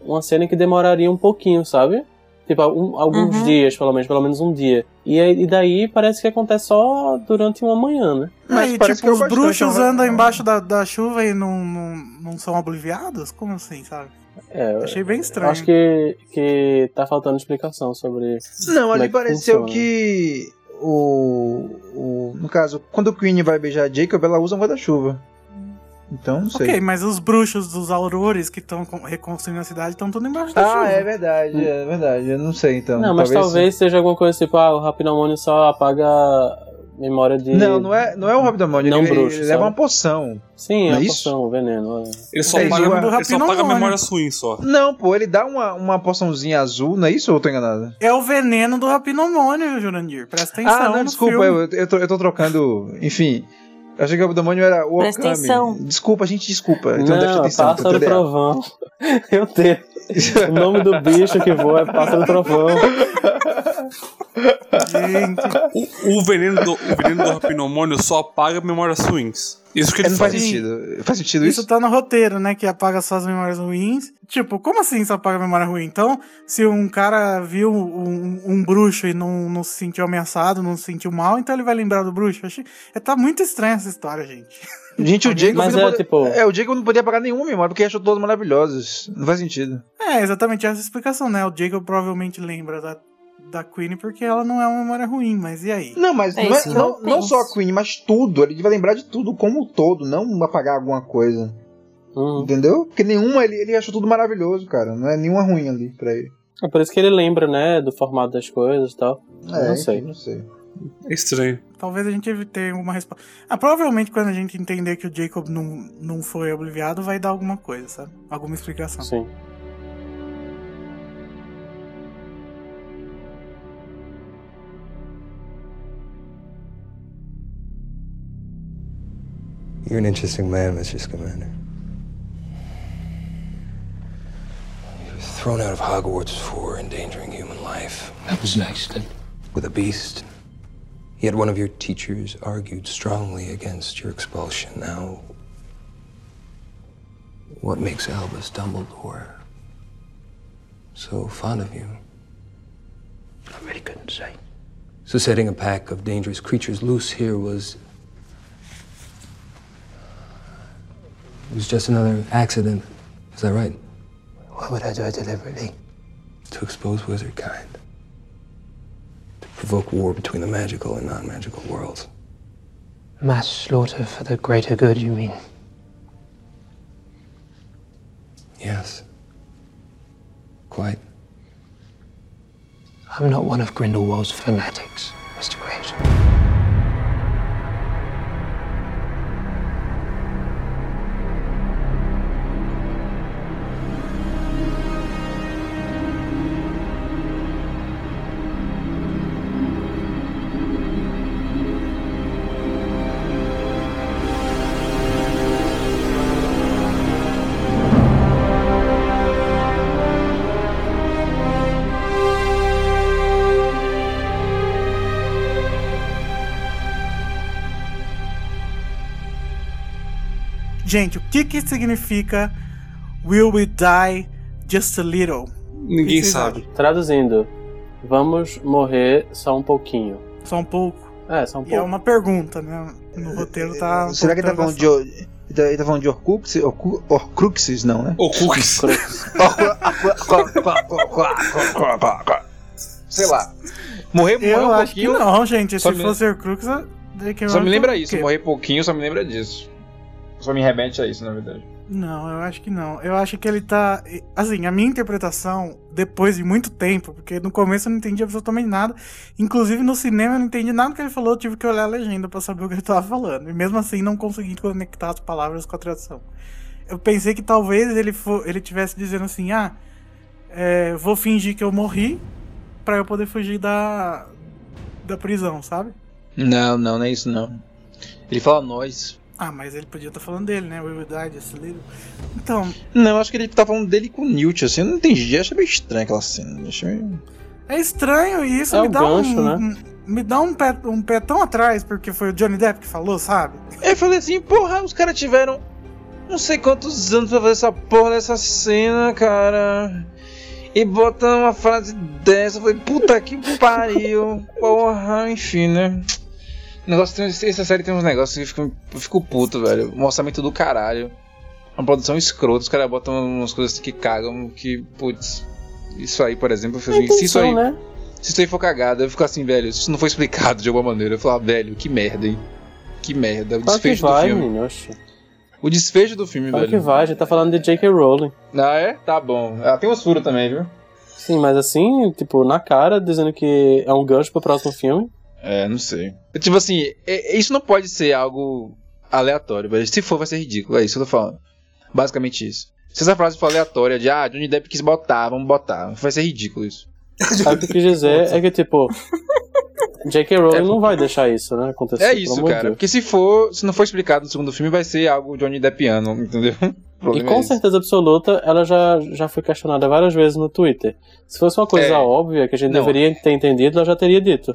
uma cena que demoraria um pouquinho, sabe? Tipo, algum- alguns Uhum. dias, pelo menos, pelo menos um dia. E, e daí parece que acontece só durante uma manhã, né? Mas parece tipo, que os bruxos andam embaixo da, da chuva e não, não, não são obliviados? Como assim, sabe? É, eu Achei bem estranho. acho que, que tá faltando explicação sobre. Não, ali é que pareceu funciona. que o, o. No caso, quando o Queen vai beijar a Jacob, ela usa um guarda-chuva. Então, não sei. Ok, mas os bruxos dos aurores que estão reconstruindo a cidade estão tudo embaixo da Ah, chuva. é verdade, é verdade. Eu não sei então. Não, mas talvez seja alguma coisa tipo, ah, o Rapinamônio só apaga memória de. Não, não é, não é o Rapidamônio, Não ele, bruxo, ele leva uma poção. Sim, é é a isso? poção, o veneno. é. Ele só É, paga, só paga memórias ruins só. Não, pô, ele dá uma, uma poçãozinha azul, não é isso ou eu tô enganado? É o veneno do rapinomônio, Jurandir. Presta atenção ah, não, no desculpa, filme. eu, eu, tô, eu tô trocando. Enfim. Eu achei que o Rapidamônio era o Presta Okami. atenção. Desculpa, gente, desculpa. Então Não, presta atenção. pássaro trovão. Eu tenho. O nome do bicho que voa é pássaro trovão. Gente, O, o veneno do, o veneno do rapinomônio só apaga memórias ruins. Isso que É, ele não faz sentido. Faz sentido isso isso? tá no roteiro, né? Que apaga suas memórias ruins. Tipo, como assim só apaga memória ruim? Então, se um cara viu um, um bruxo e não, não se sentiu ameaçado, não se sentiu mal, então ele vai lembrar do bruxo. Achei... É, tá muito estranha essa história, gente. Gente, o Jacob Mas não é, pode- tipo- É, o Jacob não podia apagar nenhuma memória porque achou todas maravilhosas. Não faz sentido. É, exatamente essa explicação, né? O Jacob provavelmente lembra da, da Queen porque ela não é uma memória ruim, mas e aí? Não, mas É não, é- não, não só a Queen, mas tudo. Ele vai lembrar de tudo como um todo, não apagar alguma coisa. Uhum. Entendeu? Porque nenhuma ele, ele achou tudo maravilhoso, cara. Não é nenhuma ruim ali pra ele. É por isso que ele lembra, né, do formato das coisas e tal. É, não sei. não sei. É estranho. Talvez a gente tenha alguma resposta. Ah, provavelmente quando a gente entender que o Jacob não, não foi obliviado, vai dar alguma coisa, sabe? Alguma explicação. Sim. You're an interesting man, Mr. Scamander. You were thrown out of Hogwarts for endangering human life. That was an accident. With a beast. Yet one of your teachers argued strongly against your expulsion. Now, what makes Albus Dumbledore so fond of you? I really couldn't say. So setting a pack of dangerous creatures loose here was. It was just another accident. Is that right? Why would I do it deliberately? To expose wizard kind. To provoke war between the magical and non magical worlds. Mass slaughter for the greater good, you mean? Yes. Quite. I'm not one of Grindelwald's fanatics, Gente, o que que significa Will we die just a little? Ninguém sabe. Traduzindo, vamos morrer só um pouquinho. acham? Só um pouco. É, só um E é pouco. uma pergunta, né? No roteiro tá. um Será que ele tá pouco falando de. Ele tá, falando de Horcruxes? Horcru- Horcruxes, não, né? Cookies. Sei lá. Morrer, morrer Eu um acho que pouquinho. não, gente. Se me- fosse daí que eu Só me lembra isso. Morrer pouquinho só me lembra disso. Só me remete a isso, na verdade. Não, eu acho que não. Eu acho que ele tá. Assim, a minha interpretação, depois de muito tempo, porque no começo eu não entendi absolutamente nada. Inclusive no cinema eu não entendi nada que ele falou, eu tive que olhar a legenda pra saber o que ele tava falando. E mesmo assim não consegui conectar as palavras com a tradução. Eu pensei que talvez ele, for, ele tivesse dizendo assim: ah, é, vou fingir que eu morri pra eu poder fugir da, da prisão, sabe? Não, não, não é isso não. Ele fala nós. Ah, mas ele podia estar falando dele, né? We will die a little. Então, Não, eu acho que ele tá falando dele com o Newt, assim. Eu não entendi. Eu achei meio estranho aquela cena. Achei meio... É estranho e isso É me o dá gancho, um, né? um- me dá um pé, um pé tão atrás, porque foi o Johnny Depp que falou, sabe? Eu falei assim, porra, os caras tiveram não sei quantos anos pra fazer essa porra dessa cena, cara. E botam uma frase dessa, eu falei, puta que pariu. Porra, enfim, né? Negócio essa série tem uns negócios que eu fico, eu fico puto, velho. Um orçamento do caralho. Uma produção escrota, os caras botam umas coisas assim que cagam, que, putz. Isso aí, por exemplo, eu falei, assim, se isso aí. né? Se isso aí for cagada, eu fico assim, velho, se isso não foi explicado de alguma maneira, eu falo, ah, velho, que merda, hein? Que merda. O Claro que desfecho vai, do filme. menino. O desfecho do filme, Claro que velho. vai, a gente tá falando de J.K. Rowling. Ah, é? Tá bom. Ela tem uns furos também, viu? Sim, mas assim, tipo, na cara, dizendo que é um gancho pro próximo filme. É, não sei. Tipo assim, é- isso não pode ser algo aleatório, velho. Se for, vai ser ridículo. É isso que eu tô falando. Basicamente isso. Se essa frase for aleatória de, ah, Johnny Depp quis botar, vamos botar. Vai ser ridículo isso. Sabe o que eu quis dizer? É que, tipo, J.K. Rowling não vai deixar isso, né? Acontecer. É isso, cara. Deus. Porque se for, se não for explicado no segundo filme, vai ser algo Johnny Deppiano, entendeu? E com é certeza absoluta, ela já, já foi questionada várias vezes no Twitter. Se fosse uma coisa É. óbvia que a gente Não. deveria ter entendido, ela já teria dito.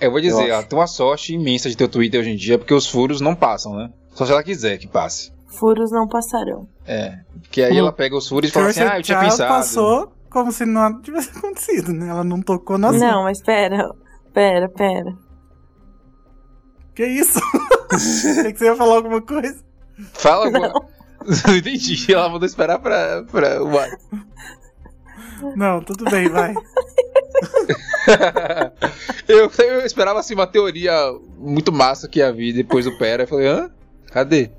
Eu vou dizer, Eu ela tem uma sorte imensa de ter o Twitter hoje em dia, porque os furos não passam, né? Só se ela quiser que passe. Furos não passarão. É. Porque aí ela pega os furos e fala assim, ah, eu tinha pensado. passou como se nada tivesse acontecido, né? Ela não tocou na Não, mas pera. Pera, pera. Que isso? Achei que você ia falar alguma coisa. Fala alguma... Não entendi, ela mandou esperar pra... pra... Uai. Não, tudo bem, vai. eu, eu esperava assim uma teoria muito massa que ia vir depois do Pera. Eu falei, hã? Cadê?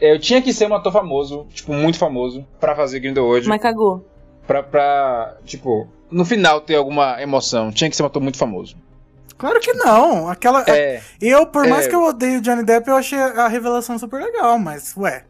Eu tinha que ser um ator famoso, tipo, muito famoso, pra fazer Grindelwald. Mas cagou. Pra, pra, tipo, no final ter alguma emoção. Tinha que ser um ator muito famoso. Claro que não. Aquela. É. Eu, por mais É. que eu odeie o Johnny Depp, eu achei a revelação super legal, mas, ué.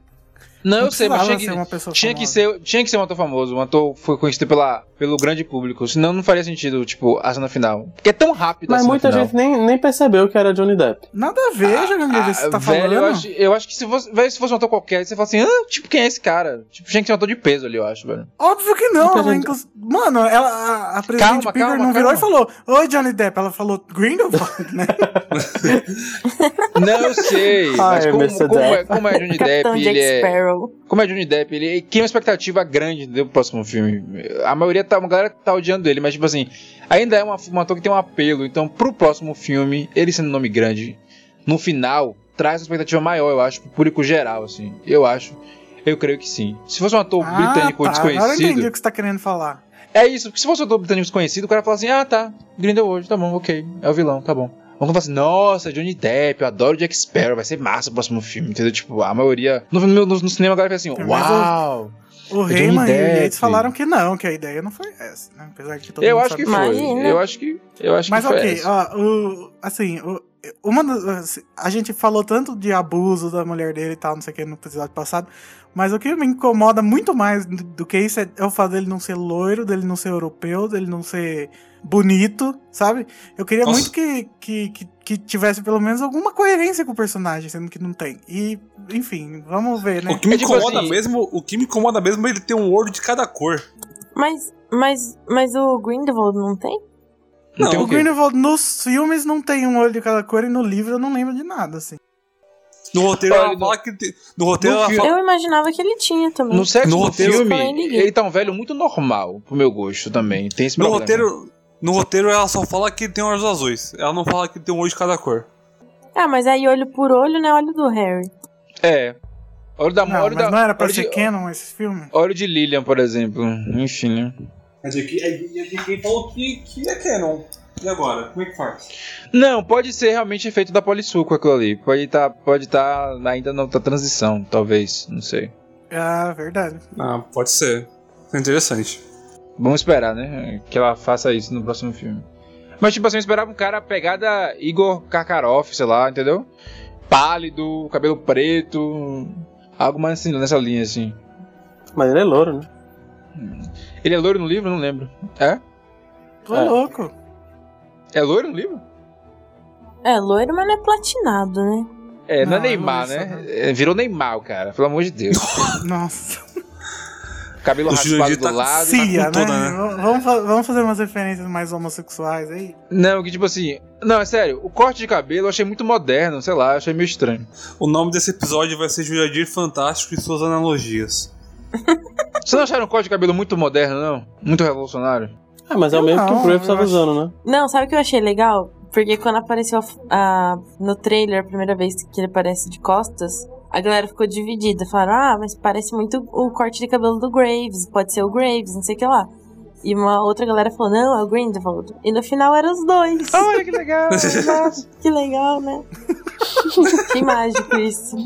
Não, Não eu sei, mas tinha que, ser uma pessoa tinha, que ser, tinha que ser um ator famoso. Um ator foi conhecido pela, pelo grande público. Senão não faria sentido, tipo, a cena final. Porque é tão rápido Mas muita final. gente nem, nem percebeu que era Johnny Depp. Nada a ver, Ah, você tá velho, falando. eu acho, eu acho que se fosse, velho, se fosse um ator qualquer, você fala assim, ah, tipo, quem é esse cara? Tipo, tinha que ser um ator de peso ali, eu acho, velho. Óbvio que não. Ela, gente- inclus- Mano, ela, a, a presidente Calma, calma, não virou calma. e falou: Oi, Johnny Depp. Ela falou Grindelwald, né? Não, eu sei. mas Ai, como, Mr. como é, Depp. como é Johnny Capitão Depp, Jack ele é. Sparrow. Como é Johnny Depp, ele cria uma expectativa grande do próximo filme. A maioria tá, uma galera tá odiando ele, mas tipo assim, ainda é uma, um ator que tem um apelo. Então, pro próximo filme, ele sendo um nome grande, no final, traz uma expectativa maior, eu acho, pro público geral, assim. Eu acho. Eu creio que sim. Se fosse um ator britânico tá, Agora eu entendi desconhecido. o que você tá querendo falar. É isso, porque se fosse um ator britânico desconhecido, o cara fala assim: ah, tá, Grindelwald, tá bom, ok, é o vilão, tá bom. Vamos falar assim, nossa, Johnny Depp, eu adoro Jack Sparrow, vai ser massa o próximo filme, entendeu? Tipo, a maioria. No, no, no cinema a galera fica assim, Mas o- uau! O É Johnny Heyman e o. Yates falaram que não, que a ideia não foi essa, né? Apesar de que todo Eu mundo acho que sabe foi. Imagina. Eu acho que. Eu acho Mas que foi ok, ó, o, assim, o, uma das, a gente falou tanto de abuso da mulher dele e tal, não sei o que, no episódio passado, mas o que me incomoda muito mais do, que isso é o fato dele não ser loiro, dele não ser europeu, dele não ser bonito, sabe? Eu queria Nossa. muito que, que, que, que tivesse pelo menos alguma coerência com o personagem, sendo que não tem. E, enfim, vamos ver, né? O que me É tipo incomoda assim- mesmo, o que me incomoda mesmo é ele ter um olho de cada cor. Mas, mas, mas o Grindelwald não tem? Não, tem o? Grindelwald nos filmes não tem um olho de cada cor e no livro eu não lembro de nada, assim. No roteiro Olha, ela no- fala que tem- no roteiro no fala, Eu imaginava que ele tinha também. No sexto No roteiro- filme, ele tá um velho muito normal, pro meu gosto também. Tem esse no problema. roteiro, no roteiro ela só fala que tem olhos azuis. Ela não fala que tem um olho de cada cor. Ah, mas aí olho por olho, né? Olho do Harry. É. Olho da Não, olho mas da, não era pra olho ser de, canon esse filme? olho de Lilian, por exemplo. Enfim, né? Mas aqui, quem falou que, que é canon. E agora? Como é que faz? Não, pode ser realmente efeito da Polissuco aquilo ali. Pode tá, pode tá ainda na na transição, talvez. Não sei. Ah, verdade. Ah, pode ser. É interessante. Vamos esperar, né? Que ela faça isso no próximo filme. Mas, tipo assim, eu esperava um cara pegada Igor Karkaroff, sei lá, entendeu? Pálido, cabelo preto. Algo mais assim, nessa linha, assim. Mas ele é louro, né? Ele é loiro no livro? Não lembro. É? Tô É. louco. É loiro no livro? É, loiro, mas não é platinado, né? É, não, é Não, Neymar, não é isso, né? É, virou Neymar, cara, pelo amor de Deus. Nossa. Cabelo O raspado do tá- lado. Cia, com toda, né? né? Vamos, fa- vamos fazer umas referências mais homossexuais aí. Não, que tipo assim. Não, é sério, o corte de cabelo eu achei muito moderno, sei lá, achei meio estranho. O nome desse episódio vai ser Jurandir Fantástico e suas analogias. Vocês não acharam o corte de cabelo muito moderno, não? Muito revolucionário? Ah, mas é o mesmo que o Graves eu tava acho- usando, né? Não, sabe o que eu achei legal? Porque quando apareceu a- no trailer a primeira vez que ele aparece de costas, a galera ficou dividida. Falaram, ah, mas parece muito o corte de cabelo do Graves, pode ser o Graves, não sei o que lá. E uma outra galera falou, não, é o Grindelwald. E no final eram os dois. Olha que legal! nossa. que legal, né? que mágico isso.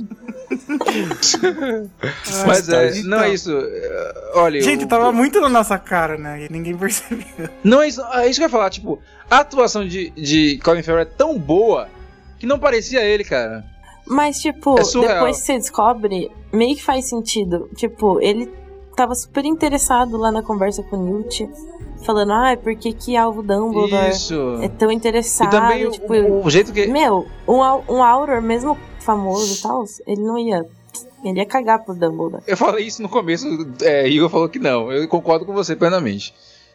Mas é, Então. não é isso. é, Olha, Gente, o- tava muito na nossa cara, né? E ninguém percebeu. Não é isso, é isso que eu ia falar, tipo, a atuação de, de Colin Farrell é tão boa que não parecia ele, cara. Mas, tipo, É depois que você descobre, meio que faz sentido. Tipo, ele tava super interessado lá na conversa com o Newt, falando, ah, por que que Alvo Dumbledore Isso. é tão interessado? E também tipo, o, o jeito que. Meu, um, um Auror, mesmo famoso e tal, ele não ia. Ele ia cagar pro Dumbledore. Eu falei isso no começo, é, Igor falou que não. Eu concordo com você plenamente.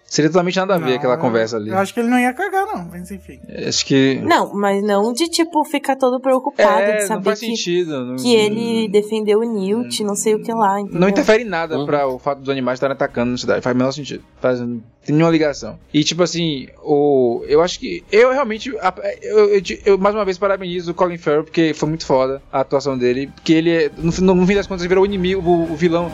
Seria totalmente nada a ver Não, aquela conversa ali. Eu acho que ele não ia cagar, não, mas enfim. Acho que. Não, mas não de, tipo, ficar todo preocupado É, de não saber faz que, sentido. Não, que ele defendeu o Newt, não sei o que lá, entendeu? Não interfere em nada pra o fato dos animais estarem atacando na cidade. Faz o menor sentido. Faz, não tem nenhuma ligação. E tipo assim, o, eu acho que. Eu realmente. Eu, eu- eu, mais uma vez parabenizo o Colin Farrell, porque foi muito foda a atuação dele. Porque ele, é- no, fim- no fim das contas, ele virou o inimigo, o, o vilão.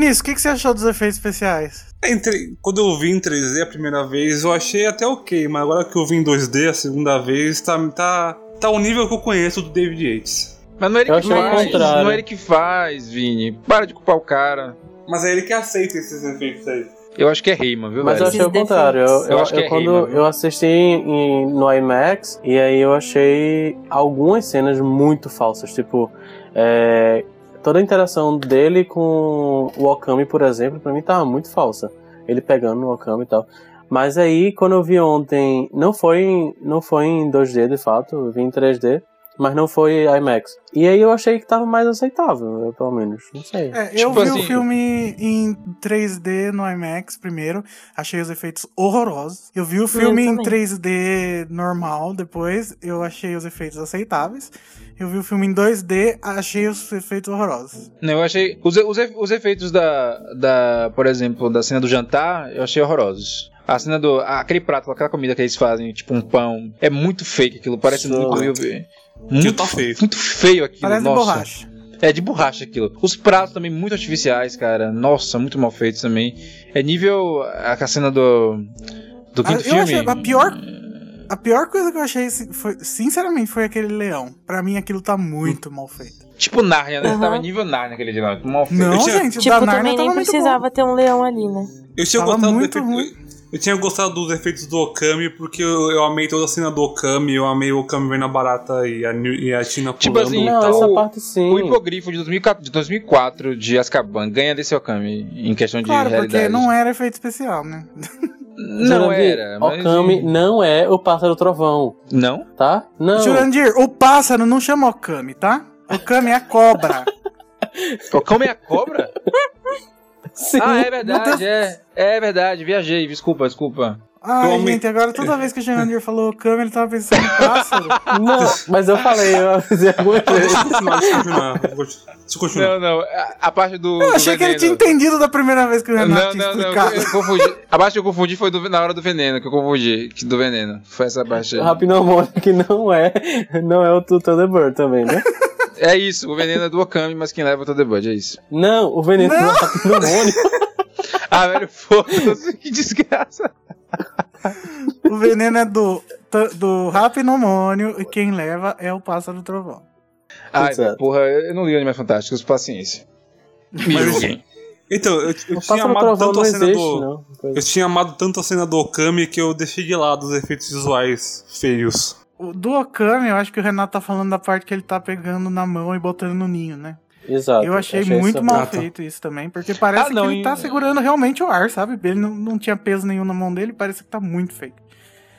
Vinícius, o que, que você achou dos efeitos especiais? Entre- quando eu vi em 3D a primeira vez, eu achei até ok, mas agora que eu vi em 2D a segunda vez, tá, tá, tá o nível que eu conheço do David Yates. Mas não é ele Eu que faz. Não é ele que faz, Vini. Para de culpar o cara. Mas é ele que aceita esses efeitos aí. Eu acho que é Rayman, viu, Mas eu velho? achei o contrário. Eu, Eu eu, acho que eu é quando eu assisti em- no IMAX, e aí eu achei algumas cenas muito falsas. Tipo, é, toda a interação dele com o Okami, por exemplo, pra mim tava muito falsa. Ele pegando o Okami e tal. Mas aí, quando eu vi ontem, não foi, em- não foi em 2D de fato, eu vi em 3D, mas não foi IMAX. E aí eu achei que tava mais aceitável, eu, pelo menos. Não sei. É, eu Tipo vi assim- o filme em 3D no IMAX primeiro, achei os efeitos horrorosos. Eu vi o filme em também. 3D normal depois, eu achei os efeitos aceitáveis. Eu vi o filme em 2D, achei os efeitos horrorosos. Não, eu achei. Os, os, os efeitos da, da. Por exemplo, da cena do jantar, eu achei horrorosos. A cena do. Aquele prato, aquela comida que eles fazem, tipo um pão. É muito fake aquilo, parece muito. Eu, muito, tá feio. muito feio aquilo. Parece de nossa. borracha. É de borracha aquilo. Os pratos também muito artificiais, cara. Nossa, muito mal feitos também. É nível. A cena do. Do Ah, quinto eu filme. achei a pior. A pior coisa que eu achei, foi, sinceramente, foi aquele leão. Pra mim, aquilo tá muito mal feito. Tipo Narnia, né? Aham. Tava nível Narnia aquele dia lá. Mal feito. Não, tinha- gente, o Tipo, da Narnia nem precisava ter um leão ali, né? Eu tinha Tava muito efeito-. Eu tinha gostado dos efeitos do Okami porque eu, eu amei toda a cena do Okami, eu amei o Okami vendo a barata e a, e a Tina Tipo pulando assim, e Não, tal. essa o- parte sim. O hipogrifo de 2004, de 2004 de Azkaban ganha desse Okami em questão de Claro, realidade. porque não era efeito especial, né? Não Jurandir, era, mas- Okami não é o pássaro trovão, Não? tá? Não. Jurandir, o pássaro não chama Okami, tá? Okami é a cobra. Okami é a cobra? Sim. Ah, é verdade, é. É verdade, viajei, desculpa, desculpa. Ai, Tome. gente, agora toda vez que o Jurandir falou Okami, ele tava pensando em pássaro. Não, mas eu falei, eu Deixa vezes. eu continuar, deixa eu. Não, não, a, a parte do. Eu do achei que ele tinha entendido da primeira vez que o Renato Não, tinha não, não, explicado. eu, eu confundi. A parte que eu confundi foi do- na hora do veneno, que eu confundi. que Do veneno. Foi essa parte aí. Rapidamente que não é, não é o do Thunderbird também, né? É isso, o veneno é do Okami, mas quem leva é o Thunderbird, é isso. Não, o veneno Não. do Rapidamônio. Ah, velho, foda-se, que desgraça. O veneno é do, do rapinomônio e quem leva é o pássaro trovão. Ai, Exato. porra, eu não li Animais Fantásticos, paciência. Me Mas- julguem. Então, eu, eu O tinha amado tanto a cena existe, do. não. Eu tinha amado tanto a cena do Okami que eu deixei de lado os efeitos visuais feios. O do Okami, eu acho que o Renato tá falando da parte que ele tá pegando na mão e botando no ninho, né? Exato. eu achei, isso muito mal feito isso também, porque parece Ah, não, que ele e- tá segurando realmente o ar, sabe? Ele não, não tinha peso nenhum na mão dele, parece que tá muito feito.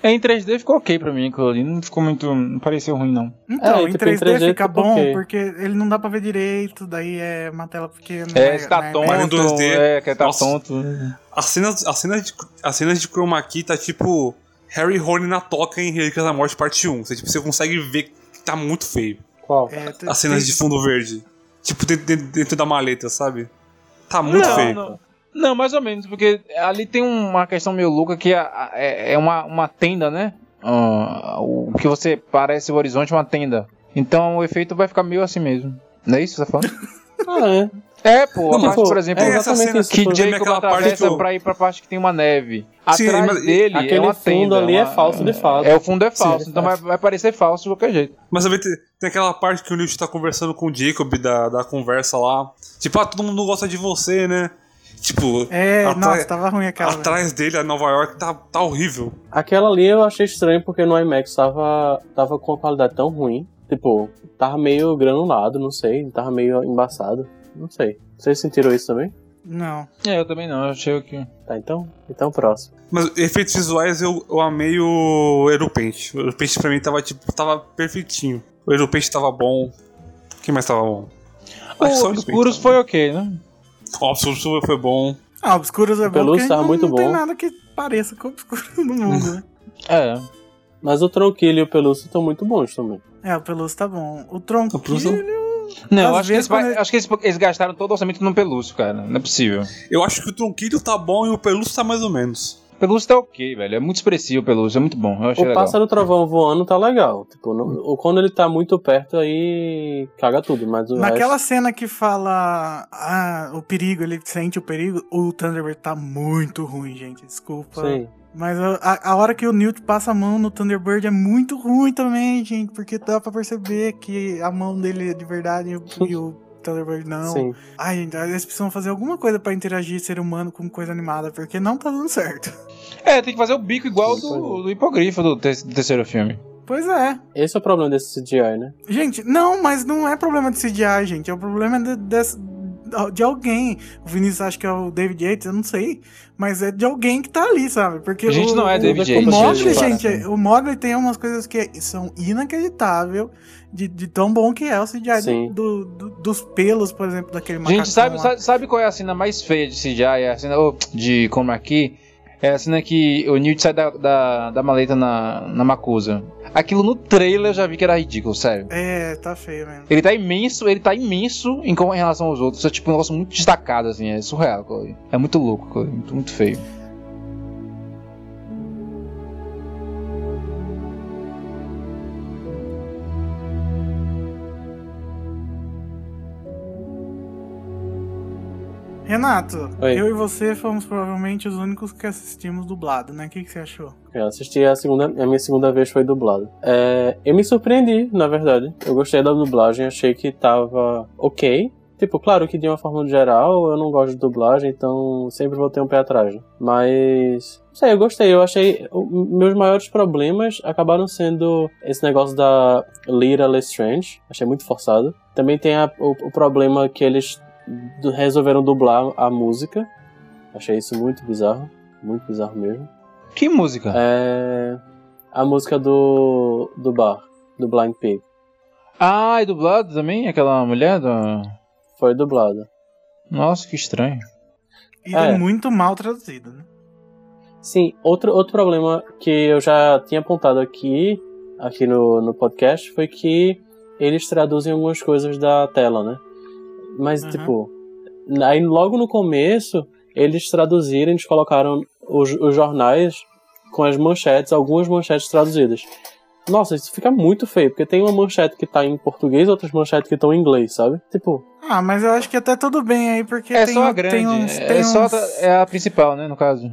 É, em 3D ficou ok pra mim, aquilo ali. Não ficou muito. Não pareceu ruim, não. Então, É, em, tipo, em 3D 3D fica bom, ok. porque ele não dá pra ver direito, daí é uma tela pequena. É, né, tá né, tonto. Mas em 2D, É, que tá nossa. tonto. As cenas, as cenas, de, as cenas de Chroma Key tá tipo Harry Rony na toca em Relíquias da Morte parte 1. Você, tipo, você consegue ver que tá muito feio. Qual? É, As cenas tem- de fundo verde. Tipo, dentro, dentro- dentro da maleta, sabe? Tá muito não, feio. Não, não, mais ou menos, porque ali tem uma questão meio louca que é, é, é uma, uma tenda, né? Ah, o que você parece o horizonte é uma tenda. Então o efeito vai ficar meio assim mesmo. Não é isso que você tá falando? Ah, é. É, pô, Não, a parte, pô, por exemplo, é exatamente isso. que Jacob aquela parte atravessa que eu- pra ir pra parte que tem uma neve. Sim, Atrás mas- dele Aquele é uma fundo tenda. ali é uma- falso de fato. É, o fundo é falso, Sim, então é vai, vai parecer falso de qualquer jeito. Mas também tem, tem aquela parte que o Newt tá conversando com o Jacob da, da conversa lá. Tipo, ah, todo mundo gosta de você, né? Tipo, É, atra- nossa, tava ruim aquela. atrás dele, a Nova York, tá, tá horrível. Aquela ali eu achei estranho porque no IMAX tava, tava com uma qualidade tão ruim. Tipo, tava meio granulado, não sei. Tava meio embaçado. Não sei. Vocês sentiram isso também? Não. É, eu também não, eu achei que. Tá, então. Então próximo. Mas efeitos visuais eu, eu amei o Aeropaint. O Aeropaint pra mim tava, tipo, tava perfeitinho. O Aeropaint tava bom. O que mais tava bom? Acho O Obscuros foi ok, né? O Obscuros foi bom. Ah, Obscuros é bom Pelúcio tava não, muito não tem bom. nada que pareça com Obscuros no mundo, né? É. Mas o Tronquilho e o Pelúcio estão muito bons também. É, o Pelúcio tá bom. O Pelúcio- Tronquilho... Não, Às acho que, vezes eles, vai- quando ele- acho que eles, eles gastaram todo o orçamento no Pelúcio, cara. Não é possível. Eu acho que o Tronquilho tá bom e o Pelúcio tá mais ou menos. O Pelúcio tá ok, velho. É muito expressivo o Pelúcio, é muito bom. Eu achei O legal. pássaro trovão voando tá legal. Tipo, no- o- quando ele tá muito perto, aí caga tudo. Mas Naquela resto... cena que fala ah, o perigo, ele sente o perigo, o Thunderbird tá muito ruim, gente. Desculpa. Sim. Mas a, a- a hora que o Newt passa a mão no Thunderbird é muito ruim também, gente. Porque dá pra perceber que a mão dele é de verdade e o, e o Thunderbird não. Sim. Ai, gente, eles precisam fazer alguma coisa pra interagir ser humano com coisa animada, porque não tá dando certo. É, tem que fazer o bico igual do, do hipogrifo do, te- do terceiro filme. Pois é. Esse é o problema desse CGI, né? Gente, não, mas não é problema de CGI, gente. É o problema de, desse- de alguém. O Vinícius acha que é o David Yates, eu não sei. Mas é de alguém que tá ali, sabe? Porque Gente, o, não é o- David O Yates, Mogli, gente. gente, o Mogli tem umas coisas que são inacreditáveis de, de tão bom que é o CGI do, do- dos pelos, por exemplo, daquele macacão Gente, sabe, lá. sabe, qual é a cena mais feia de CGI? É a cena oh, de Chroma Key? É a cena que o Newt sai da, da, da maleta na, na Macusa. Aquilo no trailer eu já vi que era ridículo, sério. É, tá feio mesmo. Ele tá imenso, ele tá imenso em, relação aos outros. É tipo um negócio muito destacado, assim, é surreal. É muito louco, ali, muito, muito feio. Renato, Oi. eu e você fomos provavelmente os únicos que assistimos dublado, né? O que, que você achou? Eu assisti a segunda, a minha segunda vez foi dublado. É, eu me surpreendi, na verdade. Eu gostei da dublagem, achei que tava ok. Tipo, claro que de uma forma geral eu não gosto de dublagem, então sempre vou ter um pé atrás. né? Mas, não sei, eu gostei. Eu achei. Meus maiores problemas acabaram sendo esse negócio da Lira Lestrange. Achei muito forçado. Também tem a- o, o problema que eles resolveram dublar a música. Achei isso muito bizarro. Muito bizarro mesmo. Que música? É. A música do. do bar, do Blind Pig. Ah, e dublado também? Aquela mulher do... Foi dublado. Nossa, que estranho. E É. é muito mal traduzido, né? Sim, outro, outro problema que eu já tinha apontado aqui, aqui no, no podcast, foi que eles traduzem algumas coisas da tela, né? Mas, Uhum. tipo, aí logo no começo, eles traduziram, eles colocaram os, os jornais com as manchetes, algumas manchetes traduzidas. Nossa, isso fica muito feio, porque tem uma manchete que tá em português e outras manchetes que estão em inglês, sabe? Tipo, Ah, mas eu acho que até tudo bem aí, porque É tem, só a tem grande. uns, é tem só uns, a- é a principal, né, no caso.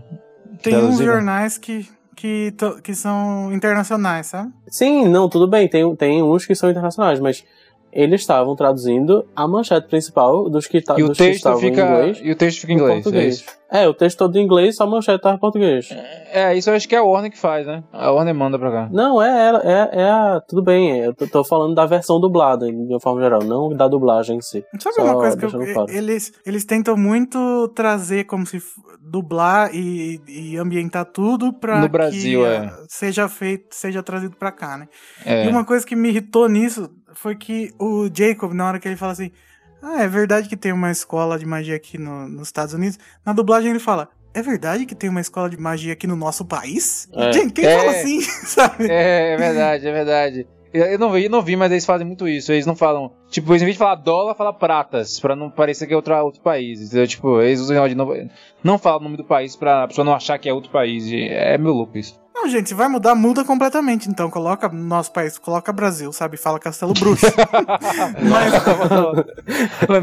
tem uns jornais que, que, to- que são internacionais, sabe? Sim, não, tudo bem, tem, tem uns que são internacionais, mas eles estavam traduzindo a manchete principal dos que, ta, E o dos que texto estavam fica- em inglês. e o texto fica em inglês, é português. isso? É, o texto todo em inglês, só a manchete tava em português. É, isso eu acho que é a Warner que faz, né? A Warner manda pra cá. Não, é ela, é, é a. Tudo bem, eu tô, tô falando da versão dublada, de uma forma geral, não da dublagem em si. Sabe Só uma coisa que eu- claro. eles, eles tentam muito trazer como se f- dublar e, e ambientar tudo pra No Brasil, que é. seja feito, seja trazido pra cá, né? É. E uma coisa que me irritou nisso foi que o Jacob, na hora que ele fala assim, ah, é verdade que tem uma escola de magia aqui no- nos Estados Unidos, na dublagem ele fala, é verdade que tem uma escola de magia aqui no nosso país? É. Gente, quem É. fala assim, sabe? É, é verdade, é verdade. Eu não vi, eu não vi, mas eles fazem muito isso. Eles não falam. Tipo, eles, em vez de falar dólar, fala pratas, pra não parecer que é outro, outro país. Entendeu? Tipo, eles usam de novo. Não falam o nome do país pra pessoa não achar que é outro país. É meio louco isso. Não, gente, se vai mudar, muda completamente. Então, coloca no nosso país, coloca Brasil, sabe? Fala Castelo Bruxo.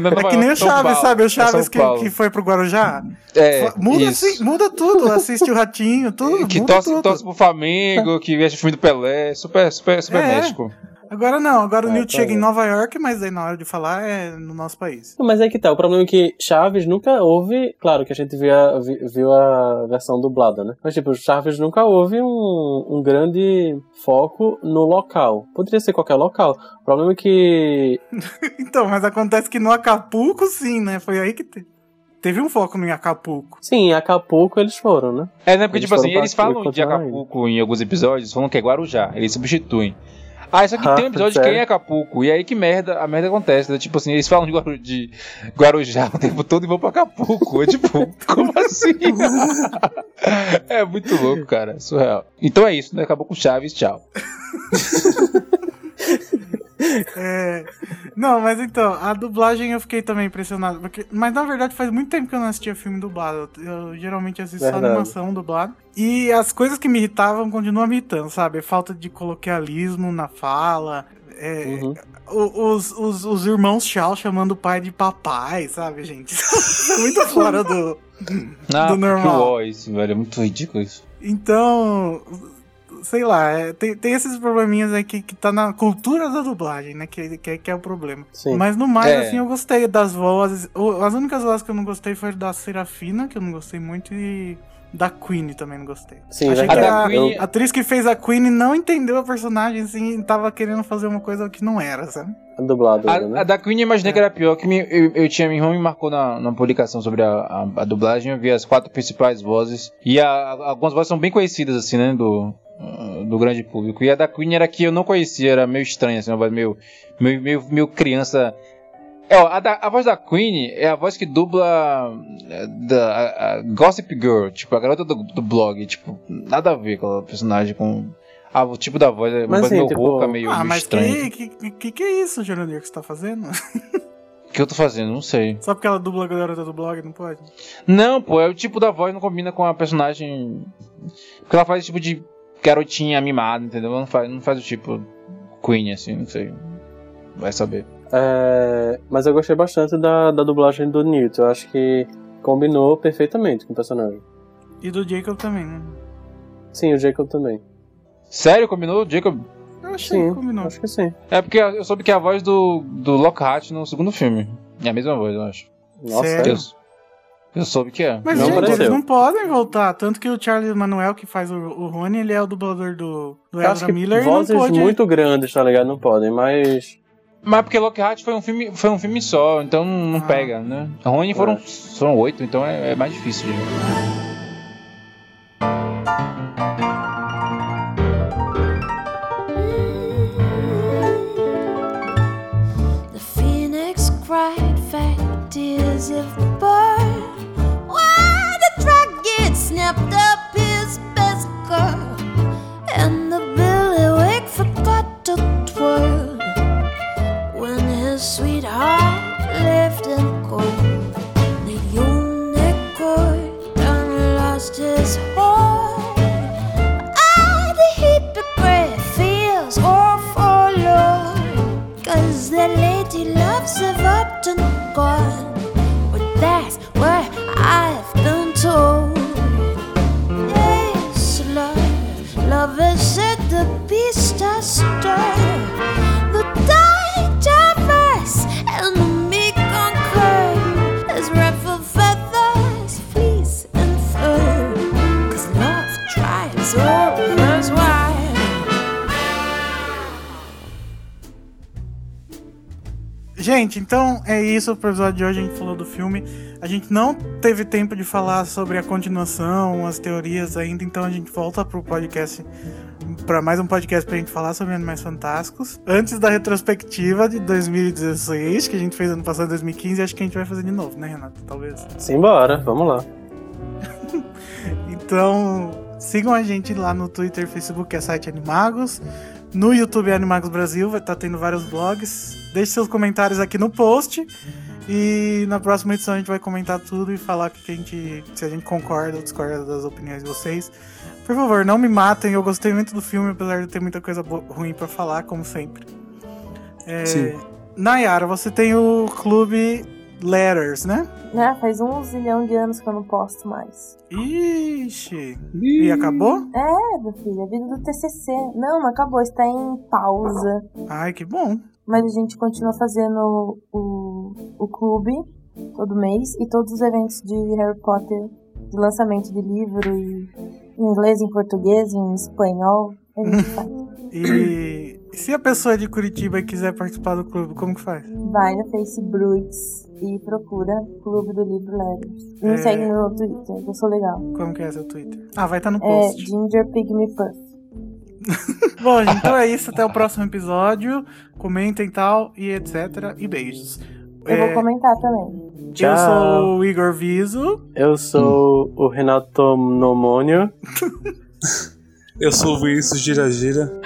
é que nem o Chaves, sabe? é O Chaves São que, que foi pro Guarujá. É, muda, assim, muda tudo. Assiste o Ratinho, tudo. Que muda torce, tudo. pro Flamengo, que veste o filme do Pelé. Super, super, super É. México. Agora não, agora o É, Newt tá chega em bem. Nova York, mas aí na hora de falar é no nosso país. Mas é que tá, o problema é que Chaves nunca houve. Claro que a gente viu a, vi- viu a versão dublada, né? Mas, tipo, Chaves nunca houve um, um grande foco no local. Poderia ser qualquer local. O problema é que. Então, mas acontece que no Acapulco, sim, né? Foi aí que te- teve um foco no Acapulco. Sim, em Acapulco eles foram, né? É, né? Porque, Eles tipo assim, eles falam de indo. Acapulco em alguns episódios, falam que é Guarujá. Eles substituem. Ah, só que Ah, tem um episódio de quem sério? é Acapulco. E aí que merda, a merda acontece. Né? Tipo assim, eles falam de, Guaru, de Guarujá o tempo todo e vão pra Acapulco. É tipo, como assim? é muito louco, cara. Surreal. Então é isso, né? Acabou com Chaves, tchau. É, Não, mas então, a dublagem eu fiquei também impressionado. Porque... Mas na verdade faz muito tempo que eu não assistia filme dublado. Eu, eu geralmente assisto só Verdade. animação dublada. E as coisas que me irritavam continuam me irritando, sabe? Falta de coloquialismo na fala. é, Uhum. os, os, os irmãos Shaw chamando o pai de papai, sabe, gente? É muito fora do, Ah, do que normal. ó, isso, velho. É muito ridículo isso. Então, sei lá, é, tem, tem esses probleminhas aí que, que tá na cultura da dublagem, né? Que, que, que é o problema. Sim. Mas no mais, É. assim, eu gostei das vozes. O- As únicas vozes que eu não gostei foi da Serafina, que eu não gostei muito, e da Queen também não gostei. Sim, Achei verdade. que A a, Queen- a atriz que fez a Queen não entendeu a personagem, assim, e tava querendo fazer uma coisa que não era, sabe? A dubladora, A, né? a da Queen eu imaginei que era pior, que me- eu, eu tinha, irmã me marcou na, na publicação sobre a, a, a dublagem, eu vi as quatro principais vozes, e a- a- algumas vozes são bem conhecidas, assim, né, do, do grande público, e a da Queen era que eu não conhecia, era meio estranha, assim, uma voz meio, meio, meio, meio criança... É, ó, a, da- a voz da Queen é a voz que dubla é, da, a- a Gossip Girl, tipo, a garota do, do blog, tipo, nada a ver aquela personagem com... Ah, o tipo da voz é uma Mas voz sim, meio tipo- rouca, meio, ah, meio mas estranha. que, que, que que é isso, Jurandir, que você tá fazendo? O que eu tô fazendo? Não sei. Só porque ela dubla a garota do blog, não pode? Não, pô, é o tipo da voz não combina com a personagem. Porque ela faz tipo de garotinha mimada, entendeu? Não faz, não faz o tipo Queen, assim, não sei. Vai saber. É, mas eu gostei bastante da, da dublagem do Newt. Eu acho que combinou perfeitamente com o personagem. E do Jacob também, né? Sim, o Jacob também. Sério, combinou, Jacob? Eu achei Sim, que combinou. acho que sim. É porque eu soube que é a voz do, do Lockhart no segundo filme. É a mesma voz, eu acho. Nossa, Sério? Eu, eu soube que é. Mas, Não gente, apareceu. eles não podem voltar. Tanto que o Charles Manuel, que faz o, o Rony, ele é o dublador do, do Eu Ezra que Miller e não vozes pode. muito grandes, tá ligado? Não podem, mas. Mas porque Lockhart foi um filme, foi um filme só, então não Ah. pega, né? Rony foram, É. foram oito, então é, é mais difícil. de- The phoenix cried fat tears of snapped up his best girl, and the billywig forgot to twirl when his sweetheart left him cold. The unicorn done lost his heart. Ah, the hypocrite feels all forlorn. Cause the lady loves have up and gone. But that's beast astir. The diverse and the meek conquer. As ruffled feathers, fleece and fur. Cause love drives hers wild. Gente, então é isso pro episódio de hoje. A gente falou do filme. A gente não teve tempo de falar sobre a continuação, as teorias ainda, então a gente volta pro podcast. Pra mais um podcast pra gente falar sobre Animais Fantásticos. Antes da retrospectiva de 2016, que a gente fez ano passado, 2015, acho que a gente vai fazer de novo, né, Renato? Talvez. Simbora, vamos lá. Então, sigam a gente lá no Twitter, Facebook, que é site Animagos. No YouTube é Animagos Brasil, vai estar tendo vários blogs. Deixe seus comentários aqui no post. E na próxima edição a gente vai comentar tudo e falar que a gente, se a gente concorda ou discorda das opiniões de vocês. Por favor, não me matem. Eu gostei muito do filme, apesar de ter muita coisa ruim pra falar, como sempre. É, Sim. Nayara, você tem o clube Letters, né? Né? Faz um zilhão de anos que eu não posto mais. Ixi. E acabou? É, meu filho, a vida do TCC. Não, não acabou, está em pausa. Ai, que bom. Mas a gente continua fazendo o, o clube todo mês e todos os eventos de Harry Potter, de lançamento de livro e em inglês, em português, em espanhol. A gente faz. E se a pessoa é de Curitiba quiser participar do clube, como que faz? Vai no Facebook e procura Clube do Livro Letters. E me É. segue no Twitter, que eu sou legal. Como que é seu Twitter? Ah, vai estar no É post. Ginger Pygmy Puff. Bom, gente, então é isso. Até o próximo episódio. Comentem tal e etc. E beijos. Eu É, vou comentar também. eu Tchau. sou o Igor Viso. Eu sou o Renato Nomônio. Eu sou o Vinícius Gira Gira.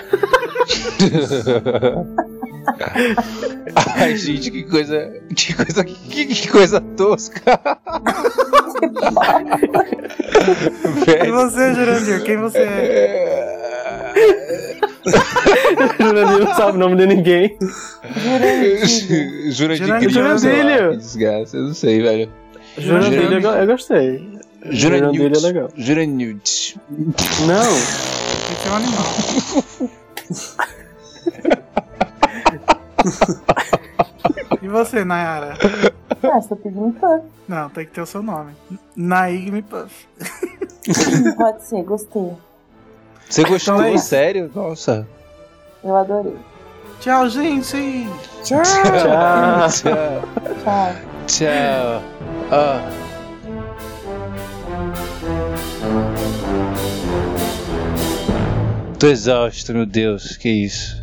Ai, gente, que coisa. Que coisa. Que, que coisa tosca. E Velho. você, Jurandir? Quem você é? Jurandir não sabe o nome de ninguém. Jura de Jurandir. Jurandir. Que desgraça, eu não sei, velho. Jurandir, Jurandir. eu, eu gostei. Jurandir é legal. Jurandir. Não. Tem que ser um animal. e você, Nayara? Ah, você pedindo Puff. Não, tem que ter o seu nome. Naigme Puff. Pode ser, gostei. Você gostou? Então é. Sério? Nossa. Eu adorei. Tchau, gente! Tchau. Tchau. Tchau. Tchau. Ah. Tô exausto, meu Deus. Que isso?